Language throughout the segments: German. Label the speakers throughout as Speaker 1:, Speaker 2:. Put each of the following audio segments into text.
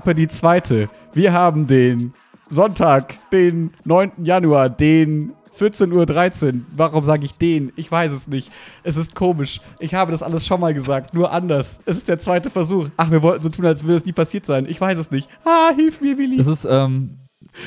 Speaker 1: Klappe die zweite. Wir haben den Sonntag, den 9. Januar, den 14.13 Uhr. Warum sage ich den? Ich weiß es nicht. Es ist komisch. Ich habe das alles schon mal gesagt, nur anders. Es ist der zweite Versuch. Ach, wir wollten so tun, als würde es nie passiert sein. Ich weiß es nicht. Ah, hilf mir, Willi.
Speaker 2: Das ist ähm,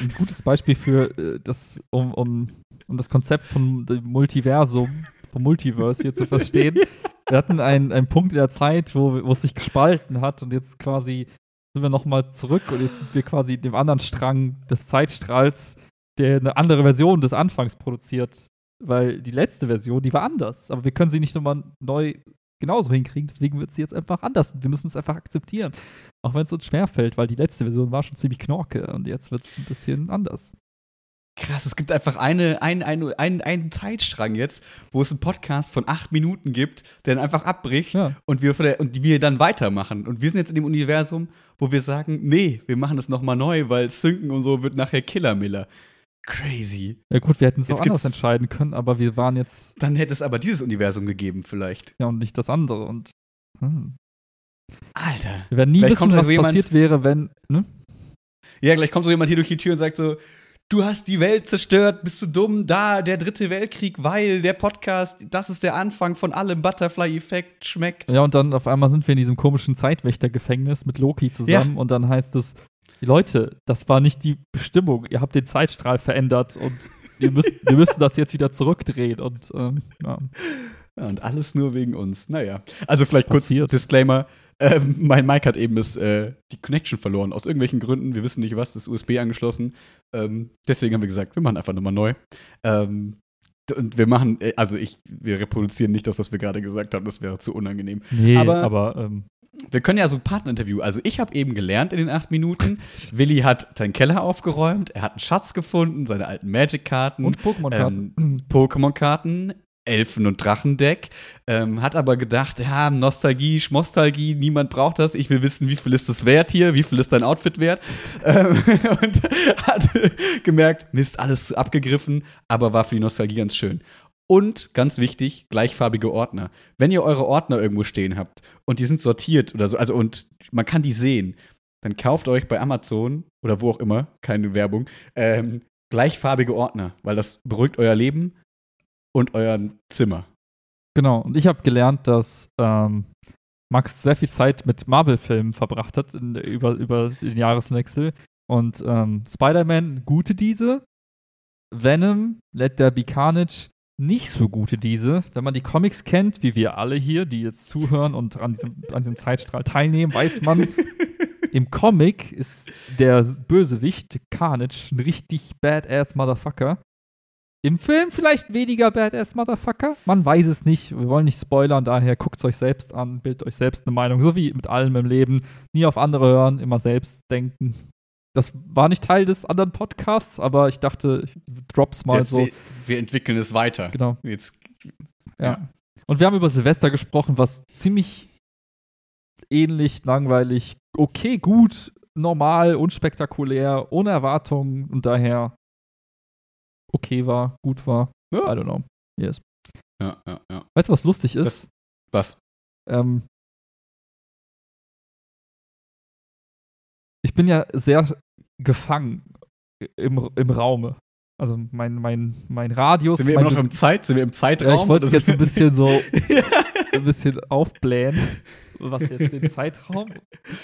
Speaker 2: ein gutes Beispiel für äh, das, um, um, um das Konzept von dem Multiversum, vom Multiverse hier zu verstehen. Wir hatten einen, einen Punkt in der Zeit, wo, wo es sich gespalten hat und jetzt quasi sind wir nochmal zurück und jetzt sind wir quasi dem anderen Strang des Zeitstrahls, der eine andere Version des Anfangs produziert. Weil die letzte Version, die war anders. Aber wir können sie nicht nochmal neu genauso hinkriegen. Deswegen wird sie jetzt einfach anders. Wir müssen es einfach akzeptieren. Auch wenn es uns schwerfällt, weil die letzte Version war schon ziemlich knorke und jetzt wird es ein bisschen anders.
Speaker 1: Krass, es gibt einfach eine, einen, einen, einen, einen Zeitstrang jetzt, wo es einen Podcast von acht Minuten gibt, der dann einfach abbricht
Speaker 2: Ja.
Speaker 1: und, wir von der, und wir dann weitermachen. Und wir sind jetzt in dem Universum, wo wir sagen, nee, wir machen das nochmal neu, weil Synken und so wird nachher Killermiller. Crazy.
Speaker 2: Ja gut, wir hätten es auch
Speaker 1: Jetzt
Speaker 2: anders entscheiden können, aber wir waren jetzt
Speaker 1: Dann hätte es aber dieses Universum gegeben, vielleicht.
Speaker 2: ja und nicht das andere. Und hm.
Speaker 1: Alter.
Speaker 2: wir werden nie wissen, was passiert wäre, wenn. Ne?
Speaker 1: Ja, gleich kommt so jemand hier durch die Tür und sagt so, du hast die Welt zerstört, bist du dumm, da, der dritte Weltkrieg, weil der Podcast, das ist der Anfang von allem Butterfly-Effekt schmeckt.
Speaker 2: Ja, und dann auf einmal sind wir in diesem komischen Zeitwächtergefängnis mit Loki zusammen und dann heißt es, Leute, das war nicht die Bestimmung, ihr habt den Zeitstrahl verändert und wir müssen, wir müssen das jetzt wieder zurückdrehen und ähm, ja.
Speaker 1: Ja, und alles nur wegen uns. Naja. Also vielleicht kurz
Speaker 2: Passiert.
Speaker 1: Disclaimer. Ähm, mein Mic hat eben das, äh, die Connection verloren. Aus irgendwelchen Gründen. Wir wissen nicht was. Das USB angeschlossen. Ähm, deswegen haben wir gesagt, wir machen einfach nochmal neu. Ähm, und wir machen, äh, also ich, wir reproduzieren nicht das, was wir gerade gesagt haben. Das wäre zu unangenehm.
Speaker 2: Nee,
Speaker 1: Aber-
Speaker 2: aber, ähm,
Speaker 1: Wir können ja so ein Partnerinterview. Also ich habe eben gelernt in den acht Minuten. Willi hat seinen Keller aufgeräumt. Er hat einen Schatz gefunden, seine alten Magic-Karten.
Speaker 2: und Pokémon-Karten.
Speaker 1: Ähm, Pokémon-Karten, Elfen- und Drachendeck. Ähm, hat aber gedacht, ja, Nostalgie, Schmostalgie, niemand braucht das. Ich will wissen, wie viel ist das wert hier? Wie viel ist dein Outfit wert? ähm, und hat gemerkt, Mist, alles zu abgegriffen, aber war für die Nostalgie ganz schön. Und ganz wichtig, gleichfarbige Ordner. Wenn ihr eure Ordner irgendwo stehen habt und die sind sortiert oder so, also und man kann die sehen, dann kauft euch bei Amazon oder wo auch immer, keine Werbung, ähm, gleichfarbige Ordner, weil das beruhigt euer Leben und euer Zimmer.
Speaker 2: Genau, und ich habe gelernt, dass ähm, Max sehr viel Zeit mit Marvel-Filmen verbracht hat in, über, über den Jahreswechsel. Und ähm, Spider-Man gute diese, Venom, Let There Be Carnage nicht so gute diese. Wenn man die Comics kennt, wie wir alle hier, die jetzt zuhören und an diesem, an diesem Zeitstrahl teilnehmen, weiß man, im Comic ist der Bösewicht Carnage ein richtig badass Motherfucker. Im Film vielleicht weniger Badass Motherfucker. Man weiß es nicht. Wir wollen nicht spoilern, daher guckt es euch selbst an, bildet euch selbst eine Meinung. So wie mit allem im Leben. Nie auf andere hören, immer selbst denken. Das war nicht Teil des anderen Podcasts, aber ich dachte, ich drop's mal
Speaker 1: Jetzt,
Speaker 2: so.
Speaker 1: wir, wir entwickeln es weiter.
Speaker 2: Genau.
Speaker 1: Jetzt,
Speaker 2: Ja.
Speaker 1: Ja.
Speaker 2: Und wir haben über Silvester gesprochen, was ziemlich ähnlich, langweilig, okay, gut, normal, unspektakulär, ohne Erwartungen und daher okay war, gut war. I
Speaker 1: ja,
Speaker 2: don't know. Yes.
Speaker 1: ja, ja, ja.
Speaker 2: Weißt du, was lustig ist?
Speaker 1: Was?
Speaker 2: ähm, ich bin ja sehr gefangen im, im Raume. Also mein, mein, mein Radius.
Speaker 1: Sind wir immer noch im Zeit? Sind wir im Zeitraum?
Speaker 2: ja, ich wollte es jetzt ein bisschen so ein bisschen aufblähen. Was jetzt den Zeitraum?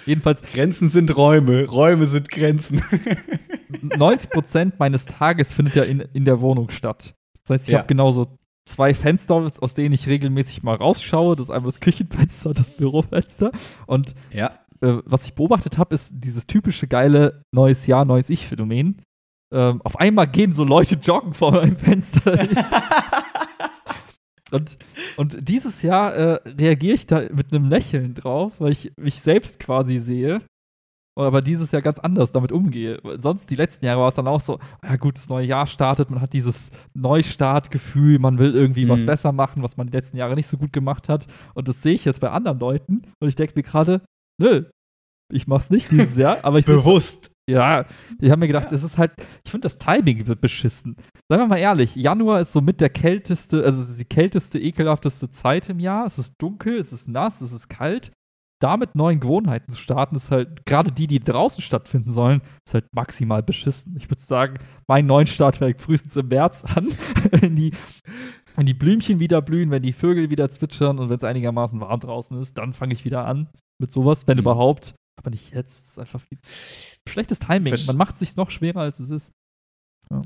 Speaker 2: Jedenfalls
Speaker 1: Grenzen sind Räume, Räume sind Grenzen.
Speaker 2: 90% meines Tages findet ja in, in der Wohnung statt. Das heißt, ich
Speaker 1: Ja.
Speaker 2: habe genauso zwei Fenster, aus denen ich regelmäßig mal rausschaue. Das ist einmal das Küchenfenster das Bürofenster. Und
Speaker 1: ja.
Speaker 2: äh, was ich beobachtet habe, ist dieses typische geile neues Jahr, neues Ich-Phänomen. Ähm, auf einmal gehen so Leute joggen vor meinem Fenster. und, und dieses Jahr äh, reagiere ich da mit einem Lächeln drauf, weil ich mich selbst quasi sehe. Aber dieses Jahr ganz anders damit umgehe. Sonst die letzten Jahre war es dann auch so, ja gut, das neue Jahr startet, man hat dieses Neustartgefühl, man will irgendwie was
Speaker 1: Mhm.
Speaker 2: besser machen, was man die letzten Jahre nicht so gut gemacht hat. Und das sehe ich jetzt bei anderen Leuten. Und ich denke mir gerade, nö, ich mach's nicht dieses Jahr, aber ich
Speaker 1: Bewusst.
Speaker 2: ja, ich habe mir gedacht, es ist halt, ich finde das Timing wird beschissen. Seien wir mal ehrlich, Januar ist somit der kälteste, also die kälteste, ekelhafteste Zeit im Jahr. Es ist dunkel, es ist nass, es ist kalt. damit neuen Gewohnheiten zu starten, ist halt, gerade die, die draußen stattfinden sollen, ist halt maximal beschissen. Ich würde sagen, mein neuen Start fängt frühestens im März an, wenn die, wenn die Blümchen wieder blühen, wenn die Vögel wieder zwitschern und wenn es einigermaßen warm draußen ist, dann fange ich wieder an mit sowas, wenn
Speaker 1: Mhm.
Speaker 2: überhaupt. Aber nicht jetzt. Das ist einfach viel schlechtes Timing. Man macht es sich noch schwerer, als es ist.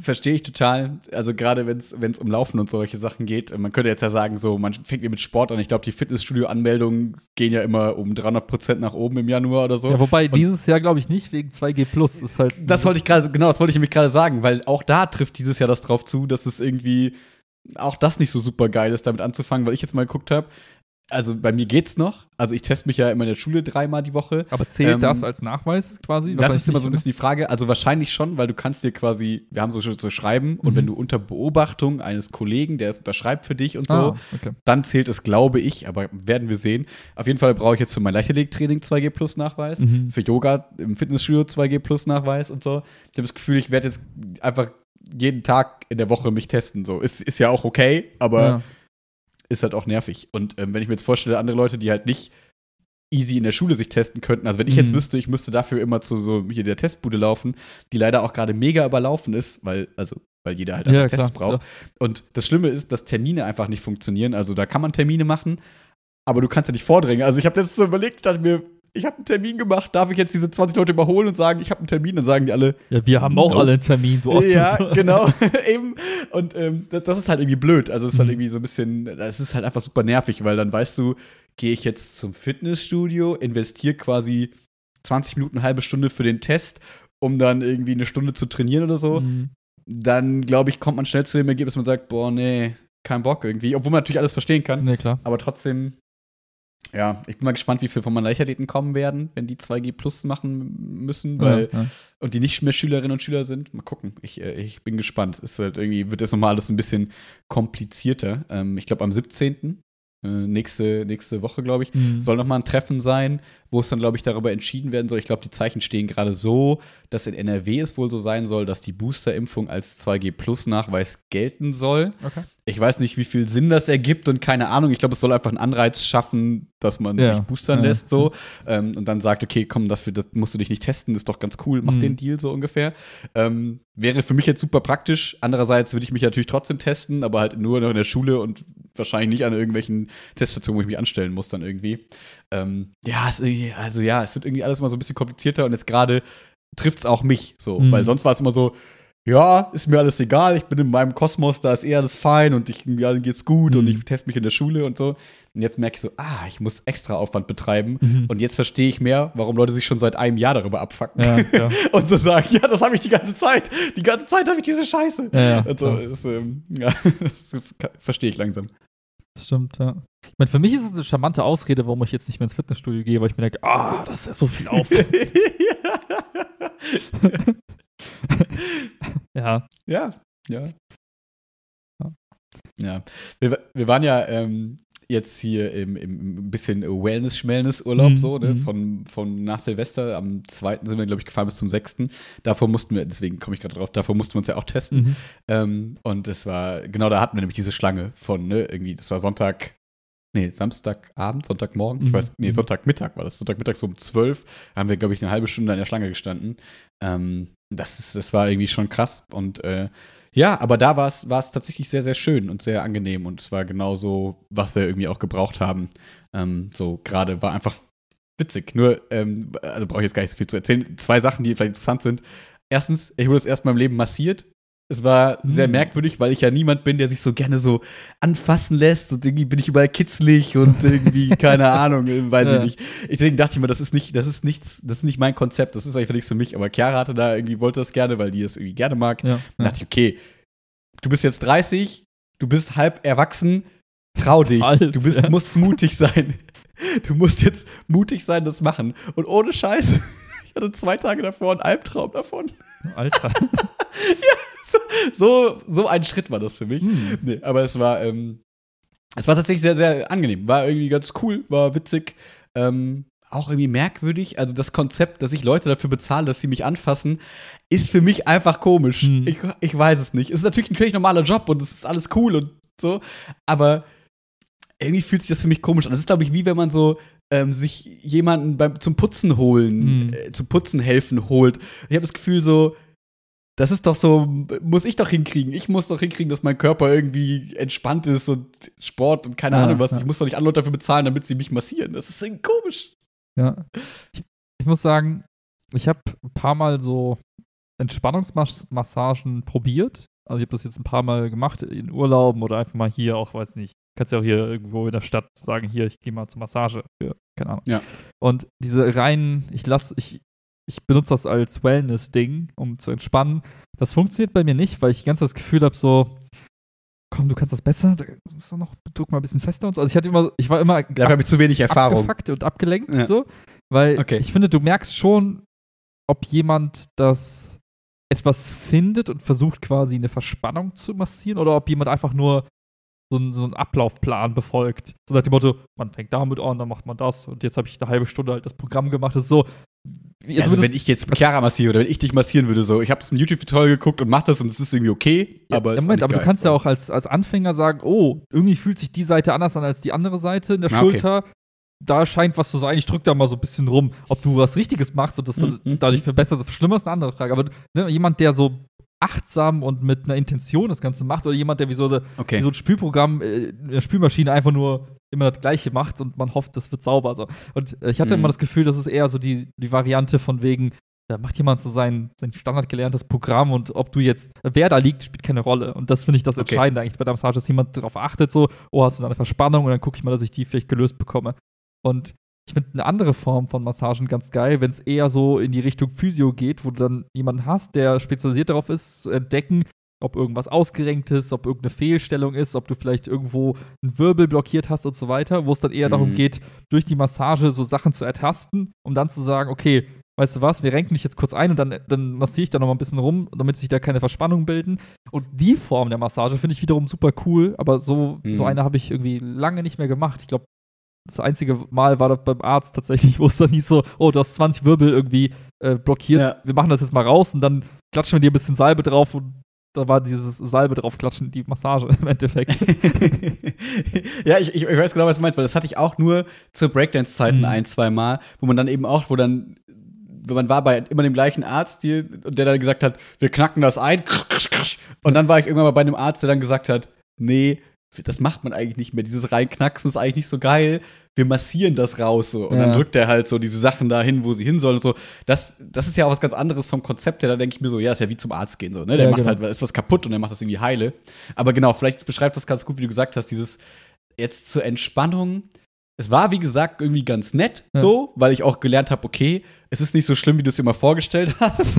Speaker 1: Verstehe ich total. Also gerade wenn es um Laufen und solche Sachen geht. Man könnte jetzt ja sagen, so, man fängt ja mit Sport an. Ich glaube, die Fitnessstudio-Anmeldungen gehen ja immer um 300 Prozent nach oben im Januar oder so.
Speaker 2: Ja, wobei
Speaker 1: Und-
Speaker 2: dieses Jahr, glaube ich, nicht wegen 2G Plus. Ist halt
Speaker 1: Das wollte ich gerade, genau, das wollte ich nämlich gerade sagen, weil auch da trifft dieses Jahr das drauf zu, dass es irgendwie auch das nicht so super geil ist, damit anzufangen, weil ich jetzt mal geguckt habe. Also bei mir geht's noch. Also ich teste mich ja immer in der Schule dreimal die Woche.
Speaker 2: Aber zählt
Speaker 1: Ähm,
Speaker 2: das als Nachweis quasi?
Speaker 1: Das ist immer so ein bisschen die Frage. Also wahrscheinlich schon, weil du kannst dir quasi, wir haben so so schreiben und
Speaker 2: Mhm.
Speaker 1: wenn du unter Beobachtung eines Kollegen, der es unterschreibt für dich und so?
Speaker 2: Ah, okay.
Speaker 1: dann zählt es, glaube ich, aber werden wir sehen. Auf jeden Fall brauche ich jetzt für mein Leichtathletiktraining 2G Plus Nachweis,
Speaker 2: Mhm.
Speaker 1: für Yoga im Fitnessstudio 2G Plus Nachweis und so. Ich habe das Gefühl, ich werde jetzt einfach jeden Tag in der Woche mich testen. So ist, ist ja auch okay, aber
Speaker 2: Ja.
Speaker 1: Ist halt auch nervig. Und ähm, wenn ich mir jetzt vorstelle, andere Leute, die halt nicht easy in der Schule sich testen könnten, also wenn ich jetzt
Speaker 2: Mhm.
Speaker 1: wüsste, ich müsste dafür immer zu so hier der Testbude laufen, die leider auch gerade mega überlaufen ist, weil, also, weil jeder halt
Speaker 2: Ja,
Speaker 1: einfach Tests
Speaker 2: klar,
Speaker 1: braucht. Und das Schlimme ist, dass Termine einfach nicht funktionieren. Also da kann man Termine machen, aber du kannst ja nicht vordringen. Also ich habe letztens so überlegt, ich dachte mir, ich habe einen Termin gemacht, darf ich jetzt diese 20 Leute überholen und sagen, ich habe einen Termin? Dann sagen die alle,
Speaker 2: ja, wir haben auch
Speaker 1: Nope.
Speaker 2: alle einen Termin. Du auch
Speaker 1: ja, genau, eben. Und ähm, das, das ist halt irgendwie blöd. Also es ist halt
Speaker 2: Mhm.
Speaker 1: irgendwie so ein bisschen, das ist halt einfach super nervig, weil dann weißt du, gehe ich jetzt zum Fitnessstudio, investiere quasi 20 Minuten, eine halbe Stunde für den Test, um dann irgendwie eine Stunde zu trainieren oder so.
Speaker 2: Mhm.
Speaker 1: Dann, glaube ich, kommt man schnell zu dem Ergebnis, dass man sagt, boah, nee, kein Bock irgendwie. Obwohl man natürlich alles verstehen kann.
Speaker 2: Nee, klar.
Speaker 1: Aber trotzdem, ja, ich bin mal gespannt, wie viel von meinen Leichtathleten kommen werden, wenn die 2G Plus machen müssen, weil
Speaker 2: ja, ja.
Speaker 1: und die nicht mehr Schülerinnen und Schüler sind. Mal gucken. Ich, äh, ich bin gespannt. Es wird irgendwie wird jetzt nochmal alles ein bisschen komplizierter. Ähm, ich glaube, am 17. Äh, nächste, nächste Woche, glaube ich,
Speaker 2: Mhm.
Speaker 1: soll nochmal ein Treffen sein, wo es dann, glaube ich, darüber entschieden werden soll. Ich glaube, die Zeichen stehen gerade so, dass in NRW es wohl so sein soll, dass die Boosterimpfung als 2G-Plus-Nachweis gelten soll.
Speaker 2: Okay.
Speaker 1: Ich weiß nicht, wie viel Sinn das ergibt und keine Ahnung. Ich glaube, es soll einfach einen Anreiz schaffen, dass man
Speaker 2: Ja.
Speaker 1: sich boostern
Speaker 2: Ja.
Speaker 1: lässt so ähm, und dann sagt, okay, komm, dafür musst du dich nicht testen, ist doch ganz cool, mach
Speaker 2: Mhm.
Speaker 1: den Deal so ungefähr. Ähm, wäre für mich jetzt super praktisch. Andererseits würde ich mich natürlich trotzdem testen, aber halt nur noch in der Schule und wahrscheinlich nicht an irgendwelchen Teststationen, wo ich mich anstellen muss dann irgendwie. Ähm, ja, es, irgendwie- also ja, es wird irgendwie alles mal so ein bisschen komplizierter und jetzt gerade trifft es auch mich so,
Speaker 2: Mhm.
Speaker 1: weil sonst war es immer so, ja, ist mir alles egal, ich bin in meinem Kosmos, da ist eh alles fein und ich, mir allen geht's gut und
Speaker 2: Mhm.
Speaker 1: ich teste mich in der Schule und so. Und jetzt merke ich so, ah, ich muss extra Aufwand betreiben.
Speaker 2: Mhm.
Speaker 1: Und jetzt verstehe ich mehr, warum Leute sich schon seit einem Jahr darüber abfacken.
Speaker 2: Ja, ja.
Speaker 1: Und so sagen, ja, das habe ich die ganze Zeit. Die ganze Zeit habe ich diese Scheiße.
Speaker 2: Ja, ja,
Speaker 1: und so, ist, ähm, ja, das verstehe ich langsam.
Speaker 2: Das stimmt, ja. Ich meine, für mich ist es eine charmante Ausrede, warum ich jetzt nicht mehr ins Fitnessstudio gehe, weil ich mir denke, ah, das ist ja so viel Aufwand. ja.
Speaker 1: Ja, ja.
Speaker 2: Ja.
Speaker 1: Ja. Wir, wir waren ja ähm, jetzt hier im, im bisschen Wellness-Schmellness-Urlaub,
Speaker 2: Mhm,
Speaker 1: so, ne?
Speaker 2: mhm.
Speaker 1: Von, von nach Silvester. Am 2. sind wir, glaube ich, gefahren bis zum 6. Davor mussten wir, deswegen komme ich gerade drauf, davor mussten wir uns ja auch testen.
Speaker 2: Mhm.
Speaker 1: Ähm, und es war, genau da hatten wir nämlich diese Schlange von, ne, irgendwie, das war Sonntag, nee, Samstagabend, Sonntagmorgen, ich
Speaker 2: Mhm.
Speaker 1: weiß, nee,
Speaker 2: Mhm.
Speaker 1: Sonntagmittag war das, Sonntagmittag so um 12, haben wir, glaube ich, eine halbe Stunde an der Schlange gestanden. Ähm, das, ist, das war irgendwie schon krass und äh, ja, aber da war es tatsächlich sehr, sehr schön und sehr angenehm und es war genau so, was wir irgendwie auch gebraucht haben. Ähm, so gerade war einfach witzig. Nur, ähm, also brauche ich jetzt gar nicht so viel zu erzählen. Zwei Sachen, die vielleicht interessant sind. Erstens, ich wurde das erste Mal im Leben massiert. Es war sehr
Speaker 2: Hm.
Speaker 1: merkwürdig, weil ich ja niemand bin, der sich so gerne so anfassen lässt und irgendwie bin ich überall kitzlig und irgendwie, keine Ahnung, äh, weiß
Speaker 2: Ja.
Speaker 1: ich nicht. Deswegen dachte ich mir, das ist nicht, das ist nichts, das ist nicht mein Konzept, das ist einfach nichts für mich. Aber Chiara hatte da irgendwie, wollte das gerne, weil die das irgendwie gerne mag.
Speaker 2: Ja.
Speaker 1: Dann
Speaker 2: ja.
Speaker 1: dachte ich, okay, du bist jetzt 30, du bist halb erwachsen, trau dich.
Speaker 2: Halb,
Speaker 1: du bist,
Speaker 2: ja.
Speaker 1: musst mutig sein. Du musst jetzt mutig sein, das machen. Und ohne Scheiße, ich hatte zwei Tage davor einen Albtraum davon.
Speaker 2: Alter.
Speaker 1: So, so ein Schritt war das für mich.
Speaker 2: Hm.
Speaker 1: Nee, aber es war, ähm, es war tatsächlich sehr, sehr angenehm. War irgendwie ganz cool, war witzig. Ähm, auch irgendwie merkwürdig. Also das Konzept, dass ich Leute dafür bezahle, dass sie mich anfassen, ist für mich einfach komisch.
Speaker 2: Hm.
Speaker 1: Ich, ich weiß es nicht. Es ist natürlich ein völlig normaler Job und es ist alles cool und so. Aber irgendwie fühlt sich das für mich komisch an. Das ist, glaube ich, wie wenn man so ähm, sich jemanden beim, zum Putzen holen,
Speaker 2: Mhm.
Speaker 1: äh, zum Putzen helfen holt. Ich habe das Gefühl so, das ist doch so, muss ich doch hinkriegen. Ich muss doch hinkriegen, dass mein Körper irgendwie entspannt ist und Sport und keine
Speaker 2: Ja,
Speaker 1: Ahnung was.
Speaker 2: ja.
Speaker 1: Ich muss doch nicht andere Leute dafür bezahlen, damit sie mich massieren. Das ist irgendwie komisch.
Speaker 2: Ja. Ich, ich muss sagen, ich habe ein paar Mal so Entspannungsmassagen probiert. Also ich habe das jetzt ein paar Mal gemacht in Urlauben oder einfach mal hier auch, weiß nicht. Kannst ja auch hier irgendwo in der Stadt sagen, hier, ich gehe mal zur Massage für, keine Ahnung.
Speaker 1: Ja.
Speaker 2: Und diese reinen, ich lasse, ich, ich benutze das als Wellness-Ding, um zu entspannen. Das funktioniert bei mir nicht, weil ich ganz das Gefühl habe, so, komm, du kannst das besser, da ist doch noch, drück mal ein bisschen fester und so. Also ich hatte immer, ich war immer
Speaker 1: Dafür habe ich zu wenig Erfahrung.
Speaker 2: abgefuckt und abgelenkt,
Speaker 1: Ja.
Speaker 2: so. Weil
Speaker 1: Okay.
Speaker 2: ich finde, du merkst schon, ob jemand das etwas findet und versucht quasi eine Verspannung zu massieren oder ob jemand einfach nur so, einen- so einen Ablaufplan befolgt. So nach dem Motto, man fängt damit an, dann macht man das und jetzt habe ich eine halbe Stunde halt das Programm gemacht. Das ist so. Jetzt
Speaker 1: Also,
Speaker 2: wird
Speaker 1: wenn
Speaker 2: es-
Speaker 1: ich jetzt Chiara massiere oder wenn ich dich massieren würde, so, ich habe ein YouTube-Tutorial geguckt und mach das und es ist irgendwie okay,
Speaker 2: Ja,
Speaker 1: aber
Speaker 2: Moment, aber du
Speaker 1: geil.
Speaker 2: kannst ja auch als, als Anfänger sagen, oh, irgendwie fühlt sich die Seite anders an als die andere Seite in der
Speaker 1: Ah, okay.
Speaker 2: Schulter. Da scheint was zu sein, ich drück da mal so ein bisschen rum. Ob du was Richtiges machst und das
Speaker 1: Mhm.
Speaker 2: dadurch verbessert oder verschlimmerst, ist eine andere Frage. Aber ne, jemand, der so achtsam und mit einer Intention das Ganze macht oder jemand, der wie so, eine,
Speaker 1: Okay.
Speaker 2: wie so ein Spülprogramm äh, in der Spülmaschine einfach nur immer das Gleiche macht und man hofft, das wird sauber. So. Und äh, ich hatte
Speaker 1: Mhm.
Speaker 2: immer das Gefühl, das ist eher so die, die Variante von wegen, da macht jemand so sein, sein standard gelerntes Programm und ob du jetzt, wer da liegt, spielt keine Rolle. Und das finde ich das
Speaker 1: Okay.
Speaker 2: Entscheidende eigentlich bei der Massage, dass jemand darauf achtet, so, oh, hast du da eine Verspannung und dann gucke ich mal, dass ich die vielleicht gelöst bekomme. Und ich finde eine andere Form von Massagen ganz geil, wenn es eher so in die Richtung Physio geht, wo du dann jemanden hast, der spezialisiert darauf ist, zu entdecken, ob irgendwas ausgerenkt ist, ob irgendeine Fehlstellung ist, ob du vielleicht irgendwo einen Wirbel blockiert hast und so weiter, wo es dann eher darum
Speaker 1: Mhm.
Speaker 2: geht, durch die Massage so Sachen zu ertasten, um dann zu sagen, okay, weißt du was, wir renken dich jetzt kurz ein und dann, dann massiere ich da noch mal ein bisschen rum, damit sich da keine Verspannungen bilden. Und die Form der Massage finde ich wiederum super cool, aber so,
Speaker 1: Mhm.
Speaker 2: so eine habe ich irgendwie lange nicht mehr gemacht. Ich glaube, das einzige Mal war das beim Arzt tatsächlich, wo es dann hieß so, oh, du hast 20 Wirbel irgendwie äh, blockiert,
Speaker 1: Ja.
Speaker 2: wir machen das jetzt mal raus und dann klatschen wir dir ein bisschen Salbe drauf und da war dieses Salbe drauf klatschen die Massage im Endeffekt.
Speaker 1: ja, ich, ich, weiß genau, was du meinst, weil das hatte ich auch nur zu Breakdance-Zeiten
Speaker 2: Mhm.
Speaker 1: ein, zwei Mal, wo man dann eben auch, wo dann, wo man war bei immer dem gleichen Arzt, die, und der dann gesagt hat, wir knacken das ein. Und dann war ich irgendwann mal bei einem Arzt, der dann gesagt hat, nee, das macht man eigentlich nicht mehr. Dieses Reinknacksen ist eigentlich nicht so geil. Wir massieren das raus so. Und
Speaker 2: Ja.
Speaker 1: dann drückt er halt so diese Sachen dahin, wo sie hin sollen und so. Das, das ist ja auch was ganz anderes vom Konzept her. Da denke ich mir so, ja, ist ja wie zum Arzt gehen so. Ne? Der
Speaker 2: Ja,
Speaker 1: macht
Speaker 2: genau.
Speaker 1: halt, ist was kaputt und der macht das irgendwie heile. Aber genau, vielleicht beschreibt das ganz gut, wie du gesagt hast, dieses jetzt zur Entspannung. Es war, wie gesagt, irgendwie ganz nett,
Speaker 2: Ja.
Speaker 1: so, weil ich auch gelernt habe, okay, es ist nicht so schlimm, wie du es dir mal vorgestellt hast.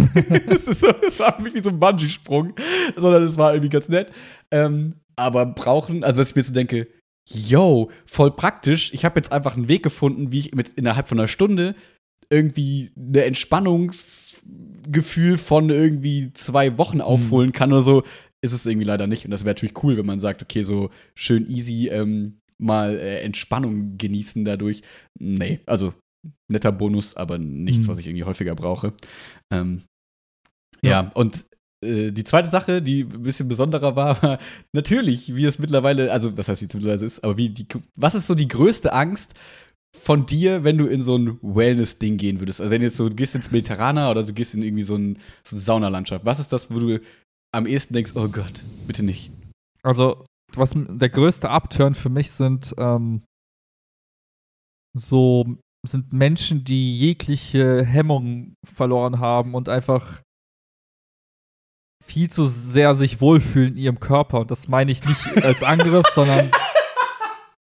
Speaker 1: es, ist so, es war für mich wie so ein Bungee-Sprung, sondern es war irgendwie ganz nett. Ähm, aber brauchen, also dass ich mir so denke, yo, voll praktisch. Ich habe jetzt einfach einen Weg gefunden, wie ich mit innerhalb von einer Stunde irgendwie eine Entspannungsgefühl von irgendwie zwei Wochen aufholen kann oder so, ist es irgendwie leider nicht. Und das wäre natürlich cool, wenn man sagt, okay, so schön easy ähm, mal äh, Entspannung genießen dadurch. Nee, also netter Bonus, aber nichts,
Speaker 2: Mhm.
Speaker 1: was ich irgendwie häufiger brauche. Ähm,
Speaker 2: Ja.
Speaker 1: ja. und die zweite Sache, die ein bisschen besonderer war, war natürlich, wie es mittlerweile, also was heißt, wie es mittlerweile ist, aber wie die, was ist so die größte Angst von dir, wenn du in so ein Wellness-Ding gehen würdest? Also wenn jetzt so, du gehst ins Mediterraner oder du gehst in irgendwie so, ein, so eine Saunalandschaft. Was ist das, wo du am ehesten denkst, oh Gott, bitte nicht?
Speaker 2: Also, was der größte Upturn für mich sind, ähm, so sind Menschen, die jegliche Hemmung verloren haben und einfach viel zu sehr sich wohlfühlen in ihrem Körper. Und das meine ich nicht als Angriff, sondern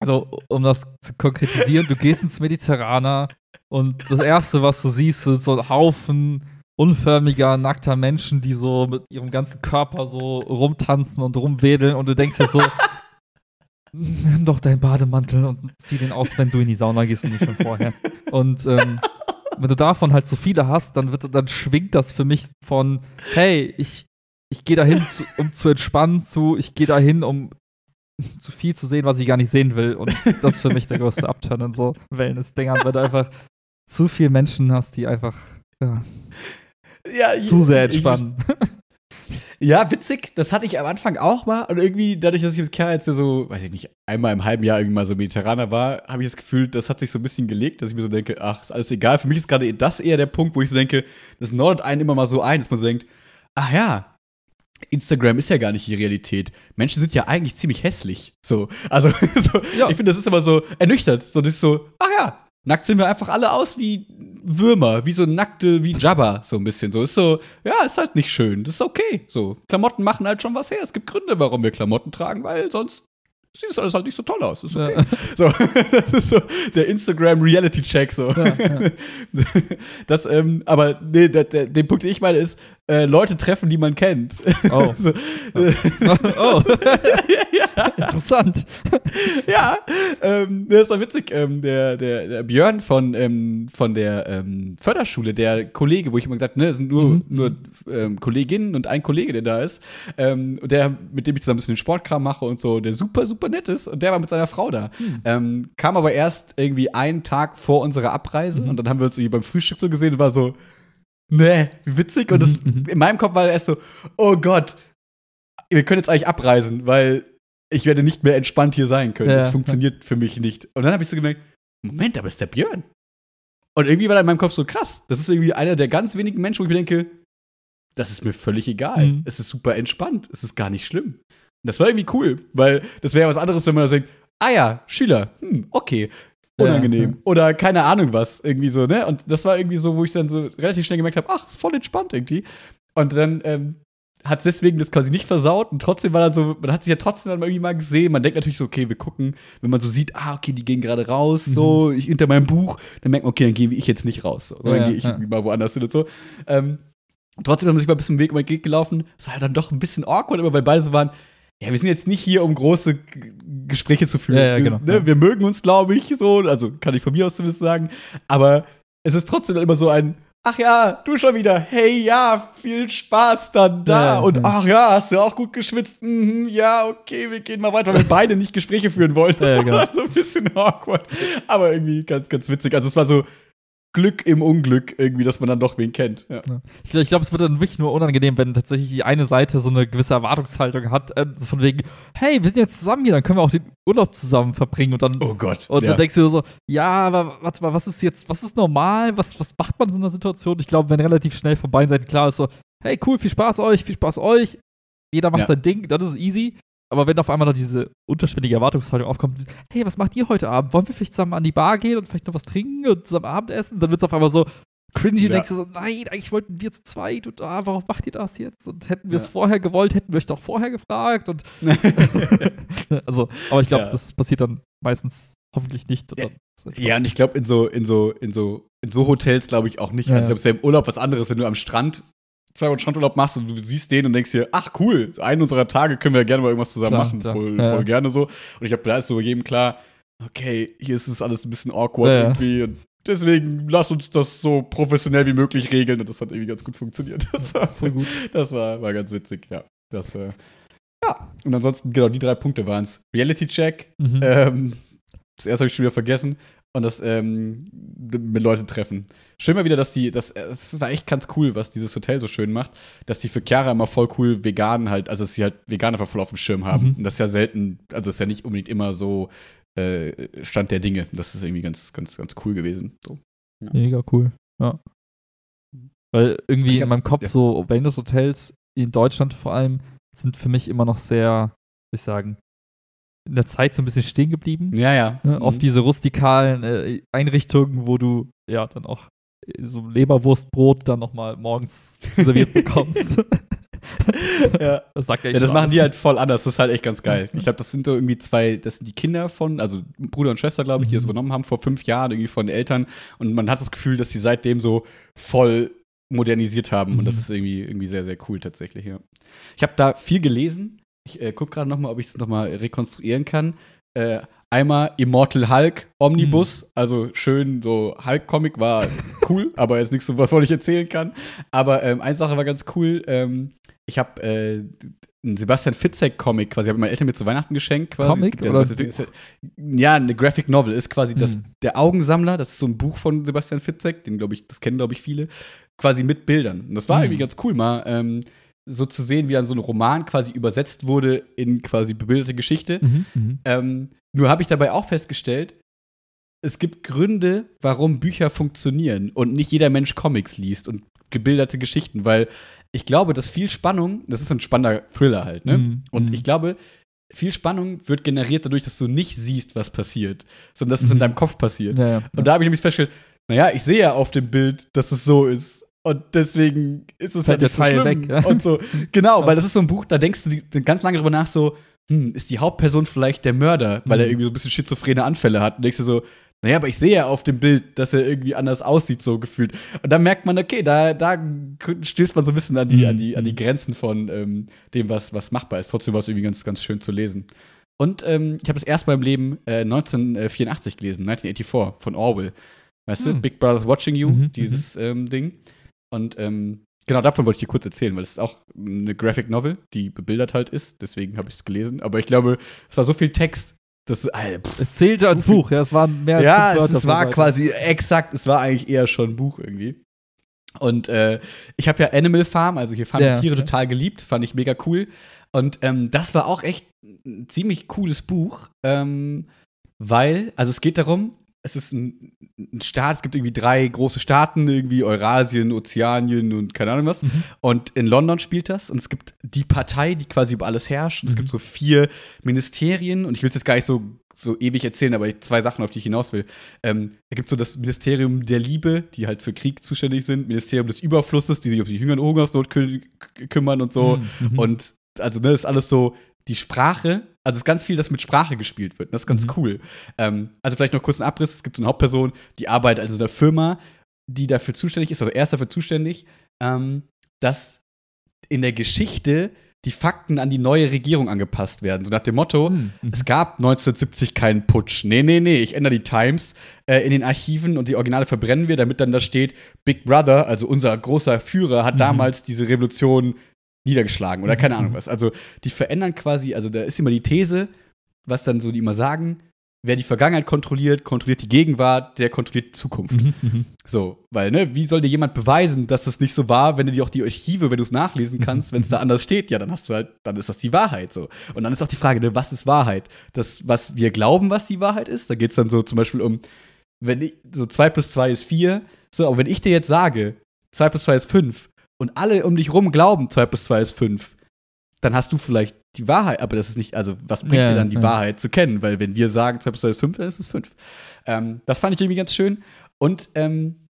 Speaker 2: also um das zu konkretisieren, du gehst ins Mediterraner und das erste, was du siehst, sind so ein Haufen unförmiger, nackter Menschen, die so mit ihrem ganzen Körper so rumtanzen und rumwedeln und du denkst dir so, nimm doch deinen Bademantel und zieh den aus, wenn du in die Sauna gehst und nicht schon vorher. Und ähm, wenn du davon halt so viele hast, dann wird dann schwingt das für mich von, hey, ich, ich gehe dahin, zu, um zu entspannen, zu, ich gehe dahin, um zu viel zu sehen, was ich gar nicht sehen will. Und das ist für mich der größte Upturn in so Wellness-Dingern, weil du einfach zu viele Menschen hast, die einfach ja,
Speaker 1: Ja,
Speaker 2: zu sehr
Speaker 1: ich-
Speaker 2: entspannen.
Speaker 1: Ja, witzig, das hatte ich am Anfang auch mal. Und irgendwie, dadurch, dass ich mit Kerl jetzt so, weiß ich nicht, einmal im halben Jahr irgendwie mal so Mediterraner war, habe ich das Gefühl, das hat sich so ein bisschen gelegt, dass ich mir so denke, ach, ist alles egal. Für mich ist gerade das eher der Punkt, wo ich so denke, das nordet einen immer mal so ein, dass man so denkt, ach ja, Instagram ist ja gar nicht die Realität. Menschen sind ja eigentlich ziemlich hässlich. So, also so,
Speaker 2: Ja.
Speaker 1: ich finde, das ist immer so ernüchtert. So, das ist so, ach ja, nackt sehen wir einfach alle aus wie Würmer, wie so nackte, wie Jabba, so ein bisschen. So ist so, ja, ist halt nicht schön. Das ist okay. So, Klamotten machen halt schon was her. Es gibt Gründe, warum wir Klamotten tragen, weil sonst sieht es alles halt nicht so toll aus. Ist okay.
Speaker 2: Ja.
Speaker 1: So, das ist so der Instagram Reality Check so.
Speaker 2: Ja, ja.
Speaker 1: Das, ähm, aber nee, der, der, den Punkt, den ich meine, ist äh, Leute treffen, die man kennt.
Speaker 2: Oh.
Speaker 1: so,
Speaker 2: oh. Interessant.
Speaker 1: ja, ähm, das war witzig. Ähm, der, der, der Björn von, ähm, von der ähm, Förderschule, der Kollege, wo ich immer gesagt habe, ne, es sind nur,
Speaker 2: Mhm.
Speaker 1: nur ähm, Kolleginnen und ein Kollege, der da ist, ähm, der, mit dem ich zusammen ein bisschen den Sportkram mache und so, der super, super nett ist, und der war mit seiner Frau da.
Speaker 2: Hm.
Speaker 1: Ähm, kam aber erst irgendwie einen Tag vor unserer Abreise
Speaker 2: Mhm.
Speaker 1: und dann haben wir uns irgendwie beim Frühstück so gesehen und war so, ne, wie witzig. Und das,
Speaker 2: Mhm, mhm.
Speaker 1: in meinem Kopf war erst so, oh Gott, wir können jetzt eigentlich abreisen, weil ich werde nicht mehr entspannt hier sein können.
Speaker 2: Ja.
Speaker 1: Das funktioniert für mich nicht. Und dann habe ich so gemerkt, Moment, aber ist der Björn. Und irgendwie war da in meinem Kopf so krass. Das ist irgendwie einer der ganz wenigen Menschen, wo ich mir denke, das ist mir völlig egal.
Speaker 2: Mhm.
Speaker 1: Es ist super entspannt. Es ist gar nicht schlimm. Und das war irgendwie cool, weil das wäre was anderes, wenn man da denkt, ah ja, Schüler, hm, okay, unangenehm.
Speaker 2: Ja,
Speaker 1: Oder keine Ahnung was, irgendwie so, ne? Und das war irgendwie so, wo ich dann so relativ schnell gemerkt habe, ach, ist voll entspannt irgendwie. Und dann ähm, hat deswegen das quasi nicht versaut und trotzdem war dann so, man hat sich ja trotzdem dann irgendwie mal gesehen. Man denkt natürlich so, okay, wir gucken, wenn man so sieht, ah, okay, die gehen gerade raus, so, ich hinter meinem Buch, dann merkt man, okay, dann gehe ich jetzt nicht raus, so, sondern
Speaker 2: Mhm. Ja,
Speaker 1: gehe ich
Speaker 2: ja.
Speaker 1: irgendwie mal woanders hin und so. Ähm, trotzdem haben wir sich mal ein bisschen Weg über den Weg gelaufen. Es war halt dann doch ein bisschen awkward, aber weil beide so waren, ja, wir sind jetzt nicht hier, um große G Gespräche zu führen.
Speaker 2: Ja, ja,
Speaker 1: wir,
Speaker 2: genau,
Speaker 1: ne,
Speaker 2: ja.
Speaker 1: wir mögen uns, glaube ich, so, also kann ich von mir aus zumindest sagen, aber es ist trotzdem immer so ein, ach ja, du schon wieder, hey, ja, viel Spaß dann da.
Speaker 2: Ja,
Speaker 1: und ach ja, hast du auch gut geschwitzt? Mhm, ja, okay, wir gehen mal weiter, weil wir beide nicht Gespräche führen wollen. Das
Speaker 2: Ja, ja, genau.
Speaker 1: war so ein bisschen awkward, aber irgendwie ganz, ganz witzig. Also es war so Glück im Unglück irgendwie, dass man dann doch wen kennt. Ja.
Speaker 2: Ich, ich glaube, es wird dann wirklich nur unangenehm, wenn tatsächlich die eine Seite so eine gewisse Erwartungshaltung hat, äh, von wegen, hey, wir sind jetzt zusammen hier, dann können wir auch den Urlaub zusammen verbringen und dann,
Speaker 1: Oh Gott.
Speaker 2: und
Speaker 1: ja.
Speaker 2: dann denkst du so, ja, aber warte mal, was ist jetzt, was ist normal, was, was macht man in so einer Situation? Ich glaube, wenn relativ schnell von beiden Seiten klar ist, so, hey, cool, viel Spaß euch, viel Spaß euch, jeder macht
Speaker 1: Ja.
Speaker 2: sein Ding, das ist easy. Aber wenn auf einmal da diese unterschwellige Erwartungshaltung aufkommt, hey, was macht ihr heute Abend? Wollen wir vielleicht zusammen an die Bar gehen und vielleicht noch was trinken und zusammen Abendessen? Dann wird es auf einmal so cringy
Speaker 1: Ja.
Speaker 2: und denkst du so, nein, eigentlich wollten wir zu zweit und ah, warum macht ihr das jetzt? Und hätten wir es
Speaker 1: Ja.
Speaker 2: vorher gewollt, hätten wir euch doch vorher gefragt und also, aber ich glaube,
Speaker 1: Ja.
Speaker 2: das passiert dann meistens hoffentlich nicht. Und
Speaker 1: Ja. Ja, und ich glaube, in so, in so, in so, in so Hotels glaube ich auch nicht. Also ich glaube, es wäre im Urlaub was anderes, wenn du am Strand zwei Wochen Strandurlaub machst und du siehst den und denkst dir, ach cool, einen unserer Tage können wir ja gerne mal irgendwas zusammen
Speaker 2: Klar,
Speaker 1: machen.
Speaker 2: klar.
Speaker 1: Voll,
Speaker 2: Ja,
Speaker 1: voll gerne so. Und ich glaube, da ist so jedem klar, okay, hier ist es alles ein bisschen awkward
Speaker 2: ja.
Speaker 1: irgendwie. Und deswegen lass uns das so professionell wie möglich regeln. Und das hat irgendwie ganz gut funktioniert. Das war,
Speaker 2: voll gut.
Speaker 1: das war, war ganz witzig, ja. Das, äh, ja. Und ansonsten, genau, die drei Punkte waren es. Reality Check,
Speaker 2: Mhm.
Speaker 1: ähm, das erste habe ich schon wieder vergessen. Und das ähm, mit Leuten treffen. Schön mal wieder, dass die, das, das war echt ganz cool, was dieses Hotel so schön macht, dass die für Chiara immer voll cool vegan halt, also dass sie halt vegan einfach voll auf dem Schirm haben.
Speaker 2: Mhm.
Speaker 1: Und das ist ja selten, also ist ja nicht unbedingt immer so äh, Stand der Dinge. Das ist irgendwie ganz, ganz, ganz cool gewesen. So.
Speaker 2: Mega cool. Ja. Weil irgendwie
Speaker 1: hab-
Speaker 2: in meinem Kopf
Speaker 1: ja.
Speaker 2: so Wellness-Hotels in Deutschland vor allem sind für mich immer noch sehr, ich sagen, in der Zeit so ein bisschen stehen geblieben.
Speaker 1: Ja, ja.
Speaker 2: Ne? Auf
Speaker 1: Mhm.
Speaker 2: diese rustikalen äh, Einrichtungen, wo du ja dann auch äh, so Leberwurstbrot dann nochmal morgens serviert bekommst.
Speaker 1: ja.
Speaker 2: Das sagt ja,
Speaker 1: Ja, das machen die halt voll anders. Das ist halt echt ganz geil. Ich glaube, das sind so irgendwie zwei, das sind die Kinder von, also Bruder und Schwester, glaube ich, die das
Speaker 2: Mhm.
Speaker 1: übernommen haben vor fünf Jahren irgendwie von den Eltern. Und man hat das Gefühl, dass die seitdem so voll modernisiert haben. Und das
Speaker 2: Mhm.
Speaker 1: ist irgendwie, irgendwie sehr, sehr cool tatsächlich, ja. Ich habe da viel gelesen. Ich äh, gucke gerade noch mal, ob ich das noch mal rekonstruieren kann. Äh, einmal Immortal Hulk Omnibus,
Speaker 2: Mhm.
Speaker 1: also schön so Hulk-Comic war cool, aber jetzt nichts, so, wovon ich erzählen kann. Aber ähm, eine Sache war ganz cool. Ähm, ich habe äh, einen Sebastian Fitzek-Comic quasi, habe meine Eltern mir zu Weihnachten geschenkt. Quasi.
Speaker 2: Comic
Speaker 1: Es ja,
Speaker 2: oder
Speaker 1: Fitzek- ja, eine Graphic Novel ist quasi das,
Speaker 2: Hm.
Speaker 1: der Augensammler. Das ist so ein Buch von Sebastian Fitzek, den glaube ich, das kennen glaube ich viele, quasi mit Bildern. Und das war
Speaker 2: Hm.
Speaker 1: irgendwie ganz cool mal. Ähm, so zu sehen, wie dann so ein Roman quasi übersetzt wurde in quasi bebilderte Geschichte.
Speaker 2: Mhm, mhm.
Speaker 1: Ähm, nur habe ich dabei auch festgestellt, es gibt Gründe, warum Bücher funktionieren und nicht jeder Mensch Comics liest und gebilderte Geschichten, weil ich glaube, dass viel Spannung, das ist ein spannender Thriller halt, ne?
Speaker 2: Mhm,
Speaker 1: Und
Speaker 2: mhm.
Speaker 1: ich glaube, viel Spannung wird generiert dadurch, dass du nicht siehst, was passiert, sondern dass es in
Speaker 2: Mhm.
Speaker 1: deinem Kopf passiert.
Speaker 2: Ja, ja.
Speaker 1: Und da habe ich nämlich festgestellt, naja, ich sehe ja auf dem Bild, dass es so ist. Und deswegen ist es
Speaker 2: Fällt
Speaker 1: halt nicht so
Speaker 2: der Teil
Speaker 1: schlimm.
Speaker 2: weg, ja.
Speaker 1: Und so, genau, weil das ist so ein Buch, da denkst du ganz lange drüber nach, so, hm, ist die Hauptperson vielleicht der Mörder, weil er
Speaker 2: Mhm.
Speaker 1: irgendwie so ein bisschen schizophrene Anfälle hat. Und denkst du so, naja, aber ich sehe ja auf dem Bild, dass er irgendwie anders aussieht, so gefühlt. Und dann merkt man, okay, da, da stößt man so ein bisschen an die,
Speaker 2: Mhm.
Speaker 1: an die, an die Grenzen von ähm, dem, was, was machbar ist. Trotzdem war es irgendwie ganz, ganz schön zu lesen. Und ähm, ich habe es erst mal im Leben äh, 1984 gelesen, 1984 von Orwell. Weißt du,
Speaker 2: Hm.
Speaker 1: Big Brother's Watching You,
Speaker 2: Mhm,
Speaker 1: dieses ähm, Ding. Und ähm, genau davon wollte ich dir kurz erzählen, weil es ist auch eine Graphic Novel, die bebildert halt ist. Deswegen habe ich es gelesen. Aber ich glaube, es war so viel Text, dass. Alter, pff,
Speaker 2: Es zählte als
Speaker 1: So
Speaker 2: Buch, ja, es waren mehr als
Speaker 1: ja,
Speaker 2: Wörter
Speaker 1: es war quasi exakt, es war eigentlich eher schon ein Buch irgendwie. Und äh, ich habe ja Animal Farm, also hier fand
Speaker 2: Ja,
Speaker 1: Tiere
Speaker 2: ja.
Speaker 1: total geliebt, fand ich mega cool. Und ähm, das war auch echt ein ziemlich cooles Buch, ähm, weil, also es geht darum, es ist ein, ein Staat, es gibt irgendwie drei große Staaten, irgendwie Eurasien, Ozeanien und keine Ahnung was.
Speaker 2: Mhm.
Speaker 1: Und in London spielt das und es gibt die Partei, die quasi über alles herrscht. Und Es
Speaker 2: Mhm.
Speaker 1: gibt so vier Ministerien und ich will es jetzt gar nicht so, so ewig erzählen, aber zwei Sachen, auf die ich hinaus will. Ähm, da gibt es so das Ministerium der Liebe, die halt für Krieg zuständig sind, Ministerium des Überflusses, die sich um die Hünger- und Hungersnot kü kümmern und so.
Speaker 2: Mhm, mhm.
Speaker 1: Und also, ne, ist alles so die Sprache, also es ist ganz viel, das mit Sprache gespielt wird. Das ist ganz
Speaker 2: Mhm.
Speaker 1: cool. Ähm, also vielleicht noch kurz einen Abriss. Es gibt so eine Hauptperson, die arbeitet also in einer Firma, die dafür zuständig ist, oder er ist dafür zuständig, ähm, dass in der Geschichte die Fakten an die neue Regierung angepasst werden. So nach dem Motto,
Speaker 2: Mhm, mhm.
Speaker 1: es gab 1970 keinen Putsch. Nee, nee, nee, ich ändere die Times äh, in den Archiven und die Originale verbrennen wir, damit dann da steht, Big Brother, also unser großer Führer, hat
Speaker 2: Mhm.
Speaker 1: damals diese Revolution niedergeschlagen oder keine
Speaker 2: Mhm.
Speaker 1: Ahnung was. Also die verändern quasi, also da ist immer die These, was dann so die immer sagen, wer die Vergangenheit kontrolliert, kontrolliert die Gegenwart, der kontrolliert die Zukunft.
Speaker 2: Mhm, mhm.
Speaker 1: So, weil, ne, wie soll dir jemand beweisen, dass das nicht so war, wenn du dir auch die Archive, wenn du es nachlesen kannst, wenn es da anders steht, ja, dann hast du halt, dann ist das die Wahrheit so. Und dann ist auch die Frage, ne, was ist Wahrheit? Das, was wir glauben, was die Wahrheit ist, da geht es dann so zum Beispiel um, wenn ich, so 2 plus 2 ist 4, so, aber wenn ich dir jetzt sage, 2 plus 2 ist 5 und alle um dich rum glauben, 2 plus 2 ist 5, dann hast du vielleicht die Wahrheit, aber das ist nicht, also was bringt
Speaker 2: Ja,
Speaker 1: dir dann die
Speaker 2: ja.
Speaker 1: Wahrheit zu kennen? Weil wenn wir sagen, 2 plus 2 ist 5, dann ist es 5. Ähm, das fand ich irgendwie ganz schön. Und ähm,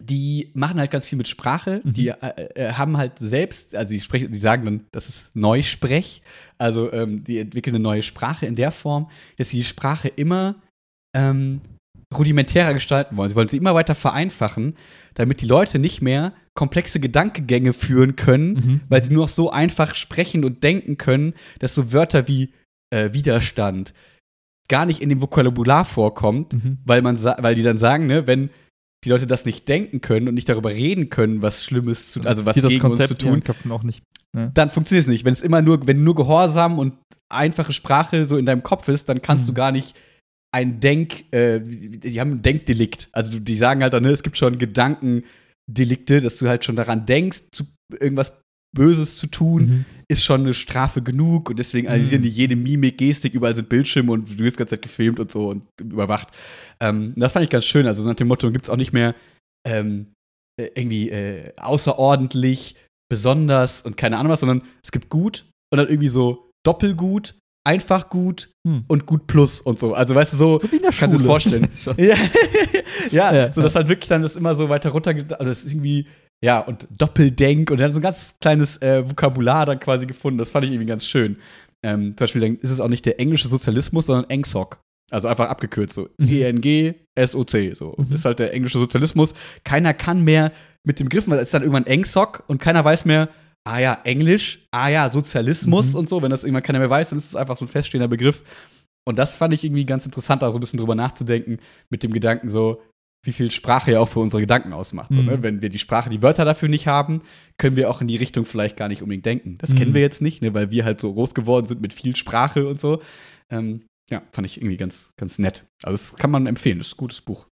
Speaker 1: die machen halt ganz viel mit Sprache.
Speaker 2: Mhm.
Speaker 1: Die äh, äh, haben halt selbst, also die sprechen, die sagen dann, das ist Neusprech. Also ähm, die entwickeln eine neue Sprache in der Form, dass sie die Sprache immer ähm, rudimentärer gestalten wollen. Sie wollen sie immer weiter vereinfachen, damit die Leute nicht mehr komplexe Gedankengänge führen können,
Speaker 2: Mhm.
Speaker 1: weil sie nur noch so einfach sprechen und denken können, dass so Wörter wie äh, Widerstand gar nicht in dem Vokabular vorkommt,
Speaker 2: Mhm.
Speaker 1: weil man weil die dann sagen, ne, wenn die Leute das nicht denken können und nicht darüber reden können, was Schlimmes zu, also was gegen uns zu
Speaker 2: Konzept in ihren
Speaker 1: tun,
Speaker 2: Köpfen auch nicht.
Speaker 1: dann funktioniert es nicht. Wenn es immer nur, wenn nur Gehorsam und einfache Sprache so in deinem Kopf ist, dann kannst
Speaker 2: Mhm.
Speaker 1: du gar nicht ein Denk, äh, die haben ein Denkdelikt. Also die sagen halt dann, ne, es gibt schon Gedankendelikte, dass du halt schon daran denkst, zu irgendwas Böses zu tun,
Speaker 2: Mhm.
Speaker 1: ist schon eine Strafe genug und deswegen analysieren
Speaker 2: Mhm.
Speaker 1: die jede Mimik, Gestik, überall sind Bildschirme und du wirst die ganze Zeit gefilmt und so und überwacht. Ähm, das fand ich ganz schön. Also nach dem Motto gibt es auch nicht mehr ähm, äh, irgendwie äh, außerordentlich, besonders und keine Ahnung was, sondern es gibt gut und dann irgendwie so doppelgut, einfach gut
Speaker 2: Hm.
Speaker 1: und gut plus und so. Also weißt du, so,
Speaker 2: So wie in der
Speaker 1: kannst du es vorstellen. Ja, ja,
Speaker 2: Ja,
Speaker 1: so dass halt wirklich dann das immer so weiter runter, also das ist irgendwie, ja, und Doppeldenk und er hat so ein ganz kleines äh, Vokabular dann quasi gefunden. Das fand ich irgendwie ganz schön. Ähm, zum Beispiel dann ist es auch nicht der englische Sozialismus, sondern EngSoc. Also einfach abgekürzt, so
Speaker 2: Mhm.
Speaker 1: E-N-G-S-O-C. So.
Speaker 2: Mhm.
Speaker 1: Ist halt der englische Sozialismus. Keiner kann mehr mit dem Griffen, weil es ist dann irgendwann EngSoc und keiner weiß mehr, ah ja, Englisch, ah ja, Sozialismus
Speaker 2: Mhm.
Speaker 1: und so. Wenn das irgendwann keiner mehr weiß, dann ist es einfach so ein feststehender Begriff. Und das fand ich irgendwie ganz interessant, da so ein bisschen drüber nachzudenken, mit dem Gedanken so, wie viel Sprache ja auch für unsere Gedanken ausmacht. So,
Speaker 2: Mhm.
Speaker 1: ne? Wenn wir die Sprache, die Wörter dafür nicht haben, können wir auch in die Richtung vielleicht gar nicht unbedingt denken. Das
Speaker 2: Mhm.
Speaker 1: kennen wir jetzt nicht, ne? weil wir halt so groß geworden sind mit viel Sprache und so. Ähm, ja, fand ich irgendwie ganz, ganz nett. Also das kann man empfehlen, das ist ein gutes Buch.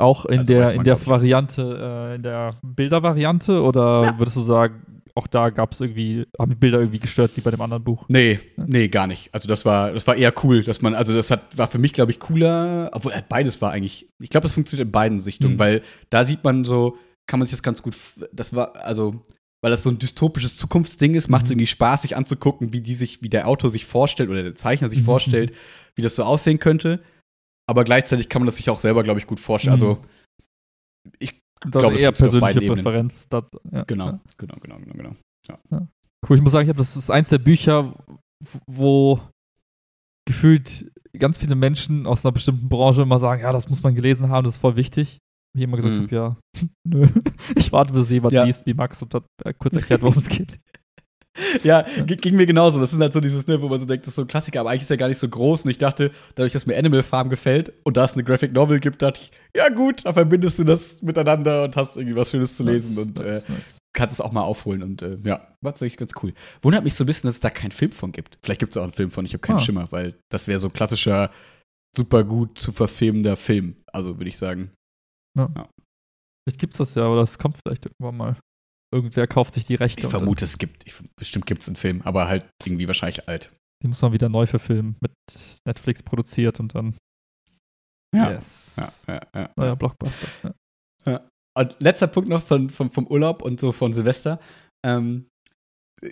Speaker 2: Auch in
Speaker 1: Also
Speaker 2: der,
Speaker 1: man,
Speaker 2: in der. Variante, äh, in der Bildervariante oder
Speaker 1: Ja.
Speaker 2: würdest du sagen, auch da gab es irgendwie, haben die Bilder irgendwie gestört, wie bei dem anderen Buch.
Speaker 1: Nee, nee, gar nicht. Also das war, das war eher cool, dass man, also das hat, war für mich, glaube ich, cooler, obwohl äh, beides war eigentlich, ich glaube, das funktioniert in beiden Sichtungen,
Speaker 2: Mhm.
Speaker 1: weil da sieht man so, kann man sich das ganz gut, das war, also, weil das so ein dystopisches Zukunftsding ist, macht es
Speaker 2: Mhm.
Speaker 1: irgendwie Spaß, sich anzugucken, wie die sich, wie der Autor sich vorstellt oder der Zeichner sich
Speaker 2: Mhm,
Speaker 1: vorstellt, wie das so aussehen könnte. Aber gleichzeitig kann man das sich auch selber, glaube ich, gut vorstellen.
Speaker 2: Mhm.
Speaker 1: Also, ich
Speaker 2: Da
Speaker 1: glaube, es
Speaker 2: eher persönliche. Präferenz. Da, ja,
Speaker 1: Genau,
Speaker 2: Ja.
Speaker 1: genau, genau, genau, genau.
Speaker 2: Cool, ich muss sagen, ich hab, das ist eins der Bücher, wo gefühlt ganz viele Menschen aus einer bestimmten Branche immer sagen, ja, das muss man gelesen haben, das ist voll wichtig. Und ich immer gesagt
Speaker 1: Mhm.
Speaker 2: habe, ja, nö, ich warte, bis jemand
Speaker 1: Ja.
Speaker 2: liest wie Max und hat äh, kurz erklärt, worum es geht.
Speaker 1: Ja, gi- ging mir genauso. Das ist halt so dieses, ne, wo man so denkt, das ist so ein Klassiker, aber eigentlich ist er gar nicht so groß. Und ich dachte, dadurch, dass mir Animal Farm gefällt und da es eine Graphic Novel gibt, dachte ich, ja gut, da verbindest du das miteinander und hast irgendwie was Schönes zu lesen
Speaker 2: Nice,
Speaker 1: und
Speaker 2: nice,
Speaker 1: äh,
Speaker 2: nice.
Speaker 1: kannst es auch mal aufholen. Und äh, ja, war tatsächlich ganz cool. Wundert mich so ein bisschen, dass es da keinen Film von gibt. Vielleicht gibt es auch einen Film von, ich habe keinen
Speaker 2: Ah.
Speaker 1: Schimmer, weil das wäre so klassischer, super gut zu verfilmender Film. Also würde ich sagen.
Speaker 2: Vielleicht gibt's das ja, aber das kommt vielleicht irgendwann mal. Irgendwer kauft sich die Rechte.
Speaker 1: Ich vermute, es gibt, ich, bestimmt gibt es einen Film, aber halt irgendwie wahrscheinlich alt.
Speaker 2: Die muss man wieder neu verfilmen, mit Netflix produziert und dann.
Speaker 1: Ja.
Speaker 2: Yes.
Speaker 1: Ja, ja, ja.
Speaker 2: Neuer Blockbuster. Ja.
Speaker 1: Und letzter Punkt noch von, von, vom Urlaub und so von Silvester. Ähm,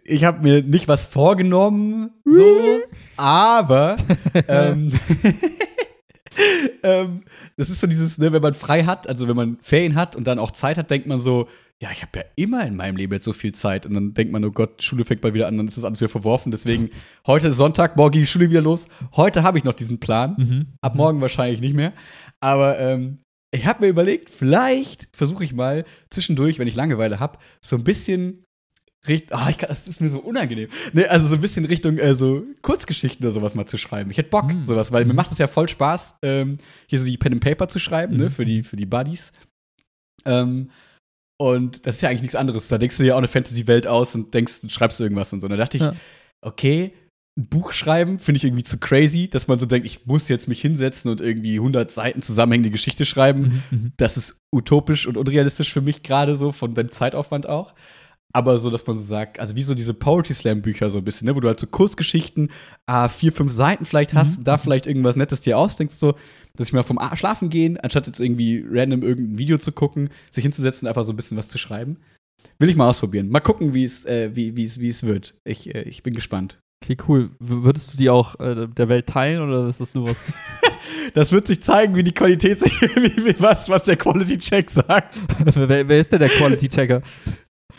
Speaker 1: ich habe mir nicht was vorgenommen, so, aber ähm, ähm, das ist so dieses, ne, wenn man frei hat, also wenn man Ferien hat und dann auch Zeit hat, denkt man so, ja, ich habe ja immer in meinem Leben jetzt so viel Zeit. Und dann denkt man, oh Gott, Schule fängt bald wieder an, dann ist das alles wieder verworfen. Deswegen, heute ist Sonntag, morgen geht die Schule wieder los. Heute habe ich noch diesen Plan.
Speaker 2: Mhm.
Speaker 1: Ab morgen wahrscheinlich nicht mehr. Aber ähm, ich habe mir überlegt, vielleicht versuche ich mal zwischendurch, wenn ich Langeweile habe, so ein bisschen Richtung. Ah, ich kann, das ist mir so unangenehm. Nee, also so ein bisschen Richtung äh, so Kurzgeschichten oder sowas mal zu schreiben. Ich hätte Bock,
Speaker 2: Mhm.
Speaker 1: sowas, weil mir macht es ja voll Spaß, ähm, hier so die Pen and Paper zu schreiben, ne,
Speaker 2: Mhm.
Speaker 1: für die, für die Buddies. Ähm, und das ist ja eigentlich nichts anderes. Da denkst du dir auch eine Fantasy-Welt aus und denkst, du schreibst irgendwas und so. Und da dachte ich,
Speaker 2: Ja.
Speaker 1: okay, ein Buch schreiben finde ich irgendwie zu crazy, dass man so denkt, ich muss jetzt mich hinsetzen und irgendwie 100 Seiten zusammenhängende Geschichte schreiben.
Speaker 2: Mhm. Mhm.
Speaker 1: Das ist utopisch und unrealistisch für mich gerade so, von dem Zeitaufwand auch. Aber so, dass man so sagt, also wie so diese Poetry Slam Bücher so ein bisschen, ne, wo du halt so Kurzgeschichten, ah, vier, fünf Seiten vielleicht hast,
Speaker 2: Mhm.
Speaker 1: da vielleicht irgendwas Nettes dir ausdenkst, so, dass ich mal vom Schlafen gehen, anstatt jetzt irgendwie random irgendein Video zu gucken, sich hinzusetzen und einfach so ein bisschen was zu schreiben. Will ich mal ausprobieren. Mal gucken, wie es, äh, wie, wie es, wie es wird. Ich, äh, ich bin gespannt.
Speaker 2: Okay, cool. W würdest du die auch äh, der Welt teilen oder ist das nur was?
Speaker 1: Das wird sich zeigen, wie die Qualität, wie, wie, was, was der Quality Check sagt.
Speaker 2: wer, wer ist denn der Quality Checker?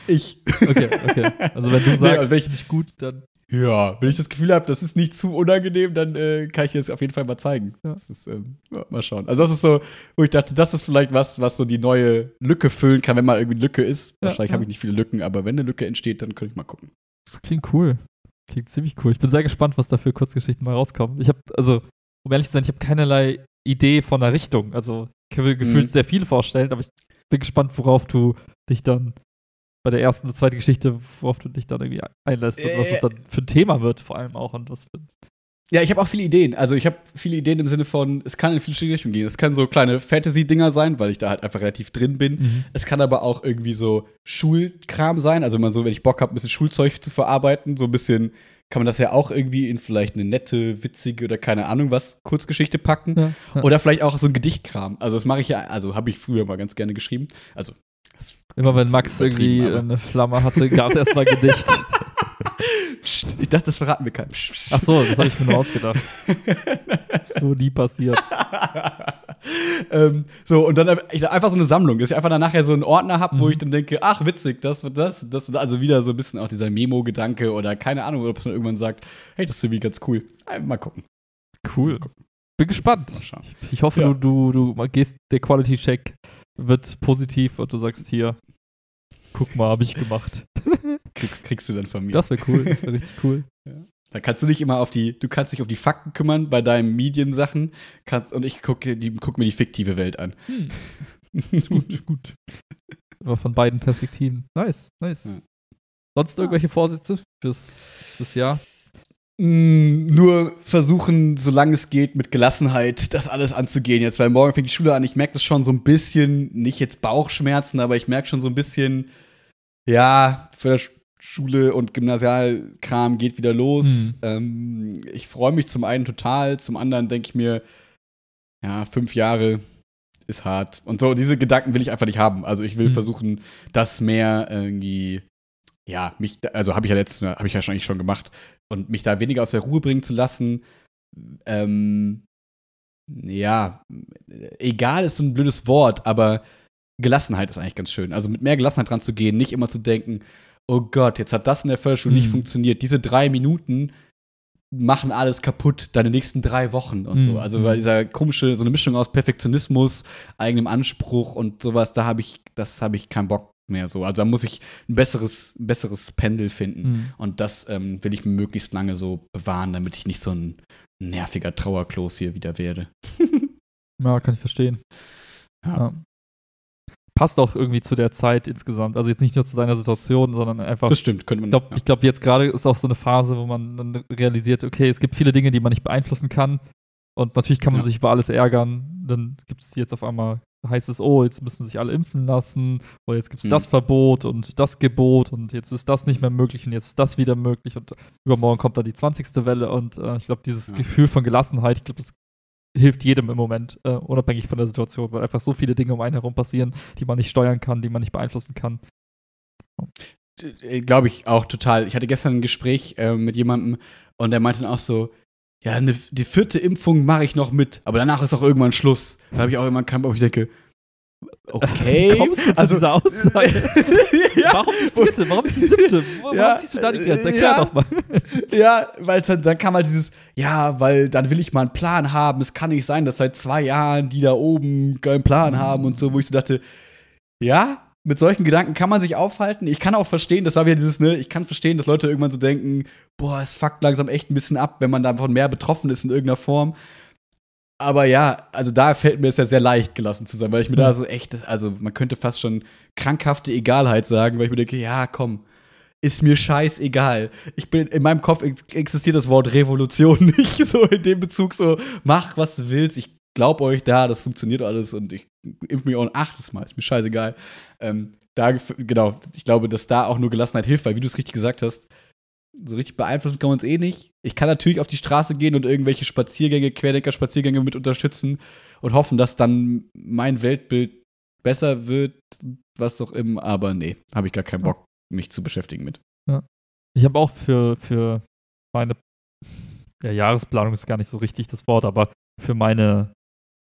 Speaker 1: Ich.
Speaker 2: Okay, okay. Also wenn du
Speaker 1: Nee,
Speaker 2: sagst,
Speaker 1: also wenn ich-
Speaker 2: nicht gut, dann
Speaker 1: Ja, wenn ich das Gefühl habe, das ist nicht zu unangenehm, dann äh, kann ich dir das auf jeden Fall mal zeigen.
Speaker 2: Ja.
Speaker 1: Das ist, ähm, ja, mal schauen. Also das ist so, wo ich dachte, das ist vielleicht was, was so die neue Lücke füllen kann, wenn mal irgendwie eine Lücke ist.
Speaker 2: Ja,
Speaker 1: Wahrscheinlich habe ich nicht viele Lücken, aber wenn eine Lücke entsteht, dann könnte ich mal gucken.
Speaker 2: das klingt cool. Klingt ziemlich cool. Ich bin sehr gespannt, was da für Kurzgeschichten mal rauskommen. Ich habe, also, um ehrlich zu sein, ich habe keinerlei Idee von der Richtung. Also, ich will gefühlt
Speaker 1: Mhm.
Speaker 2: sehr viel vorstellen, aber ich bin gespannt, worauf du dich dann bei der ersten oder zweiten Geschichte, worauf du dich dann irgendwie einlässt und was
Speaker 1: Äh.
Speaker 2: es dann für ein Thema wird, vor allem auch und was für
Speaker 1: Ja, ich habe auch viele Ideen. Also ich habe viele Ideen im Sinne von, es kann in viele Richtungen gehen. Es kann so kleine Fantasy-Dinger sein, weil ich da halt einfach relativ drin bin.
Speaker 2: Mhm.
Speaker 1: Es kann aber auch irgendwie so Schulkram sein. Also wenn man so, wenn ich Bock habe, ein bisschen Schulzeug zu verarbeiten, so ein bisschen kann man das ja auch irgendwie in vielleicht eine nette, witzige oder keine Ahnung was Kurzgeschichte packen.
Speaker 2: Ja, ja.
Speaker 1: Oder vielleicht auch so ein Gedichtkram. Also das mache ich ja, also habe ich früher mal ganz gerne geschrieben. Also
Speaker 2: Immer wenn Max irgendwie
Speaker 1: aber-
Speaker 2: eine Flamme hatte, gab es erstmal Gedicht.
Speaker 1: Psst, ich dachte, das verraten wir keinem.
Speaker 2: Ach so, das habe ich mir nur ausgedacht. so nie passiert.
Speaker 1: ähm, so, und dann ich, einfach so eine Sammlung, dass ich einfach dann nachher so einen Ordner habe, wo
Speaker 2: Mhm.
Speaker 1: ich dann denke, ach, witzig, das wird das, das, also wieder so ein bisschen auch dieser Memo-Gedanke oder keine Ahnung, ob man irgendwann sagt, hey, das ist irgendwie ganz cool. Äh, Mal gucken.
Speaker 2: Cool. Bin gespannt.
Speaker 1: Mal schauen.
Speaker 2: Ich hoffe,
Speaker 1: Ja.
Speaker 2: du, du, du gehst, der Quality-Check wird positiv und du sagst hier, guck mal, habe ich gemacht.
Speaker 1: Kriegst, kriegst du dann von mir.
Speaker 2: Das wäre cool, das wäre richtig cool.
Speaker 1: Dann kannst du dich immer auf die, du kannst dich auf die Fakten kümmern bei deinen Mediensachen kannst, und ich gucke guck mir die fiktive Welt an.
Speaker 2: Hm. Gut, gut. Aber von beiden Perspektiven. Nice, nice.
Speaker 1: Ja.
Speaker 2: Sonst irgendwelche Vorsätze fürs, fürs Jahr?
Speaker 1: Mm, nur versuchen, solange es geht, mit Gelassenheit das alles anzugehen jetzt, weil morgen fängt die Schule an. Ich merke das schon so ein bisschen, nicht jetzt Bauchschmerzen, aber ich merke schon so ein bisschen, ja, für das Schule und Gymnasialkram geht wieder los.
Speaker 2: Mhm.
Speaker 1: Ähm, ich freue mich zum einen total, zum anderen denke ich mir, ja, fünf Jahre ist hart. Und so, diese Gedanken will ich einfach nicht haben. Also ich will
Speaker 2: Mhm.
Speaker 1: versuchen, das mehr irgendwie, ja, mich, also habe ich ja letztes Mal, habe ich ja schon schon gemacht, und mich da weniger aus der Ruhe bringen zu lassen. Ähm, ja, egal ist so ein blödes Wort, aber Gelassenheit ist eigentlich ganz schön. Also mit mehr Gelassenheit dran zu gehen, nicht immer zu denken, oh Gott, jetzt hat das in der Förderschule nicht
Speaker 2: Mhm.
Speaker 1: funktioniert. Diese drei Minuten machen alles kaputt, deine nächsten drei Wochen und so.
Speaker 2: Mhm.
Speaker 1: Also weil dieser komische, so eine Mischung aus Perfektionismus, eigenem Anspruch und sowas, da habe ich, das habe ich keinen Bock mehr so. Also da muss ich ein besseres, ein besseres Pendel finden.
Speaker 2: Mhm.
Speaker 1: Und das ähm, will ich möglichst lange so bewahren, damit ich nicht so ein nerviger Trauerklos hier wieder werde.
Speaker 2: Ja, kann ich verstehen.
Speaker 1: Ja.
Speaker 2: Ja. Passt auch irgendwie zu der Zeit insgesamt. Also jetzt nicht nur zu seiner Situation, sondern einfach.
Speaker 1: Das stimmt, könnte man.
Speaker 2: Ich glaube,
Speaker 1: ja.
Speaker 2: ich glaub, jetzt gerade ist auch so eine Phase, wo man dann realisiert, okay, es gibt viele Dinge, die man nicht beeinflussen kann. Und natürlich kann man
Speaker 1: Ja.
Speaker 2: sich über alles ärgern. Dann gibt es jetzt auf einmal, heißt es, oh, jetzt müssen sich alle impfen lassen. Oder jetzt gibt es
Speaker 1: Mhm.
Speaker 2: das Verbot und das Gebot und jetzt ist das nicht mehr möglich und jetzt ist das wieder möglich. Und übermorgen kommt dann die 20. Welle. Und äh, ich glaube, dieses
Speaker 1: Ja.
Speaker 2: Gefühl von Gelassenheit, ich glaube, das hilft jedem im Moment, äh, unabhängig von der Situation, weil einfach so viele Dinge um einen herum passieren, die man nicht steuern kann, die man nicht beeinflussen kann.
Speaker 1: Glaube ich auch total. Ich hatte gestern ein Gespräch äh, mit jemandem und der meinte dann auch so, ja, ne, die vierte Impfung mache ich noch mit, aber danach ist auch irgendwann Schluss. Da habe ich auch irgendwann keinen Bock, ich denke, okay.
Speaker 2: Wie kommst du zu
Speaker 1: also,
Speaker 2: dieser Aussage?
Speaker 1: ja,
Speaker 2: Warum die vierte? Warum die siebte? Warum
Speaker 1: Ja,
Speaker 2: ziehst du da die Grenze? Erklär
Speaker 1: ja.
Speaker 2: doch mal.
Speaker 1: ja, weil dann, dann kam halt dieses, ja, weil dann will ich mal einen Plan haben. Es kann nicht sein, dass seit zwei Jahren die da oben keinen Plan haben und so, wo ich so dachte, ja, mit solchen Gedanken kann man sich aufhalten. Ich kann auch verstehen, das war wieder dieses, ne, ich kann verstehen, dass Leute irgendwann so denken, boah, es fuckt langsam echt ein bisschen ab, wenn man davon mehr betroffen ist in irgendeiner Form. Aber ja, also da fällt mir es ja sehr leicht gelassen zu sein, weil ich mir da so echt, also man könnte fast schon krankhafte Egalheit sagen, weil ich mir denke, ja, komm, ist mir scheißegal. Ich bin, in meinem Kopf ex existiert das Wort Revolution nicht so in dem Bezug so, mach, was du willst, ich glaub euch da, das funktioniert alles und ich impf mich auch ein achtes Mal, ist mir scheißegal. Ähm, da, genau, ich glaube, dass da auch nur Gelassenheit hilft, weil wie du es richtig gesagt hast, so richtig beeinflussen kann man uns eh nicht. Ich kann natürlich auf die Straße gehen und irgendwelche Spaziergänge, Querdenker-Spaziergänge mit unterstützen und hoffen, dass dann mein Weltbild besser wird, was auch immer, aber nee, habe ich gar keinen Bock, mich zu beschäftigen mit.
Speaker 2: Ich habe auch für, für meine ja, Jahresplanung ist gar nicht so richtig das Wort, aber für meine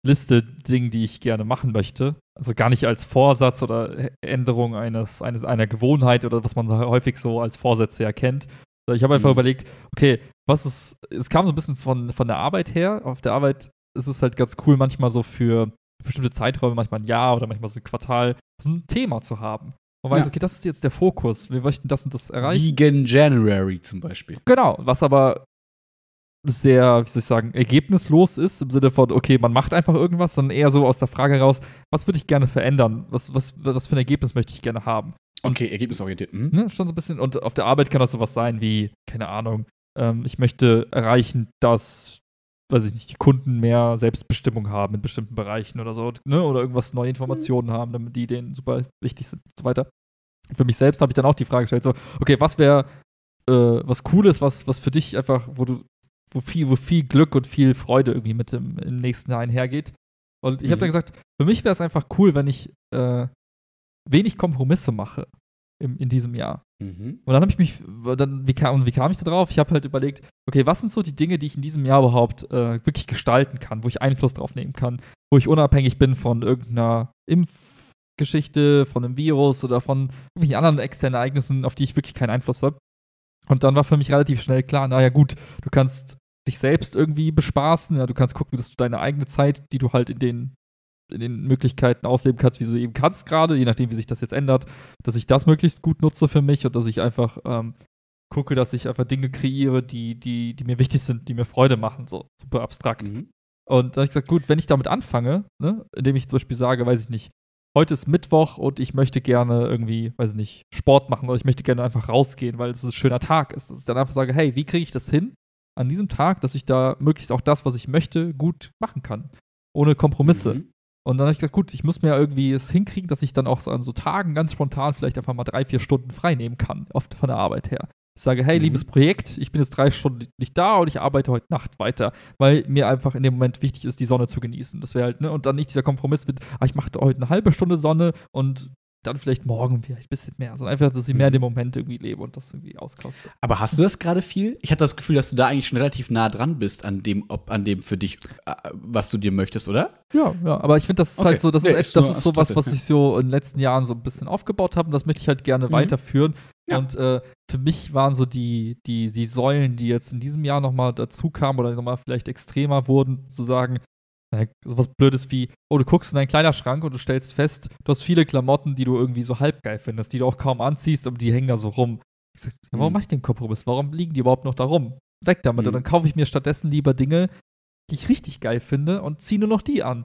Speaker 2: Liste Dinge, die ich gerne machen möchte, also gar nicht als Vorsatz oder Änderung eines, eines einer Gewohnheit oder was man so häufig so als Vorsätze erkennt. Ich habe einfach
Speaker 1: Mhm.
Speaker 2: überlegt, okay, was ist, es kam so ein bisschen von, von der Arbeit her. Auf der Arbeit ist es halt ganz cool, manchmal so für bestimmte Zeiträume, manchmal ein Jahr oder manchmal so ein Quartal, so ein Thema zu haben. Man weiß,
Speaker 1: Ja.
Speaker 2: okay, das ist jetzt der Fokus. Wir möchten das und das erreichen.
Speaker 1: Vegan January zum Beispiel.
Speaker 2: Genau, was aber sehr, wie soll ich sagen, ergebnislos ist, im Sinne von, okay, man macht einfach irgendwas, sondern eher so aus der Frage heraus, was würde ich gerne verändern? Was, was, was für ein Ergebnis möchte ich gerne haben?
Speaker 1: Okay, ergebnisorientiert. Mhm.
Speaker 2: Ne? Schon so ein bisschen, und auf der Arbeit kann das sowas sein wie, keine Ahnung, ähm, ich möchte erreichen, dass, weiß ich nicht, die Kunden mehr Selbstbestimmung haben in bestimmten Bereichen oder so, ne? oder irgendwas neue Informationen haben, damit die denen super wichtig sind und so weiter. Für mich selbst habe ich dann auch die Frage gestellt, so, okay, was wäre äh, was Cooles, was, was für dich einfach, wo du, wo viel, wo viel Glück und viel Freude irgendwie mit dem im nächsten Jahr einhergeht. Und ich habe
Speaker 1: Mhm.
Speaker 2: dann gesagt, für mich wäre es einfach cool, wenn ich äh, wenig Kompromisse mache im, in diesem Jahr.
Speaker 1: Mhm.
Speaker 2: Und dann habe ich mich, dann, wie kam, und wie kam ich da drauf? Ich habe halt überlegt, okay, was sind so die Dinge, die ich in diesem Jahr überhaupt äh, wirklich gestalten kann, wo ich Einfluss drauf nehmen kann, wo ich unabhängig bin von irgendeiner Impfgeschichte, von einem Virus oder von irgendwelchen anderen externen Ereignissen, auf die ich wirklich keinen Einfluss habe. Und dann war für mich relativ schnell klar, naja gut, du kannst dich selbst irgendwie bespaßen, ja, du kannst gucken, dass du deine eigene Zeit, die du halt in den in den Möglichkeiten ausleben kannst, wie du eben kannst gerade, je nachdem, wie sich das jetzt ändert, dass ich das möglichst gut nutze für mich und dass ich einfach ähm, gucke, dass ich einfach Dinge kreiere, die, die, die mir wichtig sind, die mir Freude machen, so super abstrakt.
Speaker 1: Mhm.
Speaker 2: Und da habe ich gesagt, gut, wenn ich damit anfange, ne, indem ich zum Beispiel sage, weiß ich nicht, heute ist Mittwoch und ich möchte gerne irgendwie, weiß ich nicht, Sport machen oder ich möchte gerne einfach rausgehen, weil es ein schöner Tag ist, dass ich dann einfach sage, hey, wie kriege ich das hin an diesem Tag, dass ich da möglichst auch das, was ich möchte, gut machen kann, ohne Kompromisse.
Speaker 1: Mhm.
Speaker 2: Und dann habe ich gesagt, gut, ich muss mir ja irgendwie es hinkriegen, dass ich dann auch so an so Tagen ganz spontan vielleicht einfach mal drei, vier Stunden frei nehmen kann, oft von der Arbeit her. Ich sage, hey,
Speaker 1: Mhm.
Speaker 2: liebes Projekt, ich bin jetzt drei Stunden nicht da und ich arbeite heute Nacht weiter, weil mir einfach in dem Moment wichtig ist, die Sonne zu genießen. Das wäre halt, ne, und dann nicht dieser Kompromiss mit, ah, ich mache heute eine halbe Stunde Sonne und dann vielleicht morgen vielleicht ein bisschen mehr, sondern einfach, dass ich mehr in dem Moment irgendwie lebe und das irgendwie auskoste.
Speaker 1: Aber hast du das gerade viel? Ich hatte das Gefühl, dass du da eigentlich schon relativ nah dran bist an dem, ob, an dem für dich, äh, was du dir möchtest, oder?
Speaker 2: Ja, ja, aber ich finde, das ist
Speaker 1: Okay.
Speaker 2: halt so, das
Speaker 1: Nee,
Speaker 2: ist, echt, das ist so was, was ich so in den letzten Jahren so ein bisschen aufgebaut habe und das möchte ich halt gerne
Speaker 1: Mhm.
Speaker 2: weiterführen.
Speaker 1: Ja.
Speaker 2: Und äh, für mich waren so die, die, die Säulen, die jetzt in diesem Jahr nochmal dazu kamen oder nochmal vielleicht extremer wurden, zu sagen, naja, sowas Blödes wie, oh, du guckst in deinen Kleiderschrank und du stellst fest, du hast viele Klamotten, die du irgendwie so halbgeil findest, die du auch kaum anziehst, aber die hängen da so rum. Ich sag, ja, warum
Speaker 1: Mhm.
Speaker 2: mach ich den Kompromiss? Warum liegen die überhaupt noch da rum? Weg damit.
Speaker 1: Mhm.
Speaker 2: Und dann kaufe ich mir stattdessen lieber Dinge, die ich richtig geil finde und ziehe nur noch die an.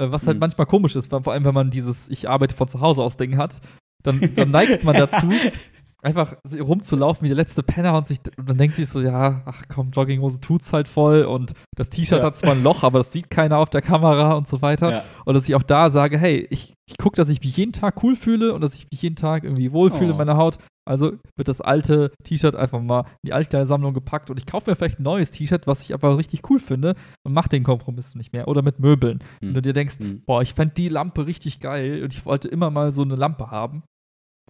Speaker 2: Äh, Was halt
Speaker 1: Mhm.
Speaker 2: manchmal komisch ist, vor allem, wenn man dieses Ich arbeite von zu Hause aus Ding hat, dann, dann neigt man dazu, einfach rumzulaufen wie der letzte Penner und, sich, und dann denkt sich so, ja, ach komm, Jogginghose tut's halt voll und das T-Shirt
Speaker 1: Ja.
Speaker 2: hat zwar ein Loch, aber das sieht keiner auf der Kamera und so weiter.
Speaker 1: Ja.
Speaker 2: Und dass ich auch da sage, hey, ich, ich gucke, dass ich mich jeden Tag cool fühle und dass ich mich jeden Tag irgendwie wohlfühle
Speaker 1: Oh.
Speaker 2: in meiner Haut. Also wird das alte T-Shirt einfach mal in die Altkleidersammlung gepackt und ich kaufe mir vielleicht ein neues T-Shirt, was ich aber richtig cool finde und mache den Kompromiss nicht mehr. Oder mit Möbeln.
Speaker 1: Hm.
Speaker 2: Wenn du dir denkst,
Speaker 1: Hm.
Speaker 2: boah, ich fände die Lampe richtig geil und ich wollte immer mal so eine Lampe haben.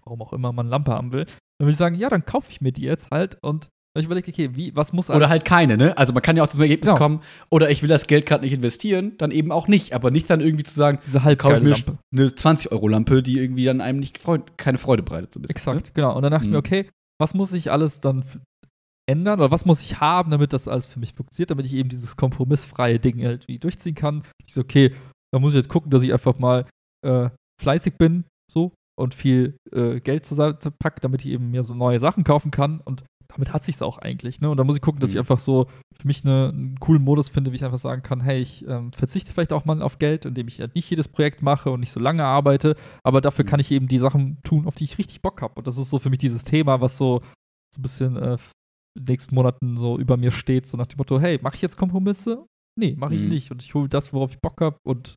Speaker 2: Warum auch immer man Lampe haben will. Dann würde ich sagen, ja, dann kaufe ich mir die jetzt halt und ich überlege, okay, wie, was muss
Speaker 1: Oder halt keine, ne? Also man kann ja auch zum Ergebnis
Speaker 2: Genau.
Speaker 1: kommen, oder ich will das Geld gerade nicht investieren, dann eben auch nicht. Aber nicht dann irgendwie zu sagen,
Speaker 2: diese
Speaker 1: kaufe ich mir
Speaker 2: Lampe.
Speaker 1: eine 20-Euro-Lampe, die irgendwie dann einem nicht Freud, keine Freude bereitet, so ein bisschen.
Speaker 2: Exakt, genau. Und dann dachte ich mir,
Speaker 1: Mhm.
Speaker 2: okay, was muss ich alles dann ändern oder was muss ich haben, damit das alles für mich funktioniert, damit ich eben dieses kompromissfreie Ding halt wie durchziehen kann. Ich so, okay, da muss ich jetzt gucken, dass ich einfach mal äh, fleißig bin, so und viel äh, Geld zur Seite pack, damit ich eben mir so neue Sachen kaufen kann und damit hat sich's auch eigentlich, ne? Und da muss ich gucken, dass ich
Speaker 1: Mhm.
Speaker 2: einfach so für mich eine, einen coolen Modus finde, wie ich einfach sagen kann, hey, ich ähm, verzichte vielleicht auch mal auf Geld, indem ich halt nicht jedes Projekt mache und nicht so lange arbeite, aber dafür
Speaker 1: Mhm.
Speaker 2: kann ich eben die Sachen tun, auf die ich richtig Bock habe. Und das ist so für mich dieses Thema, was so, so ein bisschen äh, in den nächsten Monaten so über mir steht, so nach dem Motto, hey, mache ich jetzt Kompromisse? Nee, mache ich
Speaker 1: Mhm.
Speaker 2: nicht. Und ich hole das, worauf ich Bock habe und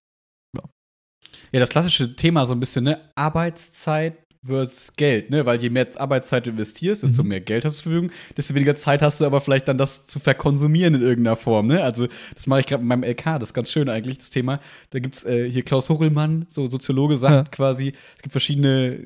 Speaker 1: Ja, das klassische Thema so ein bisschen, ne? Arbeitszeit versus Geld, ne? Weil je mehr Arbeitszeit du investierst, desto
Speaker 2: Mhm.
Speaker 1: mehr Geld hast du zur Verfügung, desto weniger Zeit hast du aber vielleicht dann das zu verkonsumieren in irgendeiner Form, ne? Also, das mache ich gerade mit meinem LK, das ist ganz schön eigentlich, das Thema. Da gibt's äh, hier Klaus Hochelmann, so Soziologe, sagt
Speaker 2: Ja.
Speaker 1: quasi, es gibt verschiedene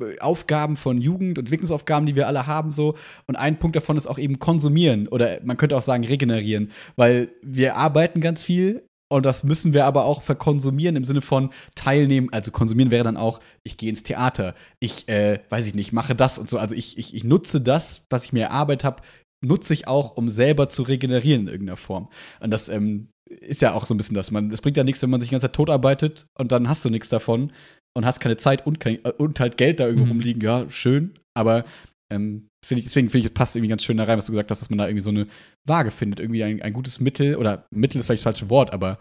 Speaker 1: äh, Aufgaben von Jugend- und Entwicklungsaufgaben, die wir alle haben, so. Und ein Punkt davon ist auch eben konsumieren oder man könnte auch sagen regenerieren, weil wir arbeiten ganz viel, und das müssen wir aber auch verkonsumieren im Sinne von teilnehmen. Also konsumieren wäre dann auch, ich gehe ins Theater, ich, äh, weiß ich nicht, mache das und so. Also ich, ich, ich nutze das, was ich mir erarbeitet habe, nutze ich auch, um selber zu regenerieren in irgendeiner Form. Und das ähm, ist ja auch so ein bisschen das. Man, es bringt ja nichts, wenn man sich die ganze Zeit tot arbeitet und dann hast du nichts davon und hast keine Zeit und, kein, äh, und halt Geld da irgendwo
Speaker 2: Mhm.
Speaker 1: rumliegen. Ja, schön, aber ähm, finde ich, deswegen finde ich, es passt irgendwie ganz schön da rein, was du gesagt hast, dass man da irgendwie so eine Waage findet, irgendwie ein, ein gutes Mittel, oder Mittel ist vielleicht das falsche Wort, aber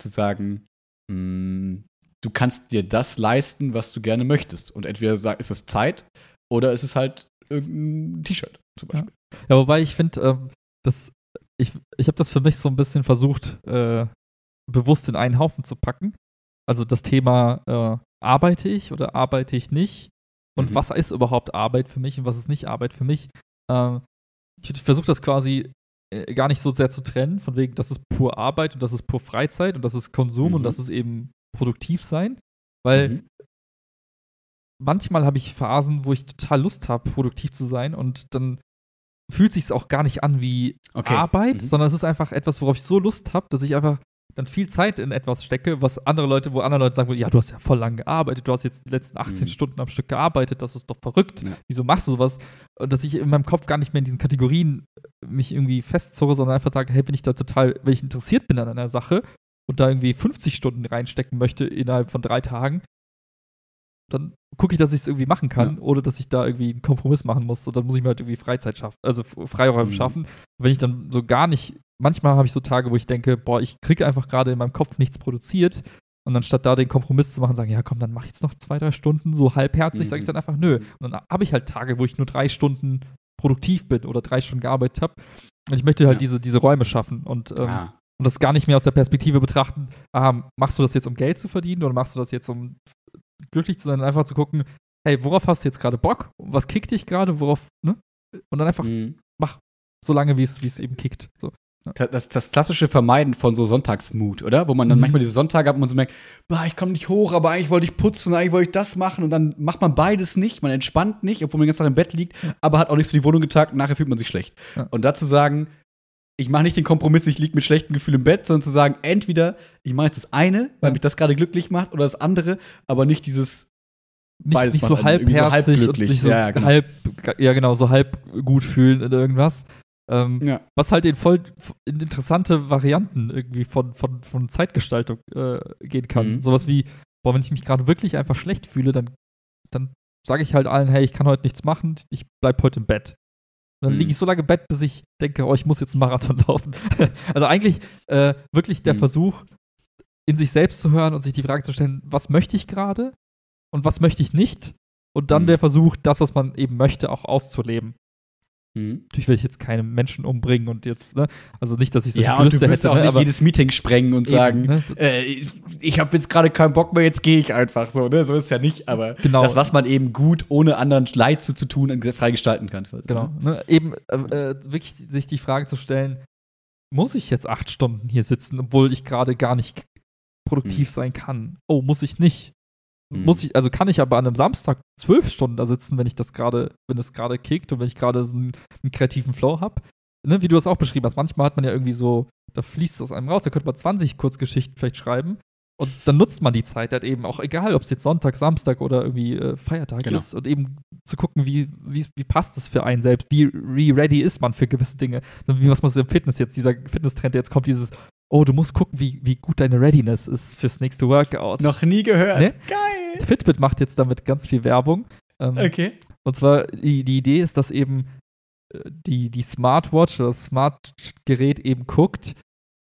Speaker 1: zu sagen, mh, du kannst dir das leisten, was du gerne möchtest. Und entweder sag- ist es Zeit oder ist es halt irgendein T-Shirt zum
Speaker 2: Ja.
Speaker 1: Beispiel.
Speaker 2: Ja, wobei ich finde, ähm, das, ich, ich habe das für mich so ein bisschen versucht, äh, bewusst in einen Haufen zu packen. Also das Thema, äh, arbeite ich oder arbeite ich nicht? Und
Speaker 1: Mhm.
Speaker 2: was ist überhaupt Arbeit für mich und was ist nicht Arbeit für mich? Ähm, ich versuche das quasi äh, gar nicht so sehr zu trennen, von wegen, das ist pur Arbeit und das ist pur Freizeit und das ist Konsum und
Speaker 1: Mhm.
Speaker 2: das ist eben produktiv sein. Weil
Speaker 1: Mhm.
Speaker 2: manchmal habe ich Phasen, wo ich total Lust habe, produktiv zu sein und dann fühlt sich auch gar nicht an wie
Speaker 1: Okay.
Speaker 2: Arbeit,
Speaker 1: Mhm.
Speaker 2: sondern es ist einfach etwas, worauf ich so Lust habe, dass ich einfach dann viel Zeit in etwas stecke, was andere Leute, wo andere Leute sagen, ja, du hast ja voll lang gearbeitet, du hast jetzt die letzten 18
Speaker 1: Mhm.
Speaker 2: Stunden am Stück gearbeitet, das ist doch verrückt.
Speaker 1: Ja.
Speaker 2: Wieso machst du sowas? Und dass ich in meinem Kopf gar nicht mehr in diesen Kategorien mich irgendwie festzurre, sondern einfach sage, hey, wenn ich da total, wenn ich interessiert bin an einer Sache und da irgendwie 50 Stunden reinstecken möchte innerhalb von drei Tagen, dann gucke ich, dass ich es irgendwie machen kann, oder dass ich da irgendwie einen Kompromiss machen muss. Und dann muss ich mir halt irgendwie Freizeit schaffen, also Freiräume
Speaker 1: Mhm.
Speaker 2: schaffen. Wenn ich dann so gar nicht, manchmal habe ich so Tage, wo ich denke, boah, ich kriege einfach gerade in meinem Kopf nichts produziert. Und anstatt da den Kompromiss zu machen, sagen, ja komm, dann mach ich jetzt noch zwei, drei Stunden, so halbherzig,
Speaker 1: Mhm.
Speaker 2: sage ich dann einfach, nö. Und dann habe ich halt Tage, wo ich nur drei Stunden produktiv bin oder drei Stunden gearbeitet habe. Und ich möchte halt
Speaker 1: Ja.
Speaker 2: diese, diese Räume schaffen. Und, ähm,
Speaker 1: ah.
Speaker 2: Und das gar nicht mehr aus der Perspektive betrachten, ah, machst du das jetzt, um Geld zu verdienen oder machst du das jetzt, um glücklich zu sein, einfach zu gucken, hey, worauf hast du jetzt gerade Bock? Was kickt dich gerade? Worauf, ne? Und dann einfach mhm. mach so lange, wie es eben kickt. So.
Speaker 1: Das, das, klassische Vermeiden von so Sonntagsmut, oder? Wo man dann mhm. manchmal diese Sonntage hat und man so merkt, bah, ich komme nicht hoch, aber eigentlich wollte ich putzen, eigentlich wollte ich das machen und dann macht man beides nicht, man entspannt nicht, obwohl man den ganzen Tag im Bett liegt, aber hat auch nicht so die Wohnung getagt und nachher fühlt man sich schlecht. Ja. Und dazu sagen, ich mache nicht den Kompromiss, ich liege mit schlechtem Gefühl im Bett, sondern zu sagen, entweder ich mache jetzt das eine, weil ja. mich das gerade glücklich macht, oder das andere, aber nicht dieses
Speaker 2: nicht, nicht so halbherzig so halb und sich so ja, genau. halb, ja genau, so halb gut fühlen in irgendwas. Ähm, ja. Was halt in voll in interessante Varianten irgendwie von, von, von Zeitgestaltung äh, gehen kann. Mhm. Sowas wie, boah, wenn ich mich gerade wirklich einfach schlecht fühle, dann, dann sage ich halt allen, hey, ich kann heute nichts machen, ich bleib heute im Bett. Und dann mhm. liege ich so lange im Bett, bis ich denke, oh, ich muss jetzt einen Marathon laufen. also eigentlich äh, wirklich der mhm. Versuch, in sich selbst zu hören und sich die Frage zu stellen, was möchte ich gerade und was möchte ich nicht? Und dann mhm. der Versuch, das, was man eben möchte, auch auszuleben. Mhm. Natürlich will ich jetzt keine Menschen umbringen und jetzt, ne? Also nicht, dass ich
Speaker 1: so ja, Gelüste und du hätte, auch ne? nicht jedes Meeting sprengen und eben, sagen, ne? äh, ich habe jetzt gerade keinen Bock mehr, jetzt gehe ich einfach so, ne? So ist ja nicht, aber genau. das, was man eben gut, ohne anderen Leid zu, zu tun, frei gestalten kann.
Speaker 2: Genau. Ne? Eben äh, äh, wirklich sich die Frage zu stellen, muss ich jetzt acht Stunden hier sitzen, obwohl ich gerade gar nicht produktiv mhm. sein kann? Oh, muss ich nicht? Mhm. Muss ich, also kann ich aber an einem Samstag zwölf Stunden da sitzen, wenn ich das gerade, wenn es gerade kickt und wenn ich gerade so einen, einen, kreativen Flow habe. Ne, wie du es auch beschrieben hast, manchmal hat man ja irgendwie so, da fließt es aus einem raus, da könnte man 20 Kurzgeschichten vielleicht schreiben. Und dann nutzt man die Zeit halt eben auch, egal ob es jetzt Sonntag, Samstag oder irgendwie äh, Feiertag genau. ist, und eben zu gucken, wie, wie, wie passt es für einen selbst, wie, wie ready ist man für gewisse Dinge. Wie was man so im Fitness jetzt, dieser Fitness-Trend, der jetzt kommt, dieses, oh, du musst gucken, wie, wie gut deine Readiness ist fürs nächste Workout.
Speaker 1: Noch nie gehört. Ne? Geil.
Speaker 2: Fitbit macht jetzt damit ganz viel Werbung.
Speaker 1: Ähm, okay.
Speaker 2: Und zwar, die, die Idee ist, dass eben äh, die, die Smartwatch oder das Smartgerät eben guckt,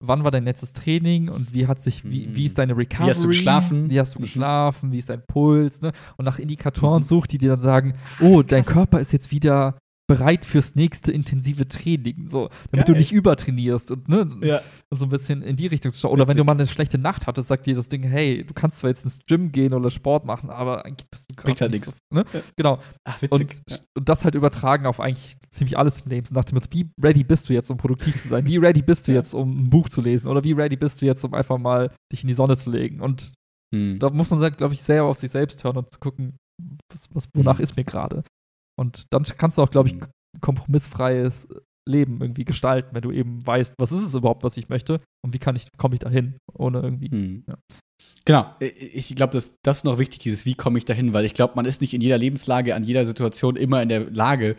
Speaker 2: wann war dein letztes Training und wie hat sich, wie, wie ist deine Recovery? Wie
Speaker 1: hast du geschlafen?
Speaker 2: Wie hast du mhm. geschlafen? Wie ist dein Puls? Ne? Und nach Indikatoren mhm. sucht, die dir dann sagen, oh, dein Körper ist jetzt wieder bereit fürs nächste intensive Training, so, damit Geil. du nicht übertrainierst und, ne, ja. so ein bisschen in die Richtung zu schauen. Oder Witzig. wenn du mal eine schlechte Nacht hattest, sagt dir das Ding, hey, du kannst zwar jetzt ins Gym gehen oder Sport machen, aber eigentlich bist du gerade nicht so, ne? Ja. Genau. Ach, und, ja. und das halt übertragen auf eigentlich ziemlich alles im Leben. So nach dem wie ready bist du jetzt, um produktiv zu sein? Wie ready bist du jetzt, um ein Buch zu lesen? Oder wie ready bist du jetzt, um einfach mal dich in die Sonne zu legen? Und hm. da muss man, glaube ich, sehr auf sich selbst hören und zu gucken, was, was wonach hm. ist mir gerade. Und dann kannst du auch, glaube ich, mhm. kompromissfreies Leben irgendwie gestalten, wenn du eben weißt, was ist es überhaupt, was ich möchte und wie kann ich, komme ich dahin, ohne irgendwie. Mhm. Ja.
Speaker 1: Genau, ich glaube, das, das ist noch wichtig, dieses Wie komme ich dahin, weil ich glaube, man ist nicht in jeder Lebenslage, an jeder Situation immer in der Lage,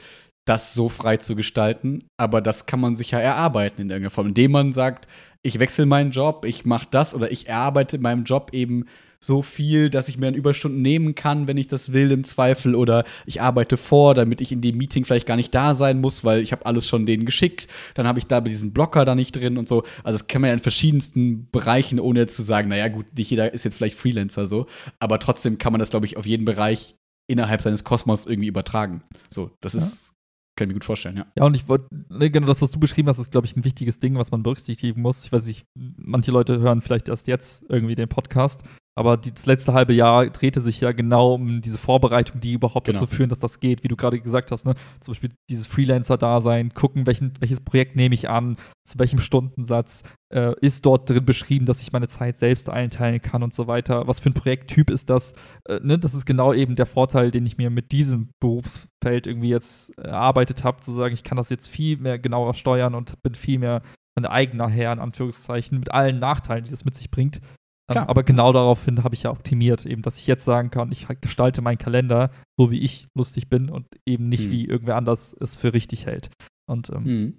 Speaker 1: das so frei zu gestalten, aber das kann man sich ja erarbeiten in irgendeiner Form, indem man sagt, ich wechsle meinen Job, ich mache das oder ich erarbeite in meinem Job eben so viel, dass ich mir dann Überstunden nehmen kann, wenn ich das will im Zweifel oder ich arbeite vor, damit ich in dem Meeting vielleicht gar nicht da sein muss, weil ich habe alles schon denen geschickt, dann habe ich da bei diesem Blocker da nicht drin und so. Also das kann man ja in verschiedensten Bereichen, ohne jetzt zu sagen, naja gut, nicht jeder ist jetzt vielleicht Freelancer so, aber trotzdem kann man das, glaube ich, auf jeden Bereich innerhalb seines Kosmos irgendwie übertragen. So, das ja. ist kann ich mir gut vorstellen, ja.
Speaker 2: Ja, und ich wollte, ne, genau das, was du beschrieben hast, ist, glaube ich, ein wichtiges Ding, was man berücksichtigen muss. Ich weiß nicht, manche Leute hören vielleicht erst jetzt irgendwie den Podcast. Aber das letzte halbe Jahr drehte sich ja genau um diese Vorbereitung, die überhaupt genau. dazu führen, dass das geht, wie du gerade gesagt hast. Ne? Zum Beispiel dieses Freelancer-Dasein, gucken, welchen, welches Projekt nehme ich an, zu welchem Stundensatz, äh, ist dort drin beschrieben, dass ich meine Zeit selbst einteilen kann und so weiter. Was für ein Projekttyp ist das? Äh, ne? Das ist genau eben der Vorteil, den ich mir mit diesem Berufsfeld irgendwie jetzt erarbeitet habe, zu sagen, ich kann das jetzt viel mehr genauer steuern und bin viel mehr mein eigener Herr, in Anführungszeichen, mit allen Nachteilen, die das mit sich bringt. Ähm, aber genau daraufhin habe ich ja optimiert, eben, dass ich jetzt sagen kann, ich gestalte meinen Kalender so, wie ich lustig bin und eben nicht, mhm. wie irgendwer anders es für richtig hält. Und ähm, mhm.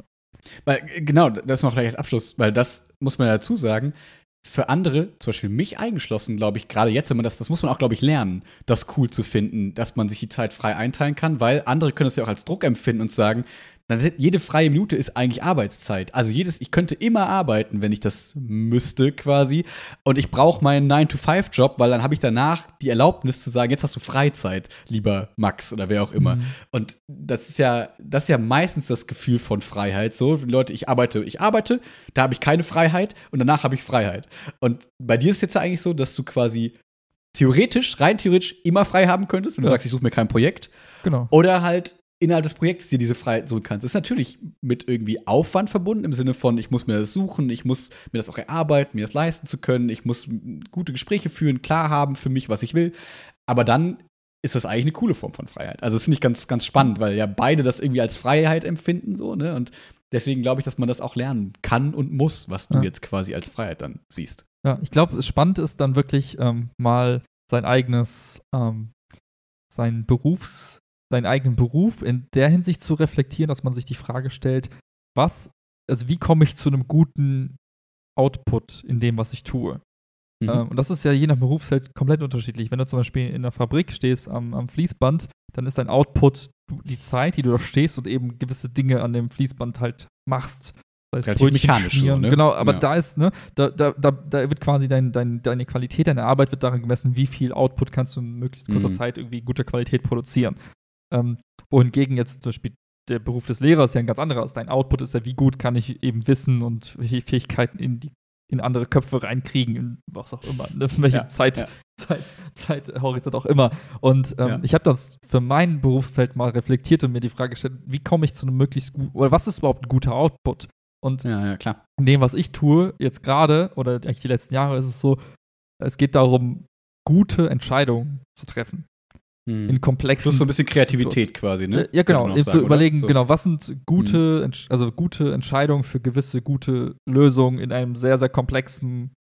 Speaker 1: Weil, genau, das noch gleich als Abschluss, weil das muss man ja dazu sagen. Für andere, zum Beispiel mich eingeschlossen, glaube ich, gerade jetzt, wenn man das, das muss man auch, glaube ich, lernen, das cool zu finden, dass man sich die Zeit frei einteilen kann, weil andere können das ja auch als Druck empfinden und sagen, dann hätte, jede freie Minute ist eigentlich Arbeitszeit. Also jedes, ich könnte immer arbeiten, wenn ich das müsste, quasi. Und ich brauche meinen 9-to-5-Job, weil dann habe ich danach die Erlaubnis zu sagen, jetzt hast du Freizeit, lieber Max oder wer auch immer. Mhm. Und das ist ja, das ist ja meistens das Gefühl von Freiheit. So, Leute, ich arbeite, ich arbeite, da habe ich keine Freiheit und danach habe ich Freiheit. Und bei dir ist es jetzt ja eigentlich so, dass du quasi theoretisch, rein theoretisch immer frei haben könntest, wenn du ja. sagst, ich suche mir kein Projekt.
Speaker 2: Genau.
Speaker 1: Oder halt innerhalb des Projekts dir diese Freiheit suchen kannst. Das ist natürlich mit irgendwie Aufwand verbunden, im Sinne von, ich muss mir das suchen, ich muss mir das auch erarbeiten, mir das leisten zu können, ich muss gute Gespräche führen, klar haben für mich, was ich will. Aber dann ist das eigentlich eine coole Form von Freiheit. Also das finde ich ganz, ganz spannend, weil ja beide das irgendwie als Freiheit empfinden, so, ne? Und deswegen glaube ich, dass man das auch lernen kann und muss, was du ja. jetzt quasi als Freiheit dann siehst.
Speaker 2: Ja, ich glaube, es spannend ist dann wirklich ähm, mal sein eigenes, ähm, sein Berufs, seinen eigenen Beruf in der Hinsicht zu reflektieren, dass man sich die Frage stellt, was, also wie komme ich zu einem guten Output in dem, was ich tue? Mhm. Ähm, und das ist ja je nach Berufsfeld komplett unterschiedlich. Wenn du zum Beispiel in der Fabrik stehst am, am Fließband, dann ist dein Output die Zeit, die du da stehst und eben gewisse Dinge an dem Fließband halt machst.
Speaker 1: Das heißt, Relativ mechanisch
Speaker 2: so, ne? Genau, aber ja. da ist, ne, da, da, da, da wird quasi dein, dein, deine Qualität, deine Arbeit wird daran gemessen, wie viel Output kannst du in möglichst kurzer mhm. Zeit irgendwie guter Qualität produzieren. Ähm, wohingegen jetzt zum Beispiel der Beruf des Lehrers ja ein ganz anderer ist. Dein Output ist ja, wie gut kann ich eben Wissen und Fähigkeiten in die in andere Köpfe reinkriegen, in was auch immer, ne? in welchem ja, Zeit, ja. Zeit, Zeithorizont auch immer. Und ähm, ja. ich habe das für mein Berufsfeld mal reflektiert und mir die Frage gestellt, wie komme ich zu einem möglichst guten, oder was ist überhaupt ein guter Output? Und
Speaker 1: in
Speaker 2: dem, was ich tue, jetzt gerade, oder eigentlich die letzten Jahre, ist es so, es geht darum, gute Entscheidungen zu treffen
Speaker 1: hm. in komplexen. Plus so ein bisschen Kreativität quasi, ne?
Speaker 2: Ja, genau. Sagen, zu überlegen, so. genau, was sind gute, hm. also gute Entscheidungen für gewisse gute Lösungen in einem sehr, sehr komplexen,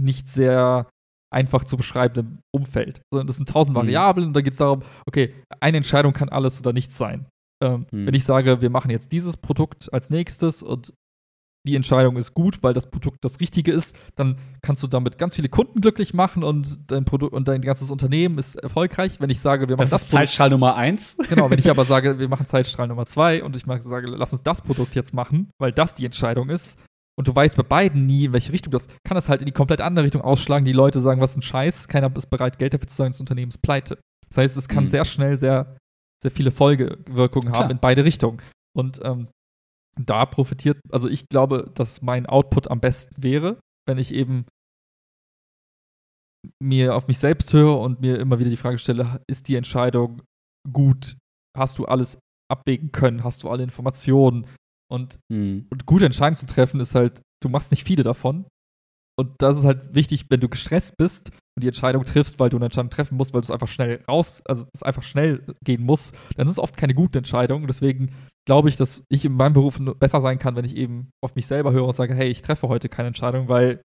Speaker 2: nicht sehr einfach zu beschreibenden Umfeld. Das sind tausend hm. Variablen und da geht es darum, okay, eine Entscheidung kann alles oder nichts sein. Ähm, hm. Wenn ich sage, wir machen jetzt dieses Produkt als nächstes und die Entscheidung ist gut, weil das Produkt das Richtige ist, dann kannst du damit ganz viele Kunden glücklich machen und dein Produkt und dein ganzes Unternehmen ist erfolgreich. Wenn ich sage, wir machen das,
Speaker 1: das ist Zeitstrahl Nummer eins.
Speaker 2: Genau, wenn ich aber sage, wir machen Zeitstrahl Nummer zwei und ich sage, lass uns das Produkt jetzt machen, weil das die Entscheidung ist. Und du weißt bei beiden nie, in welche Richtung das kann das halt in die komplett andere Richtung ausschlagen. Die Leute sagen, was ist ein Scheiß, keiner ist bereit, Geld dafür zu sagen, das Unternehmen ist pleite. Das heißt, es kann mhm. sehr schnell sehr, sehr viele Folgewirkungen haben in beide Richtungen. Und ähm, da profitiert, also ich glaube, dass mein Output am besten wäre, wenn ich eben mir auf mich selbst höre und mir immer wieder die Frage stelle, ist die Entscheidung gut? Hast du alles abwägen können? Hast du alle Informationen? Und, hm. und gute Entscheidungen zu treffen ist halt, du machst nicht viele davon. Und das ist halt wichtig, wenn du gestresst bist und die Entscheidung triffst, weil du eine Entscheidung treffen musst, weil du es einfach schnell raus, also es einfach schnell gehen muss, dann ist es oft keine gute Entscheidung. Deswegen glaube ich, dass ich in meinem Beruf besser sein kann, wenn ich eben auf mich selber höre und sage, hey, ich treffe heute keine Entscheidung, weil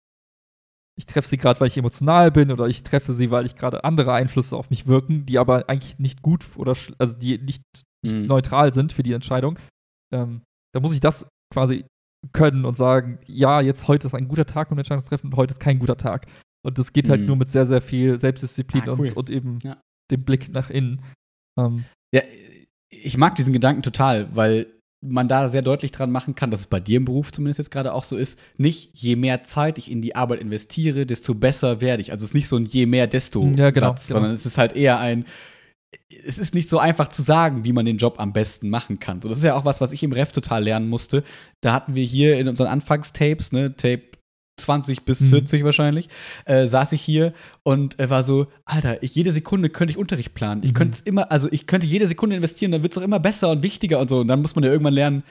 Speaker 2: ich treffe sie gerade, weil ich emotional bin oder ich treffe sie, weil ich gerade andere Einflüsse auf mich wirken, die aber eigentlich nicht gut oder also die nicht, nicht mhm. neutral sind für die Entscheidung. Ähm, da muss ich das quasi können und sagen, ja, jetzt heute ist ein guter Tag, um eine Entscheidung zu treffen und heute ist kein guter Tag. Und das geht halt mhm. nur mit sehr, sehr viel Selbstdisziplin ah, cool. und, und, eben ja. dem Blick nach innen.
Speaker 1: Ähm, ja, ich mag diesen Gedanken total, weil man da sehr deutlich dran machen kann, dass es bei dir im Beruf zumindest jetzt gerade auch so ist, nicht je mehr Zeit ich in die Arbeit investiere, desto besser werde ich. Also es ist nicht so ein je mehr, desto ja, genau, Satz, genau. sondern es ist halt eher ein, es ist nicht so einfach zu sagen, wie man den Job am besten machen kann. So, das ist ja auch was, was ich im Ref total lernen musste. Da hatten wir hier in unseren Anfangstapes, ne, Tape 20 bis 40 mhm. wahrscheinlich, äh, saß ich hier und äh, war so, Alter, ich, jede Sekunde könnte ich Unterricht planen. Ich mhm. könnte es immer, also ich könnte jede Sekunde investieren, dann wird es auch immer besser und wichtiger und so. Und dann muss man ja irgendwann lernen,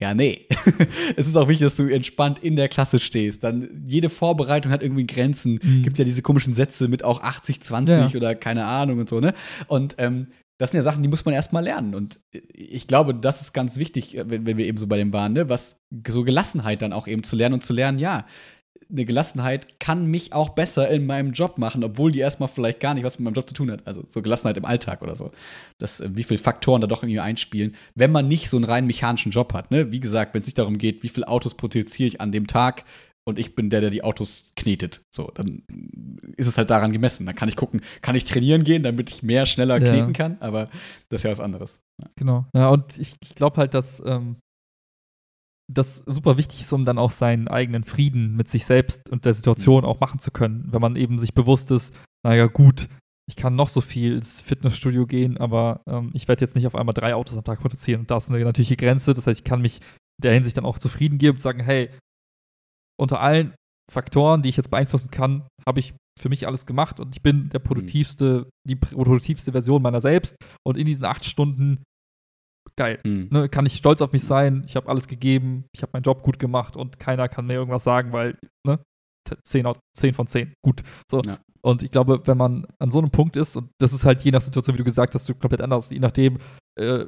Speaker 1: ja, nee. es ist auch wichtig, dass du entspannt in der Klasse stehst. Dann jede Vorbereitung hat irgendwie Grenzen. Mhm. Gibt ja diese komischen Sätze mit auch 80, 20 ja. oder keine Ahnung und so, ne? Und ähm, das sind ja Sachen, die muss man erstmal lernen. Und ich glaube, das ist ganz wichtig, wenn, wenn wir eben so bei dem waren, ne? Was so Gelassenheit dann auch eben zu lernen und zu lernen, ja, eine Gelassenheit kann mich auch besser in meinem Job machen, obwohl die erstmal vielleicht gar nicht was mit meinem Job zu tun hat. Also so Gelassenheit im Alltag oder so. Das, äh, wie viele Faktoren da doch irgendwie einspielen, wenn man nicht so einen rein mechanischen Job hat. Ne? Wie gesagt, wenn es nicht darum geht, wie viele Autos produziere ich an dem Tag und ich bin der, der die Autos knetet. So, dann ist es halt daran gemessen. Dann kann ich gucken, kann ich trainieren gehen, damit ich mehr, schneller ja. kneten kann, aber das ist ja was anderes.
Speaker 2: Ja. Genau. Ja, und ich, ich glaube halt, dass ähm, das super wichtig ist, um dann auch seinen eigenen Frieden mit sich selbst und der Situation auch machen zu können. Wenn man eben sich bewusst ist, naja, gut, ich kann noch so viel ins Fitnessstudio gehen, aber ähm, ich werde jetzt nicht auf einmal drei Autos am Tag produzieren. Und da ist eine natürliche Grenze. Das heißt, ich kann mich in der Hinsicht dann auch zufrieden geben und sagen, hey, unter allen Faktoren, die ich jetzt beeinflussen kann, habe ich für mich alles gemacht und ich bin der produktivste, die produktivste Version meiner selbst. Und in diesen acht Stunden, geil,
Speaker 1: Mhm.
Speaker 2: ne, kann ich stolz auf mich sein. Ich habe alles gegeben, ich habe meinen Job gut gemacht und keiner kann mir irgendwas sagen, weil, ne, 10, 10 von 10, gut. So.
Speaker 1: Ja.
Speaker 2: Und ich glaube, wenn man an so einem Punkt ist, und das ist halt je nach Situation, wie du gesagt hast, komplett anders, je nachdem, äh,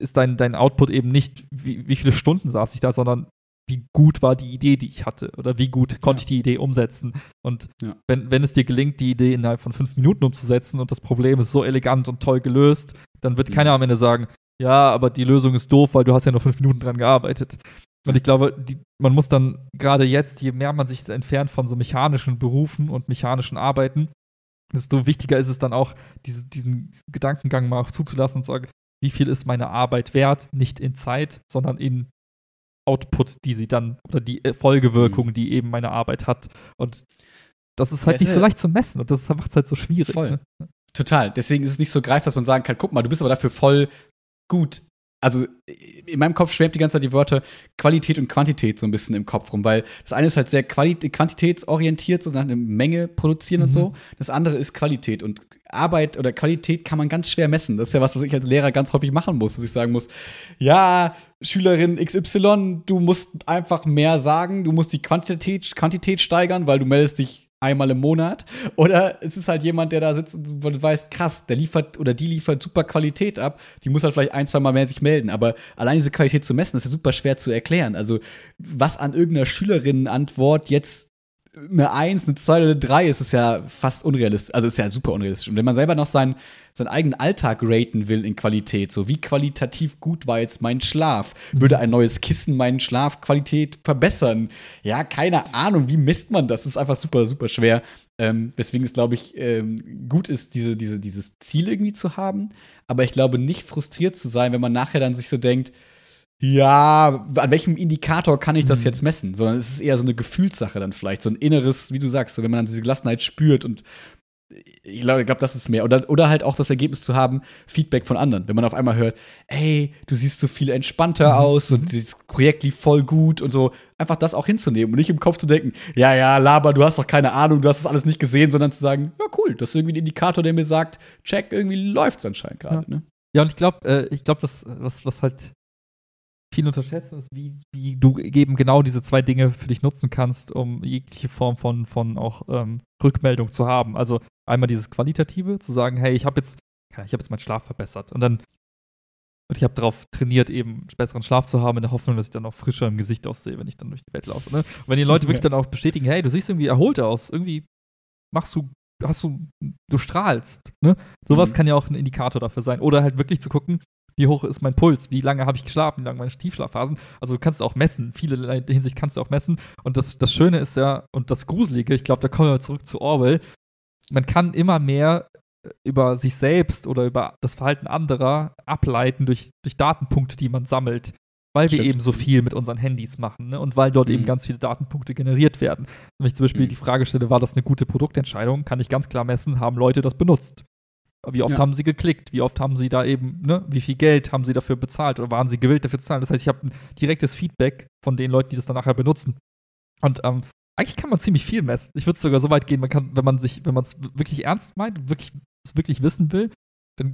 Speaker 2: ist dein, dein Output eben nicht, wie, wie viele Stunden saß ich da, sondern wie gut war die Idee, die ich hatte oder wie gut konnte
Speaker 1: Ja.
Speaker 2: ich die Idee umsetzen. Und
Speaker 1: Ja.
Speaker 2: wenn, wenn es dir gelingt, die Idee innerhalb von fünf Minuten umzusetzen und das Problem ist so elegant und toll gelöst, dann wird
Speaker 1: Mhm.
Speaker 2: keiner am Ende sagen, ja, aber die Lösung ist doof, weil du hast ja nur fünf Minuten dran gearbeitet. Und ich glaube, die, man muss dann gerade jetzt, je mehr man sich entfernt von so mechanischen Berufen und mechanischen Arbeiten, desto wichtiger ist es dann auch, diese, diesen Gedankengang mal auch zuzulassen und zu sagen, wie viel ist meine Arbeit wert, nicht in Zeit, sondern in Output, die sie dann, oder die äh, Folgewirkung, die eben meine Arbeit hat. Und das ist halt nicht so leicht zu messen und das macht es halt so schwierig.
Speaker 1: Voll.
Speaker 2: Ne?
Speaker 1: Total. Deswegen ist es nicht so greif, dass man sagen kann, guck mal, du bist aber dafür voll gut. Also in meinem Kopf schwärmt die ganze Zeit die Wörter Qualität und Quantität so ein bisschen im Kopf rum, weil das eine ist halt sehr Quali quantitätsorientiert, so eine Menge produzieren und
Speaker 2: Mhm.
Speaker 1: so. Das andere ist Qualität und Arbeit oder Qualität kann man ganz schwer messen. Das ist ja was, was ich als Lehrer ganz häufig machen muss, dass ich sagen muss, ja, Schülerin XY, du musst einfach mehr sagen, du musst die Quantität, Quantität steigern, weil du meldest dich einmal im Monat. Oder es ist halt jemand, der da sitzt und du weißt, krass, der liefert oder die liefert super Qualität ab. Die muss halt vielleicht ein, zwei Mal mehr sich melden. Aber allein diese Qualität zu messen, ist ja super schwer zu erklären. Also, was an irgendeiner Schülerinnenantwort jetzt eine Eins, eine Zwei oder eine Drei ist, ist ja fast unrealistisch. Also ist ja super unrealistisch. Und wenn man selber noch seinen, seinen eigenen Alltag raten will in Qualität, so wie qualitativ gut war jetzt mein Schlaf, würde ein neues Kissen meinen Schlafqualität verbessern? Ja, keine Ahnung, wie misst man das? Das ist einfach super, super schwer. Ähm, weswegen es, glaube ich, ähm, gut ist, diese, diese, dieses Ziel irgendwie zu haben. Aber ich glaube, nicht frustriert zu sein, wenn man nachher dann sich so denkt, ja, an welchem Indikator kann ich das
Speaker 2: Mhm.
Speaker 1: jetzt messen? Sondern es ist eher so eine Gefühlssache dann vielleicht, so ein inneres, wie du sagst, so wenn man dann diese Gelassenheit spürt und ich glaube, glaub, das ist mehr. Oder, oder halt auch das Ergebnis zu haben, Feedback von anderen. Wenn man auf einmal hört, ey, du siehst so viel entspannter
Speaker 2: Mhm.
Speaker 1: aus und dieses Projekt lief voll gut und so. Einfach das auch hinzunehmen und nicht im Kopf zu denken, ja, ja, Laber, du hast doch keine Ahnung, du hast das alles nicht gesehen, sondern zu sagen, ja, cool, das ist irgendwie ein Indikator, der mir sagt, check, irgendwie läuft's anscheinend gerade.
Speaker 2: Ja.
Speaker 1: Ne?
Speaker 2: Ja, und ich glaube, äh, ich glaube, was, was, was halt viel unterschätzen ist, wie, wie du eben genau diese zwei Dinge für dich nutzen kannst, um jegliche Form von, von auch ähm, Rückmeldung zu haben. Also einmal dieses Qualitative, zu sagen, hey, ich habe jetzt, ich habe jetzt meinen Schlaf verbessert. Und dann, und ich habe darauf trainiert, eben besseren Schlaf zu haben, in der Hoffnung, dass ich dann auch frischer im Gesicht aussehe, wenn ich dann durch die Welt laufe. Ne? Und wenn die Leute wirklich dann auch bestätigen, hey, du siehst irgendwie erholt aus, irgendwie machst du, hast du, du strahlst. Ne? Sowas
Speaker 1: Mhm.
Speaker 2: kann ja auch ein Indikator dafür sein. Oder halt wirklich zu gucken, wie hoch ist mein Puls, wie lange habe ich geschlafen, wie lange meine Tiefschlafphasen. Also du kannst es auch messen, viele Hinsicht kannst du auch messen. Und das, das Schöne ist ja, und das Gruselige, ich glaube, da kommen wir zurück zu Orwell, man kann immer mehr äh, über sich selbst oder über das Verhalten anderer ableiten durch, durch Datenpunkte, die man sammelt. Weil wir
Speaker 1: Stimmt.
Speaker 2: eben so viel mit unseren Handys machen ne? und weil dort eben
Speaker 1: Mhm.
Speaker 2: ganz viele Datenpunkte generiert werden. Wenn ich zum Beispiel
Speaker 1: Mhm.
Speaker 2: die Frage stelle, war das eine gute Produktentscheidung, kann ich ganz klar messen, haben Leute das benutzt. Wie oft
Speaker 1: Ja.
Speaker 2: haben sie geklickt? Wie oft haben sie da eben, ne, wie viel Geld haben sie dafür bezahlt oder waren sie gewillt dafür zu zahlen? Das heißt, ich habe ein direktes Feedback von den Leuten, die das dann nachher benutzen. Und ähm, eigentlich kann man ziemlich viel messen. Ich würde sogar so weit gehen, man kann, wenn man sich, wenn man es wirklich ernst meint und wirklich, es wirklich wissen will, dann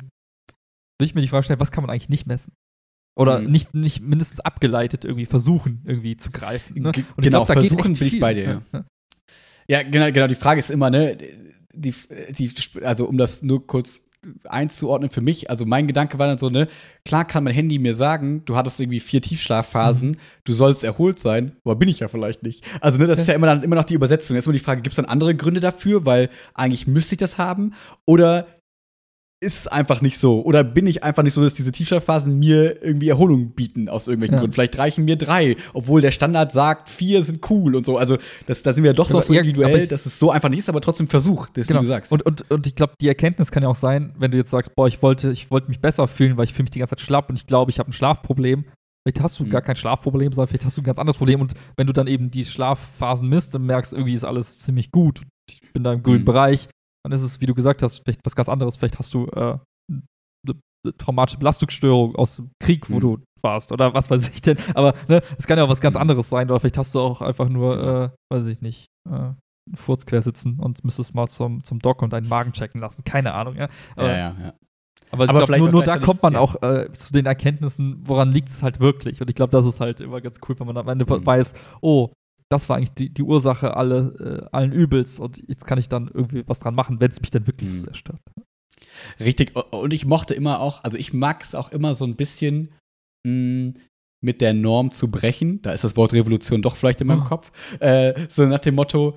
Speaker 2: will ich mir die Frage stellen, was kann man eigentlich nicht messen? Oder
Speaker 1: Mhm.
Speaker 2: nicht, nicht mindestens abgeleitet irgendwie versuchen, irgendwie zu greifen. Ne? Und ich
Speaker 1: genau,
Speaker 2: glaub, da geht
Speaker 1: versuchen bin ich bei dir, ja.
Speaker 2: Ja.
Speaker 1: Ja, genau, genau. Die Frage ist immer, ne, die, die, also um das nur kurz einzuordnen für mich, also mein Gedanke war dann so, ne, klar kann mein Handy mir sagen, du hattest irgendwie vier Tiefschlafphasen,
Speaker 2: Mhm.
Speaker 1: du sollst erholt sein, aber bin ich ja vielleicht nicht. Also, ne, das ist ja immer dann immer noch die Übersetzung. Jetzt immer die Frage, gibt es dann andere Gründe dafür, weil eigentlich müsste ich das haben? Oder ist es einfach nicht so? Oder bin ich einfach nicht so, dass diese Tiefschlafphasen mir irgendwie Erholung bieten aus irgendwelchen
Speaker 2: Ja.
Speaker 1: Gründen? Vielleicht reichen mir drei, obwohl der Standard sagt, vier sind cool und so. Also, das, da sind wir ja doch
Speaker 2: Aber-
Speaker 1: noch so
Speaker 2: ja,
Speaker 1: individuell,
Speaker 2: ich-
Speaker 1: dass es so einfach nicht ist, aber trotzdem Versuch, das
Speaker 2: Genau.
Speaker 1: wie du sagst.
Speaker 2: Und, und, und ich glaube, die Erkenntnis kann ja auch sein, wenn du jetzt sagst, boah, ich wollte, ich wollte mich besser fühlen, weil ich fühle mich die ganze Zeit schlapp und ich glaube, ich habe ein Schlafproblem, Vielleicht hast du
Speaker 1: Mhm.
Speaker 2: gar kein Schlafproblem, sondern vielleicht hast du ein ganz anderes Problem. Und wenn du dann eben die Schlafphasen misst und merkst, irgendwie ist alles ziemlich gut, ich bin da im grünen
Speaker 1: Mhm.
Speaker 2: Bereich, dann ist es, wie du gesagt hast, vielleicht was ganz anderes. Vielleicht hast du äh, eine, traumatische Belastungsstörung aus dem Krieg, wo
Speaker 1: Mhm.
Speaker 2: du warst oder was weiß ich denn. Aber ne, es kann ja auch was ganz
Speaker 1: Mhm.
Speaker 2: anderes sein. Oder vielleicht hast du auch einfach nur, äh, weiß ich nicht, äh, einen Furz quer sitzen und müsstest mal zum, zum Doc und deinen Magen checken lassen. Keine Ahnung, ja. Aber,
Speaker 1: ja, ja, ja.
Speaker 2: aber ich
Speaker 1: Aber
Speaker 2: glaube,
Speaker 1: vielleicht
Speaker 2: nur, nur da kommt man
Speaker 1: ja.
Speaker 2: auch äh, zu den Erkenntnissen, woran liegt es halt wirklich. Und ich glaube, das ist halt immer ganz cool, wenn man am Ende
Speaker 1: Mhm.
Speaker 2: weiß, oh, das war eigentlich die, die Ursache alle, äh, allen Übels und jetzt kann ich dann irgendwie was dran machen, wenn es mich dann wirklich
Speaker 1: Mhm.
Speaker 2: so sehr stört.
Speaker 1: Richtig. Und ich mochte immer auch, also ich mag es auch immer so ein bisschen mh, mit der Norm zu brechen. Da ist das Wort Revolution doch vielleicht in meinem
Speaker 2: Oh.
Speaker 1: Kopf. Äh, so nach dem Motto,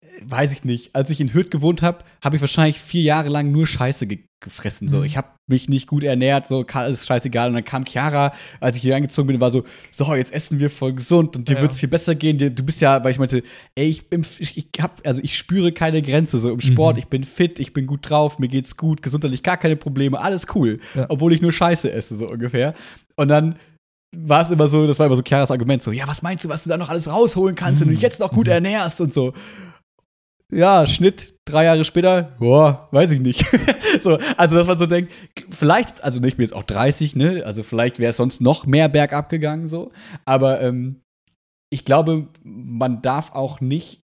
Speaker 1: äh, weiß ich nicht, als ich in Hürth gewohnt habe, habe ich wahrscheinlich vier Jahre lang nur Scheiße ge gefressen. So,
Speaker 2: Mhm.
Speaker 1: ich habe mich nicht gut ernährt, so alles scheißegal. Und dann kam Chiara, als ich hier eingezogen bin, war so, so jetzt essen wir voll gesund und dir
Speaker 2: Ja.
Speaker 1: wird es viel besser gehen. Du bist ja, weil ich meinte, ey, ich bin, ich, hab, also ich spüre keine Grenze so im Sport.
Speaker 2: Mhm.
Speaker 1: Ich bin fit, ich bin gut drauf, mir geht's gut, gesundheitlich gar keine Probleme, alles cool,
Speaker 2: Ja.
Speaker 1: obwohl ich nur Scheiße esse so ungefähr. Und dann war es immer so, das war immer so Chiaras Argument, so, ja, was meinst du, was du da noch alles rausholen kannst, wenn du dich jetzt noch gut
Speaker 2: Mhm.
Speaker 1: ernährst und so. Ja, Schnitt, drei Jahre später, boah, weiß ich nicht. so, also, dass man so denkt, vielleicht, also ich bin jetzt auch 30, ne, also vielleicht wäre es sonst noch mehr bergab gegangen, so, aber ähm, ich glaube, man darf auch nicht,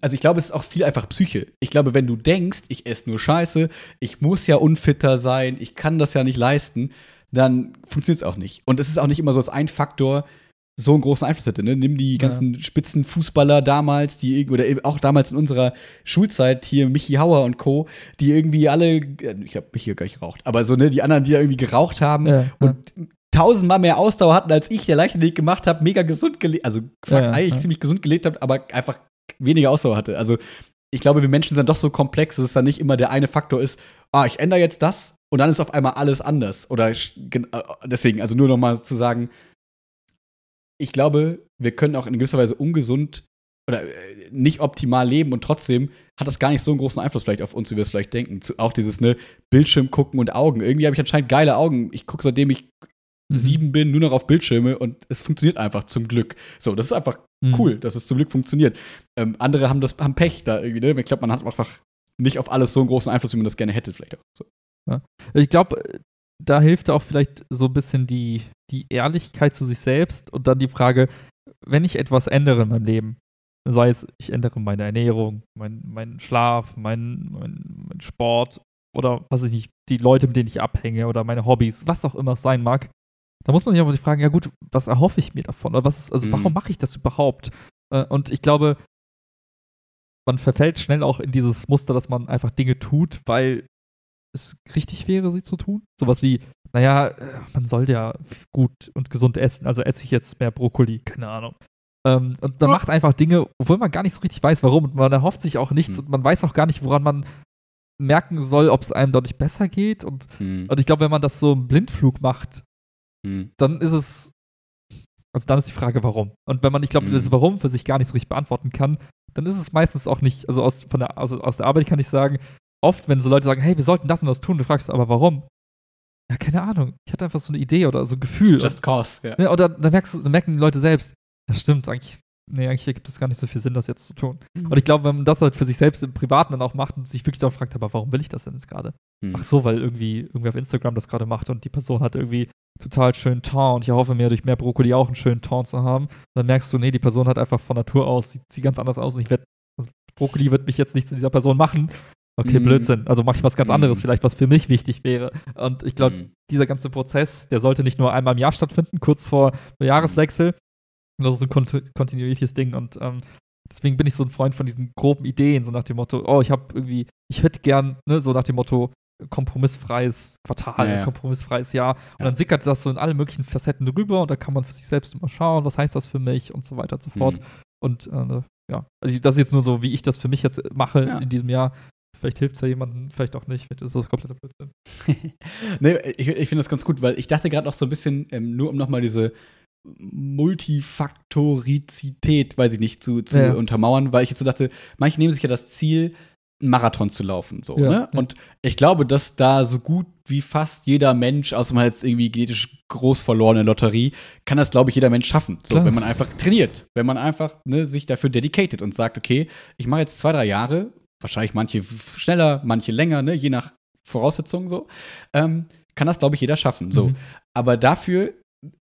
Speaker 1: also ich glaube, es ist auch viel einfach Psyche. Ich glaube, wenn du denkst, ich esse nur Scheiße, ich muss ja unfitter sein, ich kann das ja nicht leisten, dann funktioniert es auch nicht. Und es ist auch nicht immer so, dass ein Faktor so einen großen Einfluss hätte. Ne? Nimm die ganzen Spitzenfußballer damals, die oder auch damals in unserer Schulzeit hier Michi Hauer und Co., die irgendwie alle, äh, ich glaube, Michi hat gar nicht geraucht, aber so, ne, die anderen, die ja irgendwie geraucht haben
Speaker 2: Ja,
Speaker 1: und tausendmal mehr Ausdauer hatten als ich, der Leichtathletik gemacht habe, mega gesund gelebt, also
Speaker 2: Ja, ja,
Speaker 1: eigentlich
Speaker 2: ja.
Speaker 1: ziemlich gesund gelebt habe, aber einfach weniger Ausdauer hatte. Also ich glaube, wir Menschen sind doch so komplex, dass es dann nicht immer der eine Faktor ist, ah, ich ändere jetzt das und dann ist auf einmal alles anders. Oder äh, deswegen, also nur noch mal zu sagen, ich glaube, wir können auch in gewisser Weise ungesund oder äh, nicht optimal leben und trotzdem hat das gar nicht so einen großen Einfluss vielleicht auf uns, wie wir es vielleicht denken. Auch dieses ne Bildschirm gucken und Augen. Irgendwie habe ich anscheinend geile Augen. Ich gucke seitdem ich
Speaker 2: Mhm.
Speaker 1: sieben bin nur noch auf Bildschirme und es funktioniert einfach zum Glück. So, das ist einfach
Speaker 2: Mhm.
Speaker 1: cool, dass es zum Glück funktioniert. Ähm, andere haben das haben Pech da irgendwie. Ne? Ich glaube, man hat einfach nicht auf alles so einen großen Einfluss, wie man das gerne hätte vielleicht auch. So.
Speaker 2: Ich glaube, da hilft auch vielleicht so ein bisschen die, die Ehrlichkeit zu sich selbst und dann die Frage, wenn ich etwas ändere in meinem Leben, sei es, ich ändere meine Ernährung, mein, meinen Schlaf, mein, mein, mein Sport oder was ich nicht, die Leute, mit denen ich abhänge oder meine Hobbys, was auch immer es sein mag, da muss man sich auch mal die fragen, ja gut, was erhoffe ich mir davon? Oder was also
Speaker 1: Mhm.
Speaker 2: warum mache ich das überhaupt? Äh, Und ich glaube, man verfällt schnell auch in dieses Muster, dass man einfach Dinge tut, weil es richtig wäre, sie zu tun. Sowas wie, naja, äh, man soll ja gut und gesund essen, also esse ich jetzt mehr Brokkoli, keine Ahnung. Ähm, und man
Speaker 1: Ja.
Speaker 2: macht einfach Dinge, obwohl man gar nicht so richtig weiß, warum. Und man erhofft sich auch nichts
Speaker 1: Hm.
Speaker 2: und man weiß auch gar nicht, woran man merken soll, ob es einem dadurch besser geht. Und,
Speaker 1: Hm.
Speaker 2: und ich glaube, wenn man das so im Blindflug macht,
Speaker 1: Hm.
Speaker 2: dann ist es, also dann ist die Frage, warum. Und wenn man, ich glaube,
Speaker 1: Mhm.
Speaker 2: das Warum für sich gar nicht so richtig beantworten kann, dann ist es meistens auch nicht, also aus, von der, also aus der Arbeit kann ich sagen, oft, wenn so Leute sagen, hey, wir sollten das und das tun, du fragst aber warum? Ja, keine Ahnung. Ich hatte einfach so eine Idee oder so ein Gefühl.
Speaker 1: Just cause, ja.
Speaker 2: und, oder dann, merkst du, dann merken die Leute selbst, ja, stimmt, eigentlich, nee, eigentlich ergibt es gar nicht so viel Sinn, das jetzt zu tun. Und ich glaube, wenn man das halt für sich selbst im Privaten dann auch macht und sich wirklich darauf fragt, aber warum will ich das denn jetzt gerade?
Speaker 1: Hm.
Speaker 2: Ach so, weil irgendwie irgendwie auf Instagram das gerade macht und die Person hat irgendwie total schönen Ton und ich hoffe mir durch mehr Brokkoli auch einen schönen Ton zu haben. Und dann merkst du, nee, die Person hat einfach von Natur aus, sieht, sieht ganz anders aus und ich werde, also Brokkoli wird mich jetzt nicht zu dieser Person machen. Okay,
Speaker 1: Mhm.
Speaker 2: Blödsinn. Also mache ich was ganz anderes,
Speaker 1: Mhm.
Speaker 2: vielleicht was für mich wichtig wäre. Und ich glaube,
Speaker 1: Hm.
Speaker 2: dieser ganze Prozess, der sollte nicht nur einmal im Jahr stattfinden, kurz vor Jahreswechsel. Das ist ein kontu- kontinuierliches Ding und ähm, deswegen bin ich so ein Freund von diesen groben Ideen, so nach dem Motto, oh, ich habe irgendwie, ich hätte gern, ne, so nach dem Motto, kompromissfreies Quartal,
Speaker 1: Ja, ja.
Speaker 2: kompromissfreies Jahr. Und
Speaker 1: Ja.
Speaker 2: dann sickert das so in alle möglichen Facetten rüber und da kann man für sich selbst immer schauen, was heißt das für mich und so weiter und so fort.
Speaker 1: Hm.
Speaker 2: Und äh, ja, also das ist jetzt nur so, wie ich das für mich jetzt mache in diesem Jahr. Vielleicht hilft es ja jemandem, vielleicht auch nicht. Vielleicht ist das kompletter Blödsinn.
Speaker 1: nee, ich, ich finde das ganz gut, weil ich dachte gerade auch so ein bisschen, ähm, nur um nochmal diese Multifaktorizität, weiß ich nicht, zu, zu
Speaker 2: Ja.
Speaker 1: untermauern, weil ich jetzt so dachte, manche nehmen sich ja das Ziel, einen Marathon zu laufen. So,
Speaker 2: Ja,
Speaker 1: ne?
Speaker 2: ja.
Speaker 1: Und ich glaube, dass da so gut wie fast jeder Mensch, außer man jetzt irgendwie genetisch groß verlorene Lotterie, kann das, glaube ich, jeder Mensch schaffen. So,
Speaker 2: Klar.
Speaker 1: wenn man einfach trainiert, wenn man einfach ne, sich dafür dedicated und sagt, okay, ich mache jetzt zwei, drei Jahre, wahrscheinlich manche schneller, manche länger, ne, je nach Voraussetzungen so, ähm, kann das, glaube ich, jeder schaffen. So.
Speaker 2: Mhm.
Speaker 1: Aber dafür,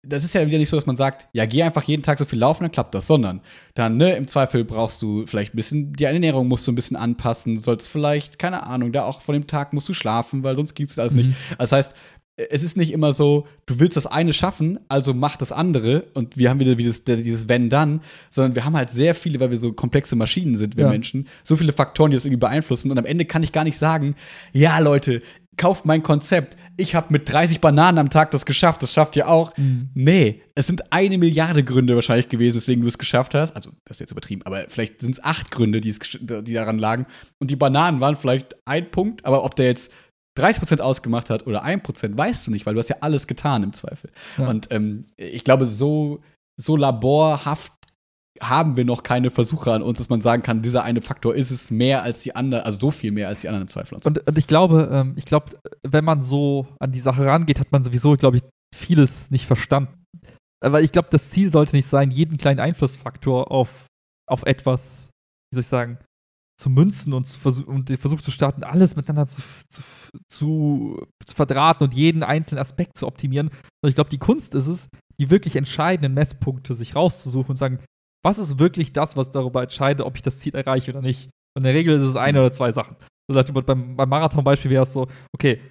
Speaker 1: das ist ja wieder nicht so, dass man sagt, ja, geh einfach jeden Tag so viel laufen, dann klappt das, sondern dann, ne, im Zweifel brauchst du vielleicht ein bisschen, die Ernährung musst du ein bisschen anpassen, sollst vielleicht, keine Ahnung, da auch von dem Tag musst du schlafen, weil sonst gibt's das
Speaker 2: Mhm.
Speaker 1: nicht. Das heißt, es ist nicht immer so, du willst das eine schaffen, also mach das andere und wir haben wieder dieses, dieses Wenn dann, sondern wir haben halt sehr viele, weil wir so komplexe Maschinen sind, wir
Speaker 2: Ja.
Speaker 1: Menschen, so viele Faktoren, die das irgendwie beeinflussen und am Ende kann ich gar nicht sagen, ja Leute, kauft mein Konzept, ich habe mit 30 Bananen am Tag das geschafft, das schafft ihr auch.
Speaker 2: Mhm.
Speaker 1: Nee, es sind eine Milliarde Gründe wahrscheinlich gewesen, weswegen du es geschafft hast. Also, das ist jetzt übertrieben, aber vielleicht sind es acht Gründe, die, es, die daran lagen. Und die Bananen waren vielleicht ein Punkt, aber ob der jetzt 30% ausgemacht hat oder 1%, weißt du nicht, weil du hast ja alles getan im Zweifel.
Speaker 2: Ja.
Speaker 1: Und ähm, ich glaube, so, so laborhaft haben wir noch keine Versuche an uns, dass man sagen kann, dieser eine Faktor ist es mehr als die anderen, also so viel mehr als die anderen im Zweifel. Und so.
Speaker 2: Und, ich glaube, ähm, ich glaube, wenn man so an die Sache rangeht, hat man sowieso, glaube ich, vieles nicht verstanden. Weil ich glaube, das Ziel sollte nicht sein, jeden kleinen Einflussfaktor auf, auf etwas, wie soll ich sagen, zu münzen und, zu versuch, und den Versuch zu starten, alles miteinander zu, zu, zu, zu verdrahten und jeden einzelnen Aspekt zu optimieren. Und ich glaube, die Kunst ist es, die wirklich entscheidenden Messpunkte sich rauszusuchen und sagen, was ist wirklich das, was darüber entscheidet, ob ich das Ziel erreiche oder nicht. Und in der Regel ist es eine oder zwei Sachen. So nach dem Motto, beim, beim Marathon-Beispiel wäre es so, okay,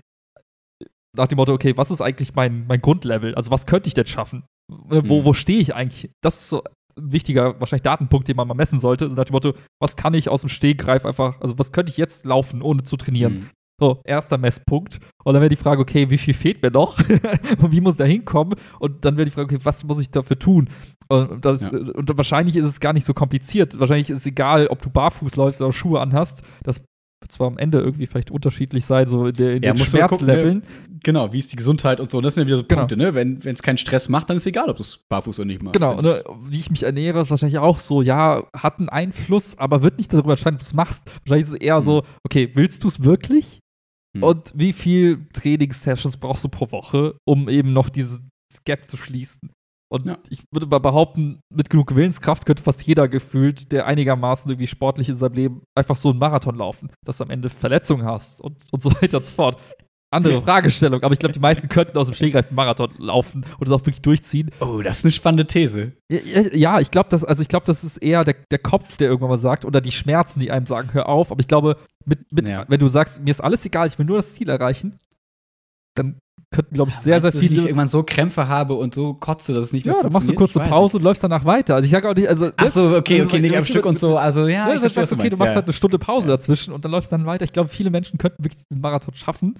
Speaker 2: nach dem Motto, okay, was ist eigentlich mein, mein Grundlevel? Also was könnte ich denn schaffen? Äh, Wo,
Speaker 1: Mhm.
Speaker 2: wo stehe ich eigentlich? Das ist so wichtiger, wahrscheinlich Datenpunkt, den man mal messen sollte. Also nach dem Motto, was kann ich aus dem Stegreif einfach, also was könnte ich jetzt laufen, ohne zu trainieren?
Speaker 1: Mhm.
Speaker 2: So, erster Messpunkt. Und dann wäre die Frage, okay, wie viel fehlt mir noch? und wie muss da hinkommen? Und dann wäre die Frage, okay, was muss ich dafür tun? Und, das,
Speaker 1: Ja.
Speaker 2: und wahrscheinlich ist es gar nicht so kompliziert. Wahrscheinlich ist es egal, ob du barfuß läufst oder Schuhe anhast. Das wird zwar am Ende irgendwie vielleicht unterschiedlich sein, so in, der, in
Speaker 1: Ja,
Speaker 2: den
Speaker 1: du mal gucken,
Speaker 2: Schmerzleveln.
Speaker 1: Genau, wie ist die Gesundheit und so. Das sind ja wieder so
Speaker 2: Genau.
Speaker 1: Punkte, ne? Wenn es keinen Stress macht, dann ist egal, ob du es barfuß oder nicht machst.
Speaker 2: Genau,
Speaker 1: Wenn
Speaker 2: ne, wie ich mich ernähre, ist wahrscheinlich auch so, ja, hat einen Einfluss, aber wird nicht darüber entscheiden, ob du es machst. Wahrscheinlich ist es eher
Speaker 1: Mhm.
Speaker 2: so, okay, willst du es wirklich?
Speaker 1: Mhm.
Speaker 2: Und wie viel Trainingssessions brauchst du pro Woche, um eben noch dieses Gap zu schließen? Und
Speaker 1: Ja.
Speaker 2: ich würde mal behaupten, mit genug Willenskraft könnte fast jeder gefühlt, der einigermaßen irgendwie sportlich in seinem Leben, einfach so einen Marathon laufen, dass du am Ende Verletzungen hast und, und so weiter und so fort. Andere Fragestellung, aber ich glaube, die meisten könnten aus dem Stegreif einen Marathon laufen und es auch wirklich durchziehen.
Speaker 1: Oh, das ist eine spannende These.
Speaker 2: Ja, ich glaube, das, also ich glaube, das ist eher der, der Kopf, der irgendwann mal sagt, oder die Schmerzen, die einem sagen, hör auf. Aber ich glaube, mit, mit,
Speaker 1: Ja.
Speaker 2: wenn du sagst, mir ist alles egal, ich will nur das Ziel erreichen, dann könnten, glaube ich, sehr, sehr
Speaker 1: du, dass ich
Speaker 2: viele.
Speaker 1: irgendwann so Krämpfe habe und so kotze, dass es nicht mehr
Speaker 2: Ja, dann machst du
Speaker 1: funktioniert?
Speaker 2: kurz eine
Speaker 1: Ich weiß
Speaker 2: Pause und läufst danach weiter. Also ich sage auch nicht, also.
Speaker 1: Ach so, okay,
Speaker 2: also,
Speaker 1: okay, nicht am Stück und so. Also, ja,
Speaker 2: Ja,
Speaker 1: ich verstehe,
Speaker 2: sagst okay, du machst
Speaker 1: ja.
Speaker 2: halt eine Stunde Pause
Speaker 1: Ja.
Speaker 2: dazwischen und dann läufst du dann weiter. Ich glaube, viele Menschen könnten wirklich diesen Marathon schaffen,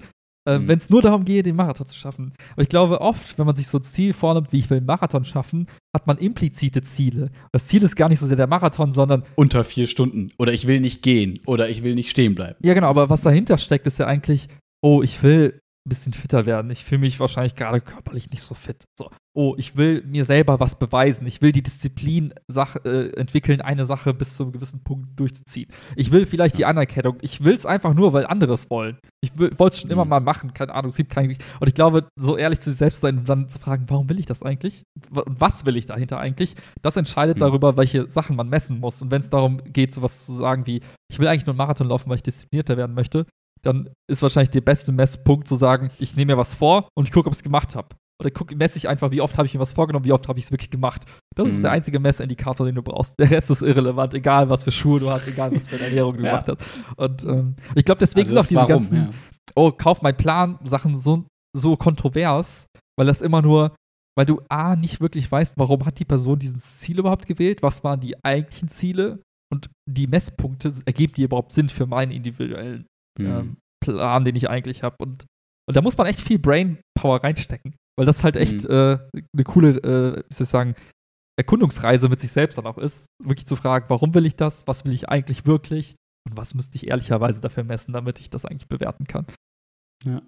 Speaker 2: äh,
Speaker 1: Mhm.
Speaker 2: wenn es nur darum geht, den Marathon zu schaffen. Aber ich glaube, oft, wenn man sich so ein Ziel vornimmt, wie ich will einen Marathon schaffen, hat man implizite Ziele. Das Ziel ist gar nicht so sehr der Marathon, sondern
Speaker 1: Unter vier Stunden. Oder ich will nicht gehen. Oder ich will nicht stehen bleiben.
Speaker 2: Ja, genau, aber was dahinter steckt, ist ja eigentlich, oh, ich will ein bisschen fitter werden. Ich fühle mich wahrscheinlich gerade körperlich nicht so fit. So. Oh, ich will mir selber was beweisen. Ich will die Disziplin Sach äh, entwickeln, eine Sache bis zu einem gewissen Punkt durchzuziehen. Ich will vielleicht die Anerkennung. Ich will es einfach nur, weil andere es wollen. Ich wollte es schon immer
Speaker 1: Mhm.
Speaker 2: mal machen, keine Ahnung, es gibt keinen. Und ich glaube, so ehrlich zu sich selbst sein und dann zu fragen, warum will ich das eigentlich? Und was will ich dahinter eigentlich? Das entscheidet
Speaker 1: Mhm.
Speaker 2: darüber, welche Sachen man messen muss. Und wenn es darum geht, sowas zu sagen wie, ich will eigentlich nur einen Marathon laufen, weil ich disziplinierter werden möchte, dann ist wahrscheinlich der beste Messpunkt zu sagen, ich nehme mir was vor und ich gucke, ob ich es gemacht habe. Oder guck, messe ich einfach, wie oft habe ich mir was vorgenommen, wie oft habe ich es wirklich gemacht. Das ist
Speaker 1: Mhm.
Speaker 2: der einzige Messindikator, den du brauchst. Der Rest ist irrelevant, egal was für Schuhe du hast, egal was für eine Ernährung du
Speaker 1: Ja.
Speaker 2: gemacht hast. Und ähm, ich glaube, deswegen
Speaker 1: Also
Speaker 2: sind auch diese
Speaker 1: Warum,
Speaker 2: ganzen,
Speaker 1: ja.
Speaker 2: oh, kauf mein Plan, Sachen so, so kontrovers, weil das immer nur, weil du A, nicht wirklich weißt, warum hat die Person dieses Ziel überhaupt gewählt, was waren die eigentlichen Ziele und die Messpunkte, ergeben die überhaupt Sinn für meinen individuellen
Speaker 1: Mhm.
Speaker 2: ähm, Plan, den ich eigentlich habe. Und, und da muss man echt viel Brainpower reinstecken, weil das halt echt
Speaker 1: Mhm.
Speaker 2: äh, eine coole, äh, wie soll ich sagen, Erkundungsreise mit sich selbst dann auch ist, wirklich zu fragen, warum will ich das, was will ich eigentlich wirklich und was müsste ich ehrlicherweise dafür messen, damit ich das eigentlich bewerten kann.
Speaker 1: Ja,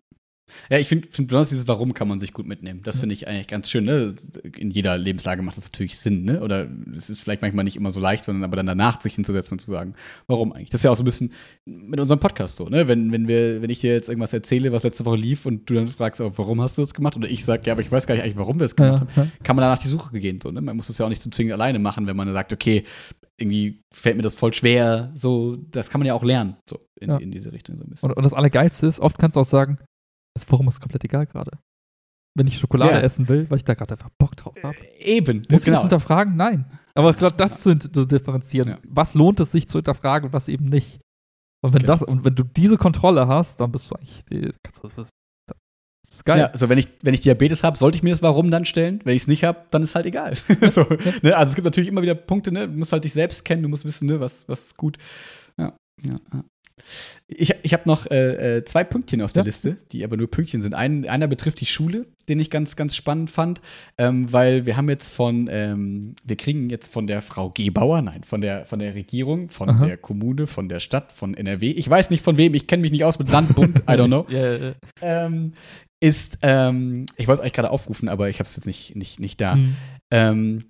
Speaker 1: ich finde find besonders dieses Warum kann man sich gut mitnehmen. Das finde ich eigentlich ganz schön. Ne? In jeder Lebenslage macht das natürlich Sinn. Ne? Oder es ist vielleicht manchmal nicht immer so leicht, sondern aber dann danach sich hinzusetzen und zu sagen, warum eigentlich? Das ist ja auch so ein bisschen mit unserem Podcast so. Ne? Wenn, wenn, wir, wenn ich dir jetzt irgendwas erzähle, was letzte Woche lief und du dann fragst, oh, warum hast du das gemacht? Oder ich sage, ja, aber ich weiß gar nicht eigentlich, warum wir es gemacht
Speaker 2: Ja,
Speaker 1: haben. Kann man danach die Suche gehen. So, ne? Man muss das ja auch nicht zum Zwingen alleine machen, wenn man sagt, okay, irgendwie fällt mir das voll schwer. So, das kann man ja auch lernen. So in,
Speaker 2: Ja.
Speaker 1: in diese Richtung so ein bisschen.
Speaker 2: Und, und das Allergeilste ist, oft kannst du auch sagen, das Forum ist komplett egal gerade. Wenn ich Schokolade
Speaker 1: Ja.
Speaker 2: essen will, weil ich da gerade einfach Bock drauf habe.
Speaker 1: Eben.
Speaker 2: Muss ich
Speaker 1: genau.
Speaker 2: das hinterfragen? Nein. Aber ich glaube, das zu, zu differenzieren.
Speaker 1: Ja.
Speaker 2: Was lohnt es sich zu hinterfragen und was eben nicht? Und wenn,
Speaker 1: Genau.
Speaker 2: das, und wenn du diese Kontrolle hast, dann bist du eigentlich. Die, kannst du, das, das ist geil.
Speaker 1: Ja, also wenn ich, wenn ich Diabetes habe, sollte ich mir das Warum dann stellen. Wenn ich es nicht habe, dann ist halt egal. so, ne? Also es gibt natürlich immer wieder Punkte, ne? Du musst halt dich selbst kennen, du musst wissen, ne, was, was ist gut. Ja, ja, ja. Ich, ich habe noch äh, äh, zwei Pünktchen auf der
Speaker 2: Ja.
Speaker 1: Liste, die aber nur Pünktchen sind. Ein, einer betrifft die Schule, den ich ganz, ganz spannend fand, ähm, weil wir haben jetzt von, ähm, wir kriegen jetzt von der Frau Gebauer, nein, von der, von der Regierung, von
Speaker 2: Aha.
Speaker 1: der Kommune, von der Stadt, von NRW. Ich weiß nicht von wem, ich kenne mich nicht aus mit Land, Bund, I don't know
Speaker 2: ja, ja.
Speaker 1: ähm, ist, ähm, ich wollte es eigentlich gerade aufrufen, aber ich habe es jetzt nicht, nicht, nicht da.
Speaker 2: Hm.
Speaker 1: Ähm,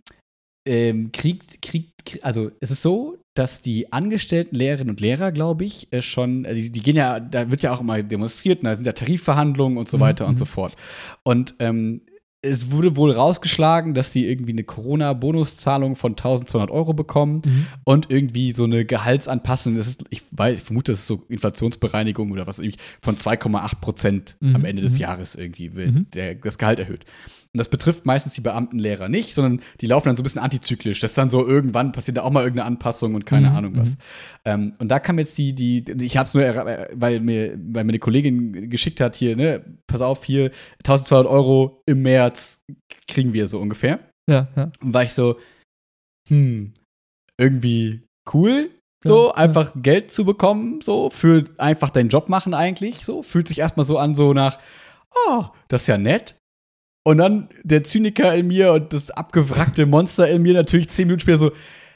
Speaker 1: ähm, kriegt, kriegt, kriegt, also es ist so, dass die angestellten Lehrerinnen und Lehrer, glaube ich, äh, schon, äh, die, die gehen ja, da wird ja auch immer demonstriert, und da sind ja Tarifverhandlungen und so
Speaker 2: Mhm,
Speaker 1: weiter und
Speaker 2: mhm.
Speaker 1: so fort. Und ähm, es wurde wohl rausgeschlagen, dass sie irgendwie eine Corona-Bonuszahlung von 1200 Euro bekommen
Speaker 2: Mhm.
Speaker 1: und irgendwie so eine Gehaltsanpassung. Das ist, ich, weiß, ich vermute, das ist so Inflationsbereinigung oder was irgendwie von 2,8 Prozent
Speaker 2: Mhm,
Speaker 1: am Ende des
Speaker 2: mhm.
Speaker 1: Jahres irgendwie wird
Speaker 2: Mhm.
Speaker 1: der, das Gehalt erhöht. Und das betrifft meistens die Beamtenlehrer nicht, sondern die laufen dann so ein bisschen antizyklisch. Das ist dann so irgendwann passiert da auch mal irgendeine Anpassung und keine
Speaker 2: Mhm,
Speaker 1: Ahnung was.
Speaker 2: mhm.
Speaker 1: Ähm, und da kam jetzt die, die, ich habe es nur, weil mir, weil mir eine Kollegin geschickt hat hier, ne, pass auf, hier 1200 Euro im März kriegen wir so ungefähr.
Speaker 2: Ja, ja.
Speaker 1: Und war ich so, hm, irgendwie cool, so
Speaker 2: Ja,
Speaker 1: einfach Geld zu bekommen, so für einfach deinen Job machen eigentlich, so fühlt sich erstmal so an, so nach, oh, das ist ja nett. Und dann der Zyniker in mir und das abgewrackte Monster in mir natürlich zehn Minuten später so,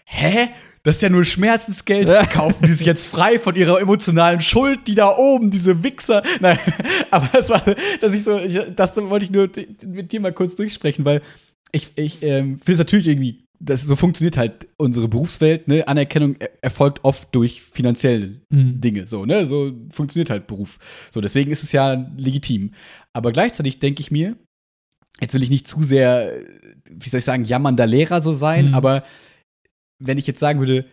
Speaker 1: hä? Das ist ja nur Schmerzensgeld. Kaufen die sich jetzt frei von ihrer emotionalen Schuld, die da oben, diese Wichser. Nein, aber das war, dass ich so, ich, das wollte ich nur mit dir mal kurz durchsprechen, weil ich, ich ähm, finde es natürlich irgendwie, das, so funktioniert halt unsere Berufswelt, ne? Anerkennung er erfolgt oft durch finanzielle
Speaker 2: Mhm.
Speaker 1: Dinge, so, ne? So funktioniert halt Beruf. So, deswegen ist es ja legitim. Aber gleichzeitig denke ich mir, jetzt will ich nicht zu sehr, wie soll ich sagen, jammernder Lehrer so sein,
Speaker 2: Mhm.
Speaker 1: aber wenn ich jetzt sagen würde,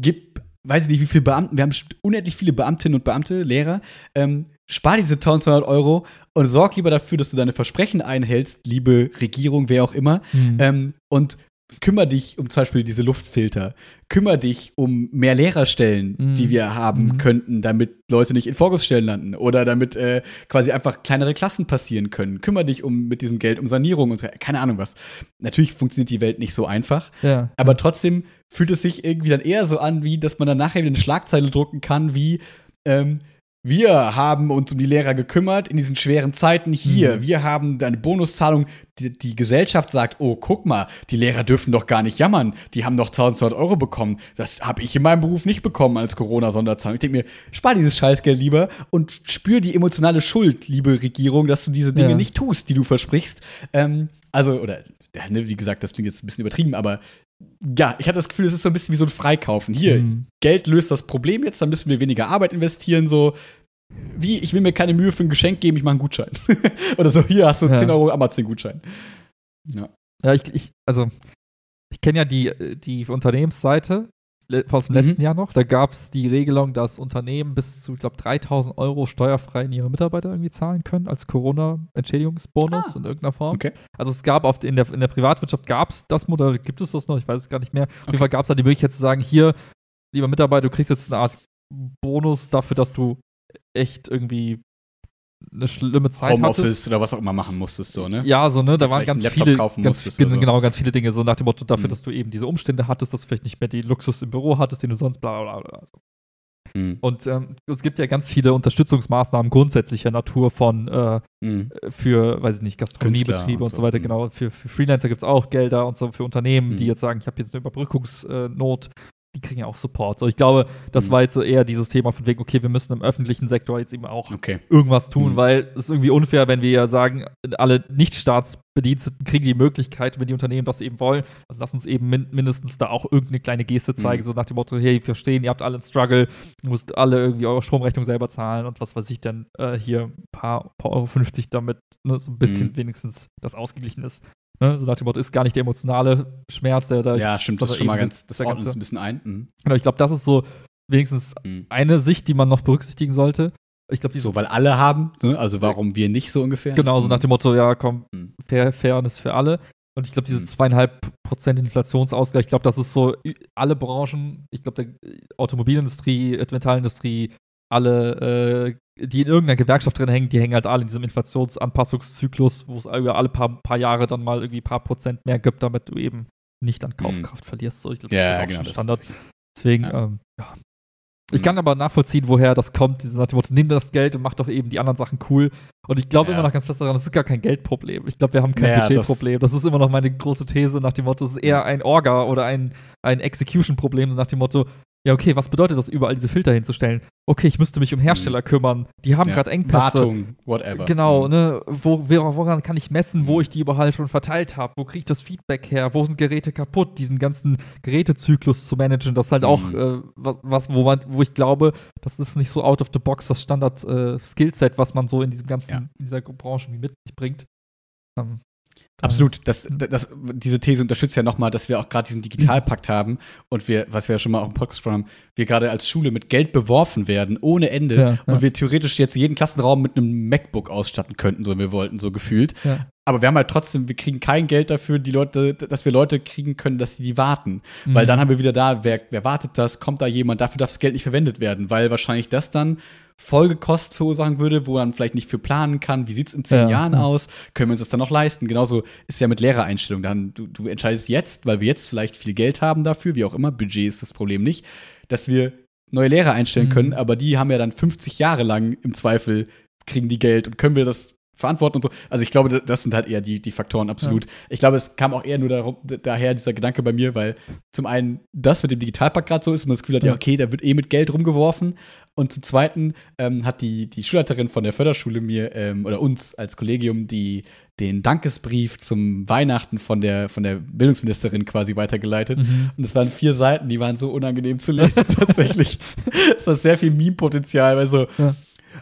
Speaker 1: gib, weiß ich nicht, wie viele Beamten, wir haben unendlich viele Beamtinnen und Beamte, Lehrer, ähm, spar diese 1200 Euro und sorg lieber dafür, dass du deine Versprechen einhältst, liebe Regierung, wer auch immer,
Speaker 2: Mhm.
Speaker 1: ähm, und kümmer dich um zum Beispiel diese Luftfilter. Kümmer dich um mehr Lehrerstellen,
Speaker 2: Mhm.
Speaker 1: die wir haben
Speaker 2: Mhm.
Speaker 1: könnten, damit Leute nicht in Vorgriffsstellen landen oder damit äh, quasi einfach kleinere Klassen passieren können. Kümmer dich um mit diesem Geld um Sanierung und so. Keine Ahnung was. Natürlich funktioniert die Welt nicht so einfach,
Speaker 2: ja.
Speaker 1: aber trotzdem fühlt es sich irgendwie dann eher so an, wie dass man dann nachher eine Schlagzeile drucken kann, wie ähm, wir haben uns um die Lehrer gekümmert in diesen schweren Zeiten hier.
Speaker 2: Mhm.
Speaker 1: Wir haben eine Bonuszahlung. Die, die Gesellschaft sagt, oh, guck mal, die Lehrer dürfen doch gar nicht jammern. Die haben doch 1200 Euro bekommen. Das habe ich in meinem Beruf nicht bekommen als Corona-Sonderzahlung. Ich denke mir, spar dieses Scheißgeld lieber und spür die emotionale Schuld, liebe Regierung, dass du diese Dinge
Speaker 2: Ja.
Speaker 1: nicht tust, die du versprichst. Ähm, also, oder, ne, wie gesagt, das klingt jetzt ein bisschen übertrieben, aber ja, ich hatte das Gefühl, es ist so ein bisschen wie so ein Freikaufen. Hier,
Speaker 2: Mhm.
Speaker 1: Geld löst das Problem jetzt, dann müssen wir weniger Arbeit investieren, so. Wie, ich will mir keine Mühe für ein Geschenk geben, ich mache einen Gutschein. Oder so, hier hast du
Speaker 2: Ja.
Speaker 1: 10 Euro Amazon-Gutschein. Ja.
Speaker 2: Ja, ich, ich also, ich kenne ja die, die Unternehmensseite aus dem
Speaker 1: Mhm.
Speaker 2: letzten Jahr noch. Da gab es die Regelung, dass Unternehmen bis zu, ich glaube, 3000 Euro steuerfrei in ihre Mitarbeiter irgendwie zahlen können als Corona-Entschädigungsbonus
Speaker 1: Ah.
Speaker 2: in irgendeiner Form.
Speaker 1: Okay.
Speaker 2: Also es gab auf, in, der, in der Privatwirtschaft gab es das Modell, gibt es das noch? Ich weiß es gar nicht mehr. Auf jeden Fall gab es da die Möglichkeit zu sagen, hier, lieber Mitarbeiter, du kriegst jetzt eine Art Bonus dafür, dass du echt irgendwie eine schlimme Zeit
Speaker 1: Homeoffice
Speaker 2: hattest.
Speaker 1: oder was auch immer machen musstest, so, ne?
Speaker 2: Ja, so, ne, da waren ganz viele, ganz,
Speaker 1: so.
Speaker 2: genau, ganz viele Dinge, so nach dem Motto dafür,
Speaker 1: Mhm.
Speaker 2: dass du eben diese Umstände hattest, dass du vielleicht nicht mehr die Luxus im Büro hattest, den du sonst bla bla bla. So.
Speaker 1: Mhm.
Speaker 2: Und ähm, es gibt ja ganz viele Unterstützungsmaßnahmen grundsätzlicher Natur von äh,
Speaker 1: Mhm.
Speaker 2: für, weiß ich nicht, Gastronomiebetriebe und,
Speaker 1: und
Speaker 2: so
Speaker 1: so,
Speaker 2: weiter,
Speaker 1: mhm.
Speaker 2: genau. Für, für Freelancer gibt es auch Gelder und so für Unternehmen, die
Speaker 1: Mhm.
Speaker 2: jetzt sagen, ich habe jetzt eine Überbrückungsnot. Die kriegen ja auch Support. So, ich glaube, das
Speaker 1: Mhm.
Speaker 2: war jetzt so eher dieses Thema von wegen, okay, wir müssen im öffentlichen Sektor jetzt eben auch
Speaker 1: Okay.
Speaker 2: irgendwas tun,
Speaker 1: Mhm.
Speaker 2: weil es ist irgendwie unfair, wenn wir ja sagen, alle Nicht-Staatsbediensteten kriegen die Möglichkeit, wenn die Unternehmen das eben wollen. Also lass uns eben min mindestens da auch irgendeine kleine Geste zeigen,
Speaker 1: Mhm.
Speaker 2: so nach dem Motto, hey, wir verstehen, ihr habt alle einen Struggle, ihr müsst alle irgendwie eure Stromrechnung selber zahlen und was weiß ich denn, äh, hier ein paar, paar Euro 50, damit ne, so ein bisschen
Speaker 1: Mhm.
Speaker 2: wenigstens das ausgeglichen ist. Ne? So nach dem Motto, ist gar nicht der emotionale Schmerz, der da
Speaker 1: Ja, stimmt, das ist schon mal ganz, das ordnet uns
Speaker 2: ganze-
Speaker 1: ein bisschen ein. Mhm.
Speaker 2: Genau, ich glaube, das ist so wenigstens
Speaker 1: Mhm.
Speaker 2: eine Sicht, die man noch berücksichtigen sollte. Ich glaube,
Speaker 1: So, weil alle haben, ne? also warum wir nicht so ungefähr.
Speaker 2: Genau, so nach dem Motto, ja, komm,
Speaker 1: Mhm.
Speaker 2: Fair, Fairness für alle. Und ich glaube, diese
Speaker 1: Mhm.
Speaker 2: zweieinhalb Prozent Inflationsausgleich, ich glaube, das ist so alle Branchen, ich glaube, der Automobilindustrie, Metallindustrie, alle, äh, die in irgendeiner Gewerkschaft drin hängen, die hängen halt alle in diesem Inflationsanpassungszyklus, wo es alle paar, paar Jahre dann mal irgendwie ein paar Prozent mehr gibt, damit du eben nicht an Kaufkraft verlierst. So, ich glaube,
Speaker 1: Mhm. Ja,
Speaker 2: das ist auch
Speaker 1: genau.
Speaker 2: schon
Speaker 1: das-
Speaker 2: Standard. Deswegen,
Speaker 1: Ja.
Speaker 2: ähm, ja. Ich
Speaker 1: Mhm.
Speaker 2: kann aber nachvollziehen, woher das kommt, dieses nach dem Motto, nimm das Geld und mach doch eben die anderen Sachen cool. Und ich glaube
Speaker 1: Ja.
Speaker 2: immer noch ganz fest daran, das ist gar kein Geldproblem. Ich glaube, wir haben kein
Speaker 1: Ja, das-
Speaker 2: Budgetproblem. Das, ist immer noch meine große These nach dem Motto, es ist eher ein Orga oder ein, ein Execution-Problem, nach dem Motto, ja, okay, was bedeutet das, überall diese Filter hinzustellen? Okay, ich müsste mich um Hersteller kümmern. Die haben
Speaker 1: Ja.
Speaker 2: gerade Engpässe.
Speaker 1: Wartung, whatever.
Speaker 2: Genau,
Speaker 1: Mhm.
Speaker 2: ne? Wo, woran kann ich messen, wo
Speaker 1: Mhm.
Speaker 2: ich die überall schon verteilt habe? Wo kriege ich das Feedback her? Wo sind Geräte kaputt? Diesen ganzen Gerätezyklus zu managen, das ist halt auch
Speaker 1: Mhm.
Speaker 2: äh, was, was, wo man, wo ich glaube, das ist nicht so out of the box das Standard äh, was man so in diesem ganzen,
Speaker 1: Ja.
Speaker 2: in dieser Branche mit sich bringt. Ähm,
Speaker 1: Absolut. Das, das, diese These unterstützt ja nochmal, dass wir auch gerade diesen Digitalpakt haben und wir, was wir ja schon mal auch im Podcast haben, wir gerade als Schule mit Geld beworfen werden, ohne Ende.
Speaker 2: Ja, ja.
Speaker 1: Und wir theoretisch jetzt jeden Klassenraum mit einem MacBook ausstatten könnten, so wenn wir wollten, so gefühlt.
Speaker 2: Ja.
Speaker 1: Aber wir haben halt trotzdem, wir kriegen kein Geld dafür, die Leute, dass wir Leute kriegen können, dass sie die warten. Weil
Speaker 2: Mhm.
Speaker 1: dann haben wir wieder da, wer, wer wartet das? Kommt da jemand? Dafür darf das Geld nicht verwendet werden, weil wahrscheinlich das dann Folgekost verursachen würde, wo man vielleicht nicht für planen kann. Wie sieht es in zehn
Speaker 2: Ja,
Speaker 1: Jahren
Speaker 2: ja.
Speaker 1: aus? Können wir uns das dann noch leisten? Genauso ist es ja mit Lehrereinstellung. Dann, du, du entscheidest jetzt, weil wir jetzt vielleicht viel Geld haben dafür, wie auch immer, Budget ist das Problem nicht, dass wir neue Lehrer einstellen
Speaker 2: Mhm.
Speaker 1: können, aber die haben ja dann 50 Jahre lang im Zweifel kriegen die Geld und können wir das verantworten und so. Also ich glaube, das sind halt eher die, die Faktoren, absolut. Ich glaube, es kam auch eher nur darum, daher dieser Gedanke bei mir, weil zum einen das mit dem Digitalpakt gerade so ist, man das Gefühl hat, ja.
Speaker 2: Ja.
Speaker 1: okay, da wird eh mit Geld rumgeworfen. Und zum Zweiten ähm, hat die, die Schulleiterin von der Förderschule mir ähm, oder uns als Kollegium die, den Dankesbrief zum Weihnachten von der, von der Bildungsministerin quasi weitergeleitet.
Speaker 2: Mhm.
Speaker 1: Und es waren vier Seiten, die waren so unangenehm zu lesen, tatsächlich. Es hat sehr viel Meme-Potenzial, weil so,
Speaker 2: Ja.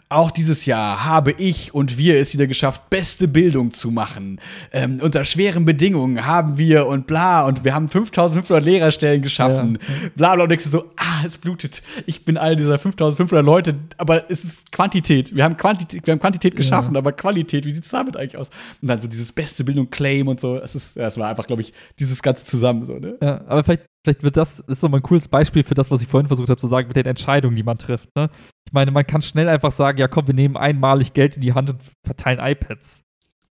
Speaker 1: Auch dieses Jahr habe ich und wir es wieder geschafft, beste Bildung zu machen. Ähm, unter schweren Bedingungen haben wir und bla und wir haben 5500 Lehrerstellen geschaffen. Bla bla und denkst du so, ah, es blutet. Ich bin einer dieser 5500 Leute, aber es ist Quantität. Wir haben Quantität, wir haben Quantität geschaffen, aber Qualität, wie sieht es damit eigentlich aus? Und dann so dieses beste Bildung Claim und so. Es ist, ja, es war einfach, glaube ich, dieses Ganze zusammen so, ne?
Speaker 2: Ja, aber vielleicht, vielleicht wird das, ist so mal ein cooles Beispiel für das, was ich vorhin versucht habe zu sagen, mit den Entscheidungen, die man trifft. Ne? Ich meine, man kann schnell einfach sagen, ja komm, wir nehmen einmalig Geld in die Hand und verteilen iPads.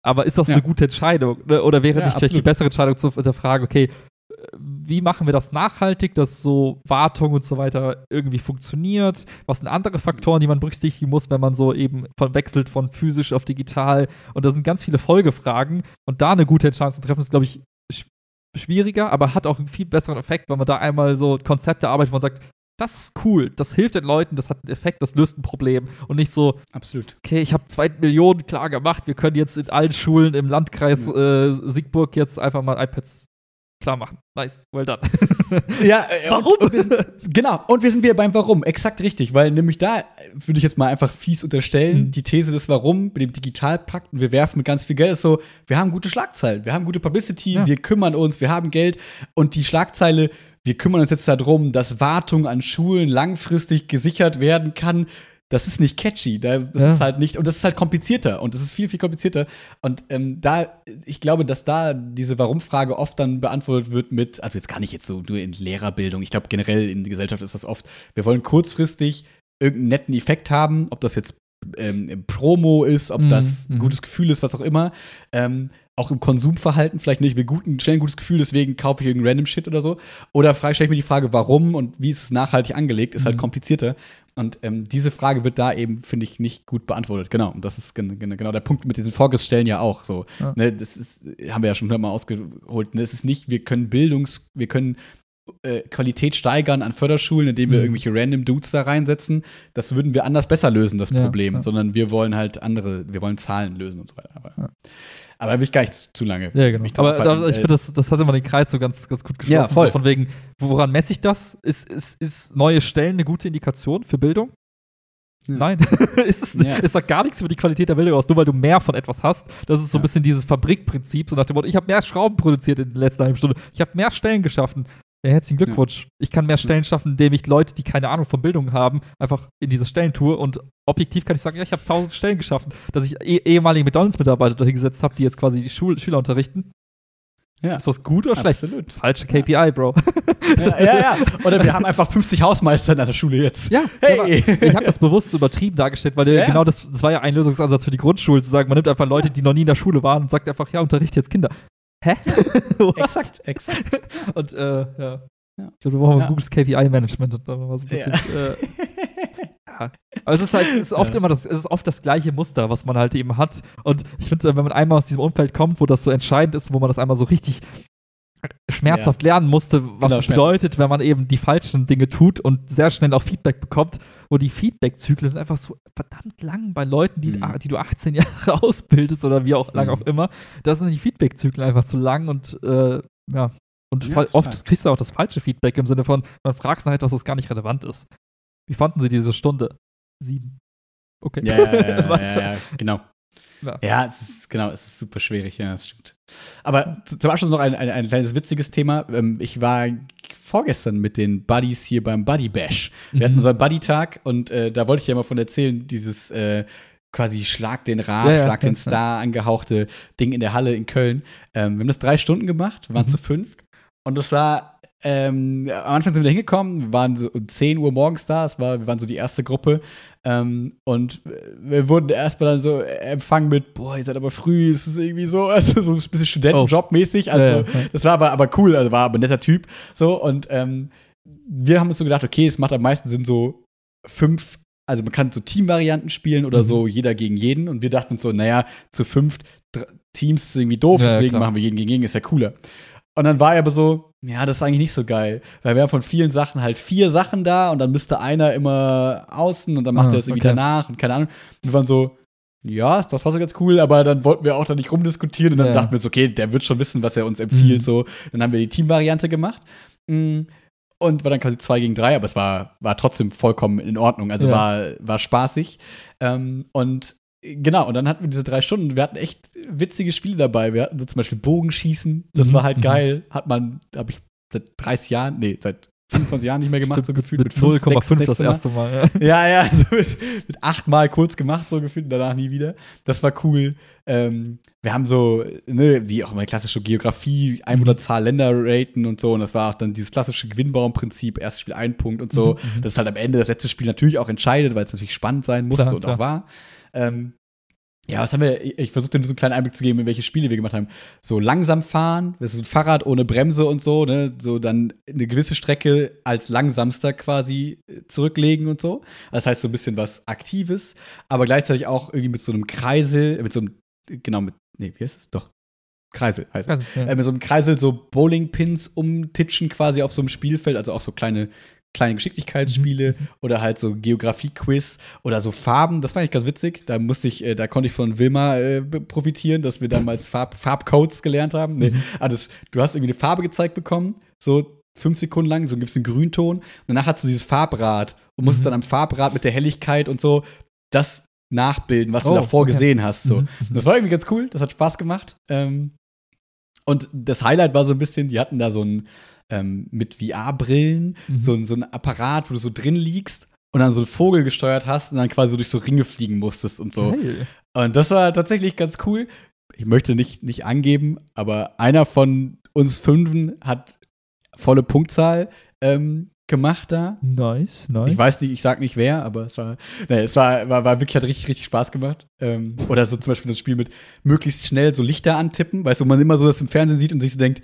Speaker 2: Aber ist das
Speaker 1: Ja.
Speaker 2: eine gute Entscheidung? Ne? Oder wäre
Speaker 1: Ja,
Speaker 2: nicht vielleicht die bessere Entscheidung zu hinterfragen, okay, äh, wie machen wir das nachhaltig, dass so Wartung und so weiter irgendwie funktioniert? Was sind andere Faktoren, die man berücksichtigen muss, wenn man so eben von wechselt von physisch auf digital? Und da sind ganz viele Folgefragen. Und da eine gute Entscheidung zu treffen, ist, glaube ich, schwieriger, aber hat auch einen viel besseren Effekt, wenn man da einmal so Konzepte arbeitet, wo man sagt, das ist cool, das hilft den Leuten, das hat einen Effekt, das löst ein Problem. Und nicht so,
Speaker 1: Absolut.
Speaker 2: okay, ich habe zwei Millionen klar gemacht, wir können jetzt in allen Schulen im Landkreis äh, Siegburg jetzt einfach mal iPads klar machen. Nice, well done.
Speaker 1: Ja, äh,
Speaker 2: Warum?
Speaker 1: Und, und wir sind, genau, und wir sind wieder beim Warum. Exakt richtig, weil nämlich da äh, würde ich jetzt mal einfach fies unterstellen,
Speaker 2: Mhm.
Speaker 1: die These des Warum mit dem Digitalpakt und wir werfen mit ganz viel Geld ist so, wir haben gute Schlagzeilen, wir haben gute Publicity,
Speaker 2: Ja.
Speaker 1: wir kümmern uns, wir haben Geld und die Schlagzeile, wir kümmern uns jetzt darum, dass Wartung an Schulen langfristig gesichert werden kann. Das ist nicht catchy, das, das
Speaker 2: Ja.
Speaker 1: ist halt nicht, und das ist halt komplizierter und das ist viel, viel komplizierter. Und ähm, da, ich glaube, dass da diese Warum-Frage oft dann beantwortet wird mit, also jetzt kann ich jetzt so nur in Lehrerbildung, ich glaube generell in der Gesellschaft ist das oft, wir wollen kurzfristig irgendeinen netten Effekt haben, ob das jetzt ähm, Promo ist, ob
Speaker 2: Mhm,
Speaker 1: das ein
Speaker 2: mhm.
Speaker 1: gutes Gefühl ist, was auch immer. Ähm, auch im Konsumverhalten vielleicht nicht. Ich will guten, schnell ein gutes Gefühl, deswegen kaufe ich irgendeinen random Shit oder so. Oder stelle ich mir die Frage, warum und wie ist es nachhaltig angelegt, ist halt
Speaker 2: Mhm.
Speaker 1: komplizierter. Und ähm, diese Frage wird da eben, finde ich, nicht gut beantwortet. Genau. Und das ist gen gen genau der Punkt mit diesen Vorgestellen ja auch so.
Speaker 2: Ja.
Speaker 1: Ne, das ist, haben wir ja schon hundertmal ausgeholt. Ne, es ist nicht, wir können Bildungs, wir können äh, Qualität steigern an Förderschulen, indem wir
Speaker 2: Mhm.
Speaker 1: irgendwelche random Dudes da reinsetzen. Das würden wir anders besser lösen, das
Speaker 2: Ja,
Speaker 1: Problem.
Speaker 2: ja.
Speaker 1: Sondern wir wollen halt andere, wir wollen Zahlen lösen und so weiter. Aber,
Speaker 2: Ja.
Speaker 1: Aber da will ich gar nicht zu lange.
Speaker 2: Ja, genau. Aber da,
Speaker 1: halten.
Speaker 2: ich
Speaker 1: Äh,
Speaker 2: finde, das, das hat immer den Kreis so ganz, ganz gut geschlossen.
Speaker 1: Ja, voll.
Speaker 2: So von wegen, woran messe ich das? Ist, ist, ist neue Stellen eine gute Indikation für Bildung?
Speaker 1: Ja.
Speaker 2: Nein. ist es,
Speaker 1: Ja.
Speaker 2: es sagt gar nichts über die Qualität der Bildung aus, nur weil du mehr von etwas hast. Das ist so ein bisschen dieses Fabrikprinzip, so nach dem Motto, ich habe mehr Schrauben produziert in der letzten halben Stunde, ich habe mehr Stellen geschaffen. Ja, herzlichen Glückwunsch. Ich kann mehr Stellen schaffen, indem ich Leute, die keine Ahnung von Bildung haben, einfach in diese Stellen tue. Und objektiv kann ich sagen, ja, ich habe tausend Stellen geschaffen, dass ich eh, ehemalige McDonalds-Mitarbeiter dahin gesetzt habe, die jetzt quasi die Schul Schüler unterrichten.
Speaker 1: Ja.
Speaker 2: Ist das gut oder schlecht?
Speaker 1: Absolut.
Speaker 2: Falsche KPI, Bro.
Speaker 1: Ja, ja, ja. Oder wir haben einfach 50 Hausmeister in der Schule jetzt.
Speaker 2: Ja,
Speaker 1: Hey!
Speaker 2: ich habe das bewusst übertrieben dargestellt, weil
Speaker 1: Ja.
Speaker 2: genau das, das war ja ein Lösungsansatz für die Grundschule, zu sagen, man nimmt einfach Leute, die noch nie in der Schule waren und sagt einfach, ja, unterrichte jetzt Kinder. Hä?
Speaker 1: Exakt, exakt.
Speaker 2: und äh, ja.
Speaker 1: Ja.
Speaker 2: Ich glaube, wir brauchen
Speaker 1: Ja.
Speaker 2: ein gutes KPI-Management und dann mal so ein bisschen. Äh, ja. Aber es ist halt, es ist oft immer das, es ist oft das gleiche Muster, was man halt eben hat. Und ich finde, wenn man einmal aus diesem Umfeld kommt, wo das so entscheidend ist, wo man das einmal so richtig schmerzhaft lernen musste, was
Speaker 1: Genau,
Speaker 2: es bedeutet, wenn man eben die falschen Dinge tut und sehr schnell auch Feedback bekommt. Und die Feedback-Zyklen sind einfach so verdammt lang bei Leuten, die,
Speaker 1: Mhm.
Speaker 2: die du 18 Jahre ausbildest oder wie auch lang
Speaker 1: Mhm.
Speaker 2: auch immer. Da sind die Feedback-Zyklen einfach zu lang und äh, ja. Und
Speaker 1: Ja,
Speaker 2: oft kriegst du auch das falsche Feedback im Sinne von, man fragst nach etwas, das gar nicht relevant ist. Wie fanden Sie diese Stunde? Sieben. Okay.
Speaker 1: Ja, ja, ja, ja, ja, ja, genau.
Speaker 2: Ja.
Speaker 1: Ja, es ist, genau, es ist super schwierig, ja, das stimmt. Aber zum Abschluss noch ein, ein, ein kleines witziges Thema. Ähm, Ich war vorgestern mit den Buddies hier beim Buddy Bash. Wir
Speaker 2: Mhm.
Speaker 1: hatten unseren Buddy-Tag und äh, da wollte ich ja mal von erzählen, dieses äh, quasi Schlag den Rab,
Speaker 2: Ja, ja,
Speaker 1: Schlag den
Speaker 2: ja,
Speaker 1: Star angehauchte Ding in der Halle in Köln. Ähm, wir haben das drei Stunden gemacht, wir waren
Speaker 2: Mhm.
Speaker 1: zu fünf und das war ähm, am Anfang sind wir da hingekommen, wir waren so um 10 Uhr morgens da, es war, wir waren so die erste Gruppe ähm, und wir wurden erstmal dann so empfangen mit, boah, ihr seid aber früh, es ist irgendwie so, also so ein bisschen Studentenjob-mäßig, also
Speaker 2: Ja, ja, ja.
Speaker 1: das war aber, aber cool, also war aber ein netter Typ, so und ähm, wir haben uns so gedacht, okay, es macht am meisten Sinn, so fünf, also man kann so Teamvarianten spielen oder
Speaker 2: Mhm.
Speaker 1: so jeder gegen jeden und wir dachten uns so, naja, zu fünft dr- Teams ist irgendwie doof,
Speaker 2: ja,
Speaker 1: deswegen
Speaker 2: klar.
Speaker 1: machen wir jeden gegen jeden, ist ja cooler. Und dann war er aber so, ja, das ist eigentlich nicht so geil. Weil wir haben von vielen Sachen halt vier Sachen da und dann müsste einer immer außen und dann macht
Speaker 2: Ah,
Speaker 1: er es irgendwie
Speaker 2: okay.
Speaker 1: danach und keine Ahnung. Und wir waren so, ja, ist doch trotzdem ganz cool, aber dann wollten wir auch da nicht rumdiskutieren und dann
Speaker 2: Ja.
Speaker 1: dachten wir uns, okay, der wird schon wissen, was er uns empfiehlt.
Speaker 2: Mhm.
Speaker 1: So, dann haben wir die Teamvariante gemacht. Mm, Und war dann quasi zwei gegen drei, aber es war, war trotzdem vollkommen in Ordnung. Also
Speaker 2: Ja.
Speaker 1: war, war spaßig. Ähm, und genau, und dann hatten wir diese drei Stunden. Wir hatten echt witzige Spiele dabei. Wir hatten so zum Beispiel Bogenschießen. Das
Speaker 2: Mhm,
Speaker 1: war halt
Speaker 2: mhm.
Speaker 1: geil. Hat man, habe ich seit 30 Jahren, nee, seit 25 Jahren nicht mehr gemacht, so gefühlt.
Speaker 2: mit
Speaker 1: sechs,
Speaker 2: 0,5 das
Speaker 1: Mal.
Speaker 2: erste Mal. Ja.
Speaker 1: Ja, ja, so mit, mit achtmal kurz gemacht, so gefühlt, und danach nie wieder. Das war cool. Ähm, wir haben so, ne, wie auch immer klassische Geografie, Einwohnerzahl, Länder raten und so. Und das war auch dann dieses klassische Gewinnbaumprinzip, erstes Spiel ein Punkt und so.
Speaker 2: Mhm, mhm.
Speaker 1: Das ist halt am Ende das letzte Spiel natürlich auch entscheidet, weil es natürlich spannend sein musste
Speaker 2: Klar,
Speaker 1: und
Speaker 2: klar.
Speaker 1: auch war. Ähm, ja, was haben wir? Ich, versuche dir so einen kleinen Einblick zu geben, in welche Spiele wir gemacht haben. So langsam fahren, das ist ein Fahrrad ohne Bremse und so, ne? So dann eine gewisse Strecke als langsamster quasi äh, zurücklegen und so. Das heißt so ein bisschen was Aktives, aber gleichzeitig auch irgendwie mit so einem Kreisel, mit so einem, genau, mit, nee, wie heißt es? Doch. Kreisel heißt es.
Speaker 2: Also, ja.
Speaker 1: Äh, mit so einem Kreisel so Bowling-Pins umtitschen quasi auf so einem Spielfeld, also auch so kleine, kleine Geschicklichkeitsspiele
Speaker 2: Mhm.
Speaker 1: oder halt so Geografie-Quiz oder so Farben. Das fand ich ganz witzig. Da musste ich, äh, da konnte ich von Wilma äh, profitieren, dass wir damals Farb, Farbcodes gelernt haben. Nee,
Speaker 2: Mhm.
Speaker 1: ah, das, du hast irgendwie eine Farbe gezeigt bekommen, so fünf Sekunden lang, so einen gewissen Grünton. Und danach hast du dieses Farbrad und musst
Speaker 2: Mhm.
Speaker 1: dann am Farbrad mit der Helligkeit und so das nachbilden, was du
Speaker 2: Oh,
Speaker 1: davor
Speaker 2: okay.
Speaker 1: gesehen hast. So.
Speaker 2: Mhm.
Speaker 1: Das war irgendwie ganz cool, das hat Spaß gemacht. Ähm, und das Highlight war so ein bisschen, die hatten da so ein ähm, mit VR-Brillen,
Speaker 2: Mhm.
Speaker 1: so, ein- so ein Apparat, wo du so drin liegst und dann so einen Vogel gesteuert hast und dann quasi durch so Ringe fliegen musstest und so.
Speaker 2: Geil.
Speaker 1: Und das war tatsächlich ganz cool. Ich möchte nicht, nicht angeben, aber einer von uns Fünfen hat volle Punktzahl ähm, gemacht da.
Speaker 2: Nice, nice.
Speaker 1: Ich weiß nicht, ich sag nicht wer, aber es war, nee, es war, war, war wirklich, hat richtig, richtig Spaß gemacht. Ähm, oder so zum Beispiel das Spiel mit möglichst schnell so Lichter antippen, weißt du, wo man immer so das im Fernsehen sieht und sich so denkt,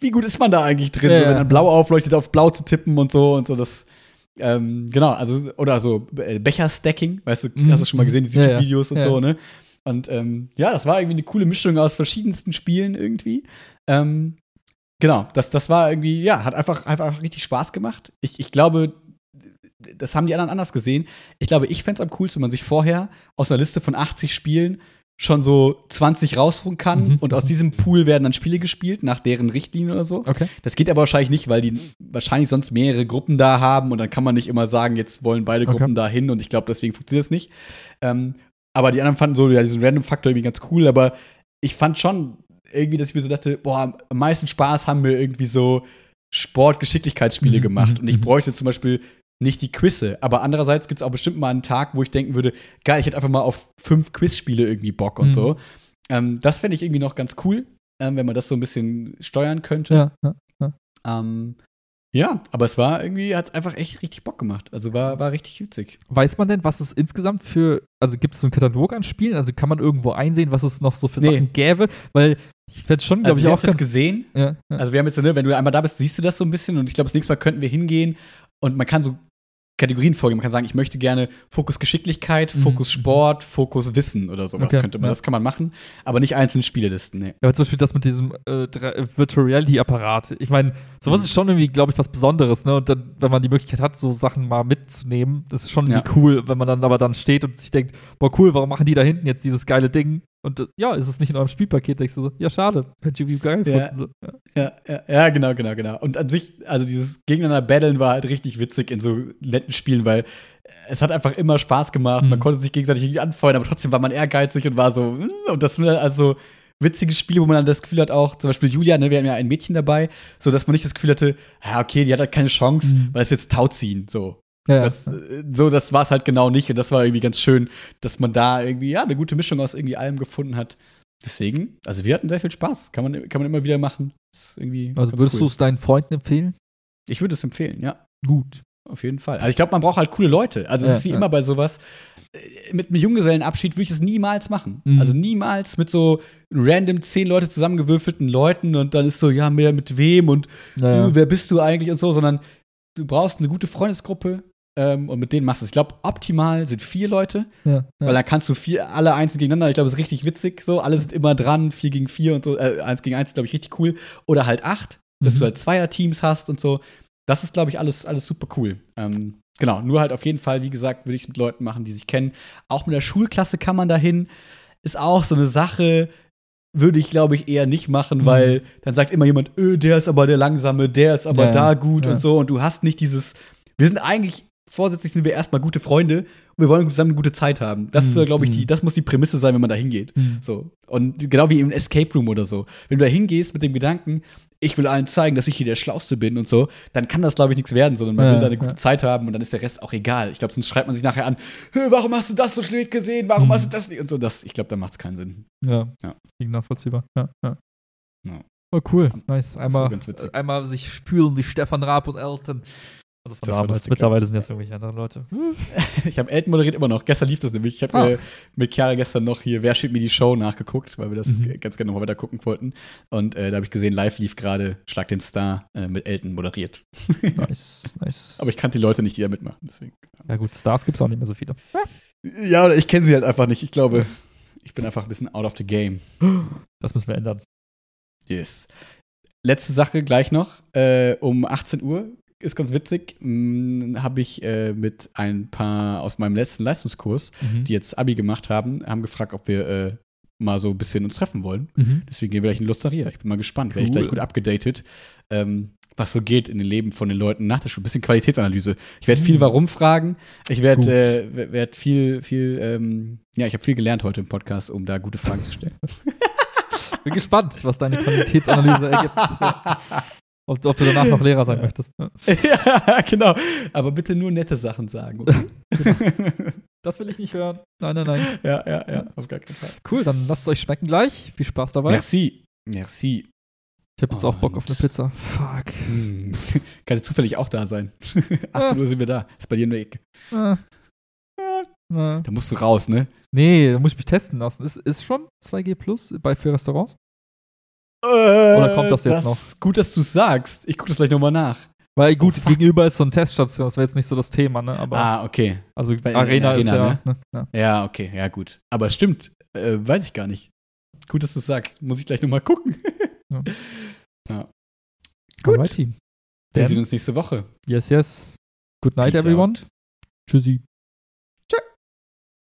Speaker 1: wie gut ist man da eigentlich drin,
Speaker 2: Ja,
Speaker 1: so, wenn dann blau aufleuchtet, auf blau zu tippen und so und so, das, ähm, genau, also, oder so äh, Becher-Stacking, weißt du,
Speaker 2: Mhm.
Speaker 1: hast du schon mal gesehen, diese
Speaker 2: Ja.
Speaker 1: YouTube-Videos und so, ne? Und ähm, ja, das war irgendwie eine coole Mischung aus verschiedensten Spielen irgendwie. Ähm, genau, das, das war irgendwie, ja, hat einfach, einfach richtig Spaß gemacht. Ich, ich glaube, das haben die anderen anders gesehen. Ich glaube, ich fände es am coolsten, wenn man sich vorher aus einer Liste von 80 Spielen schon so 20 rausholen kann
Speaker 2: Mhm.
Speaker 1: und aus diesem Pool werden dann Spiele gespielt, nach deren Richtlinien oder so.
Speaker 2: Okay.
Speaker 1: Das geht aber wahrscheinlich nicht, weil die wahrscheinlich sonst mehrere Gruppen da haben und dann kann man nicht immer sagen, jetzt wollen beide
Speaker 2: Okay.
Speaker 1: Gruppen da hin und ich glaube, deswegen funktioniert das nicht. Ähm, aber die anderen fanden so ja, diesen Random-Faktor irgendwie ganz cool, aber ich fand schon irgendwie, dass ich mir so dachte, boah, am meisten Spaß haben mir irgendwie so Sport-Geschicklichkeitsspiele
Speaker 2: Mhm,
Speaker 1: gemacht
Speaker 2: mhm,
Speaker 1: und ich
Speaker 2: mhm.
Speaker 1: bräuchte zum Beispiel nicht die Quizze, aber andererseits gibt es auch bestimmt mal einen Tag, wo ich denken würde, geil, ich hätte einfach mal auf fünf Quizspiele irgendwie Bock und
Speaker 2: Mhm.
Speaker 1: so. Ähm, das fände ich irgendwie noch ganz cool, ähm, wenn man das so ein bisschen steuern könnte.
Speaker 2: Ja, ja.
Speaker 1: Ähm, ja, aber es war irgendwie, hat einfach echt richtig Bock gemacht. Also war, war richtig witzig.
Speaker 2: Weiß man denn, was es insgesamt für, also gibt es so einen Katalog an Spielen? Also kann man irgendwo einsehen, was es noch so für
Speaker 1: Nee.
Speaker 2: Sachen gäbe? Weil ich fände schon, glaube
Speaker 1: Also
Speaker 2: ich, auch ganz.
Speaker 1: gesehen.
Speaker 2: Ja, ja.
Speaker 1: Also wir haben jetzt, ne, wenn du einmal da bist, siehst du das so ein bisschen und ich glaube, das nächste Mal könnten wir hingehen und man kann so Kategorien vorgeben. Man kann sagen, ich möchte gerne Fokus Geschicklichkeit,
Speaker 2: Mhm.
Speaker 1: Fokus Sport, Fokus Wissen oder sowas
Speaker 2: Okay,
Speaker 1: könnte man.
Speaker 2: ja.
Speaker 1: Das kann man machen, aber nicht einzelne Spielelisten. Nee.
Speaker 2: Ja, aber zum Beispiel das mit diesem äh, äh, Virtual Reality Apparat. Ich meine, sowas
Speaker 1: Mhm.
Speaker 2: ist schon irgendwie, glaube ich, was Besonderes, ne? Und dann, wenn man die Möglichkeit hat, so Sachen mal mitzunehmen, das ist schon
Speaker 1: Ja.
Speaker 2: cool, wenn man dann aber dann steht und sich denkt, boah, cool, warum machen die da hinten jetzt dieses geile Ding? Und ja, ist es nicht in eurem Spielpaket? Denkst du so, ja, schade, hätte ich irgendwie geil
Speaker 1: Ja.
Speaker 2: gefunden. So. Ja.
Speaker 1: Ja, ja, ja, genau, genau, genau. Und an sich, also dieses Gegeneinander Battlen war halt richtig witzig in so netten Spielen, weil es hat einfach immer Spaß gemacht.
Speaker 2: Mhm.
Speaker 1: Man konnte sich gegenseitig irgendwie anfeuern, aber trotzdem war man ehrgeizig und war so, "Mm", und das sind also witzige Spiele, wo man dann das Gefühl hat, auch zum Beispiel Julia, ne, wir haben ja ein Mädchen dabei, so dass man nicht das Gefühl hatte, ja, okay, die hat halt keine Chance,
Speaker 2: Mhm.
Speaker 1: weil es jetzt Tauziehen, so.
Speaker 2: Ja,
Speaker 1: Das, äh, so, das war es halt genau nicht und das war irgendwie ganz schön, dass man da irgendwie, ja, eine gute Mischung aus irgendwie allem gefunden hat. Deswegen, also wir hatten sehr viel Spaß. Kann man, kann man immer wieder machen. Ist irgendwie
Speaker 2: also würdest
Speaker 1: cool.
Speaker 2: du es deinen Freunden empfehlen?
Speaker 1: Ich würde es empfehlen, ja.
Speaker 2: Gut.
Speaker 1: Auf jeden Fall. Also ich glaube, man braucht halt coole Leute. Also es
Speaker 2: Ja,
Speaker 1: ist wie
Speaker 2: ja.
Speaker 1: immer bei sowas. Äh, Mit einem Junggesellenabschied würde ich es niemals machen.
Speaker 2: Mhm.
Speaker 1: Also niemals mit so random zehn Leute zusammengewürfelten Leuten und dann ist so, ja, mehr mit wem und
Speaker 2: Naja.
Speaker 1: äh, wer bist du eigentlich und so, sondern du brauchst eine gute Freundesgruppe ähm, und mit denen machst du es. Ich glaube, optimal sind vier Leute,
Speaker 2: ja,
Speaker 1: weil
Speaker 2: ja.
Speaker 1: dann kannst du vier, alle einzeln gegeneinander. Ich glaube, das ist richtig witzig. So, alle sind immer dran, vier gegen vier und so, äh, eins gegen eins, glaube ich, richtig cool. Oder halt acht, dass
Speaker 2: Mhm.
Speaker 1: du halt Zweierteams hast und so. Das ist, glaube ich, alles, alles super cool. Ähm, genau, nur halt auf jeden Fall, wie gesagt, würde ich es mit Leuten machen, die sich kennen. Auch mit der Schulklasse kann man dahin. Ist auch so eine Sache, würde ich, glaube ich, eher nicht machen,
Speaker 2: Mhm.
Speaker 1: weil dann sagt immer jemand, öh, der ist aber der Langsame, der ist aber
Speaker 2: Ja,
Speaker 1: da gut und so. Und du hast nicht dieses, wir sind eigentlich, vorsätzlich sind wir erstmal gute Freunde und wir wollen zusammen eine gute Zeit haben. Das,
Speaker 2: Mhm.
Speaker 1: glaube ich, die,
Speaker 2: Mhm.
Speaker 1: das muss die Prämisse sein, wenn man da hingeht.
Speaker 2: Mhm.
Speaker 1: So. Und genau wie im Escape Room oder so. Wenn du da hingehst mit dem Gedanken, ich will allen zeigen, dass ich hier der Schlauste bin und so, dann kann das, glaube ich, nichts werden, sondern man
Speaker 2: Ja,
Speaker 1: will da eine gute
Speaker 2: ja.
Speaker 1: Zeit haben und dann ist der Rest auch egal. Ich glaube, sonst schreibt man sich nachher an, "Hä, warum hast du das so spät gesehen? Warum
Speaker 2: Mhm.
Speaker 1: hast du das nicht? Und so, das, ich glaube, da macht es keinen Sinn.
Speaker 2: Ja,
Speaker 1: Ja.
Speaker 2: nachvollziehbar. Ja, ja.
Speaker 1: Ja.
Speaker 2: Oh, cool. Nice. Einmal, einmal sich spüren wie Stefan Raab und Elton. Also von
Speaker 1: Das
Speaker 2: damals. Mittlerweile sind das irgendwelche anderen Leute.
Speaker 1: Ich habe Elton moderiert immer noch. Gestern lief das nämlich. Ich habe
Speaker 2: Ah.
Speaker 1: äh, mit Chiara gestern noch hier Wer steht mir die Show nachgeguckt, weil wir das
Speaker 2: Mhm.
Speaker 1: ganz gerne nochmal weiter gucken wollten. Und äh, da habe ich gesehen, live lief gerade Schlag den Star äh, mit Elton moderiert.
Speaker 2: nice, nice.
Speaker 1: Aber ich kannte die Leute nicht, die da mitmachen. Deswegen.
Speaker 2: ja gut, Stars gibt es auch nicht mehr so viele.
Speaker 1: Ja, oder ich kenne sie halt einfach nicht. Ich glaube, ich bin einfach ein bisschen out of the game.
Speaker 2: Das müssen wir ändern.
Speaker 1: Yes. Letzte Sache gleich noch. Äh, um 18 Uhr ist ganz witzig. Habe ich äh, mit ein paar aus meinem letzten Leistungskurs,
Speaker 2: Mhm.
Speaker 1: die jetzt Abi gemacht haben, haben gefragt, ob wir äh, mal so ein bisschen uns treffen wollen.
Speaker 2: Mhm.
Speaker 1: Deswegen gehen wir gleich in Lusteria. Ich bin mal gespannt. Werde ich
Speaker 2: Cool.
Speaker 1: gleich gut abgedatet, ähm, was so geht in den Leben von den Leuten nach der Schule. Bisschen Qualitätsanalyse. Ich werde viel
Speaker 2: Mhm.
Speaker 1: Warum fragen. Ich werde äh, werd viel, viel, ähm, ja, ich habe viel gelernt heute im Podcast, um da gute Fragen zu stellen.
Speaker 2: Bin gespannt, was deine Qualitätsanalyse ergibt. Ob, ob du danach noch Lehrer sein möchtest. Ja.
Speaker 1: ja, genau. Aber bitte nur nette Sachen sagen. Okay?
Speaker 2: Das will ich nicht hören. Nein, nein, nein.
Speaker 1: ja, ja, ja, auf gar keinen Fall.
Speaker 2: Cool, dann lasst es euch schmecken gleich. Viel Spaß dabei.
Speaker 1: Merci. Merci.
Speaker 2: Ich habe jetzt auch Bock auf eine
Speaker 1: Und-
Speaker 2: Pizza. Fuck.
Speaker 1: Hm. Kann sie zufällig auch da sein. 18
Speaker 2: Ah.
Speaker 1: Uhr sind wir da. Ist bei dir der Ecke.
Speaker 2: Äh. Äh.
Speaker 1: Da musst du raus, ne?
Speaker 2: Nee, da muss ich mich testen lassen. Ist, ist schon 2G Plus bei für Restaurants?
Speaker 1: Oder
Speaker 2: kommt das jetzt noch?
Speaker 1: Gut, dass du es sagst. Ich gucke das gleich nochmal nach.
Speaker 2: Weil gut,
Speaker 1: Oh,
Speaker 2: gegenüber ist so eine Teststation, das wäre jetzt nicht so das Thema, ne? Aber
Speaker 1: ah, okay.
Speaker 2: also
Speaker 1: bei-
Speaker 2: Arena,
Speaker 1: der
Speaker 2: ist
Speaker 1: Arena,
Speaker 2: ja, ne? ja.
Speaker 1: Ja, okay. Ja, gut. Aber stimmt. Äh, weiß ich gar nicht. Gut, dass du es sagst. Muss ich gleich nochmal gucken.
Speaker 2: Ja.
Speaker 1: ja. Gut.
Speaker 2: Alrighty.
Speaker 1: Wir sehen uns nächste Woche.
Speaker 2: Yes, yes. Good night,
Speaker 1: Peace
Speaker 2: everyone.
Speaker 1: out.
Speaker 2: Tschüssi.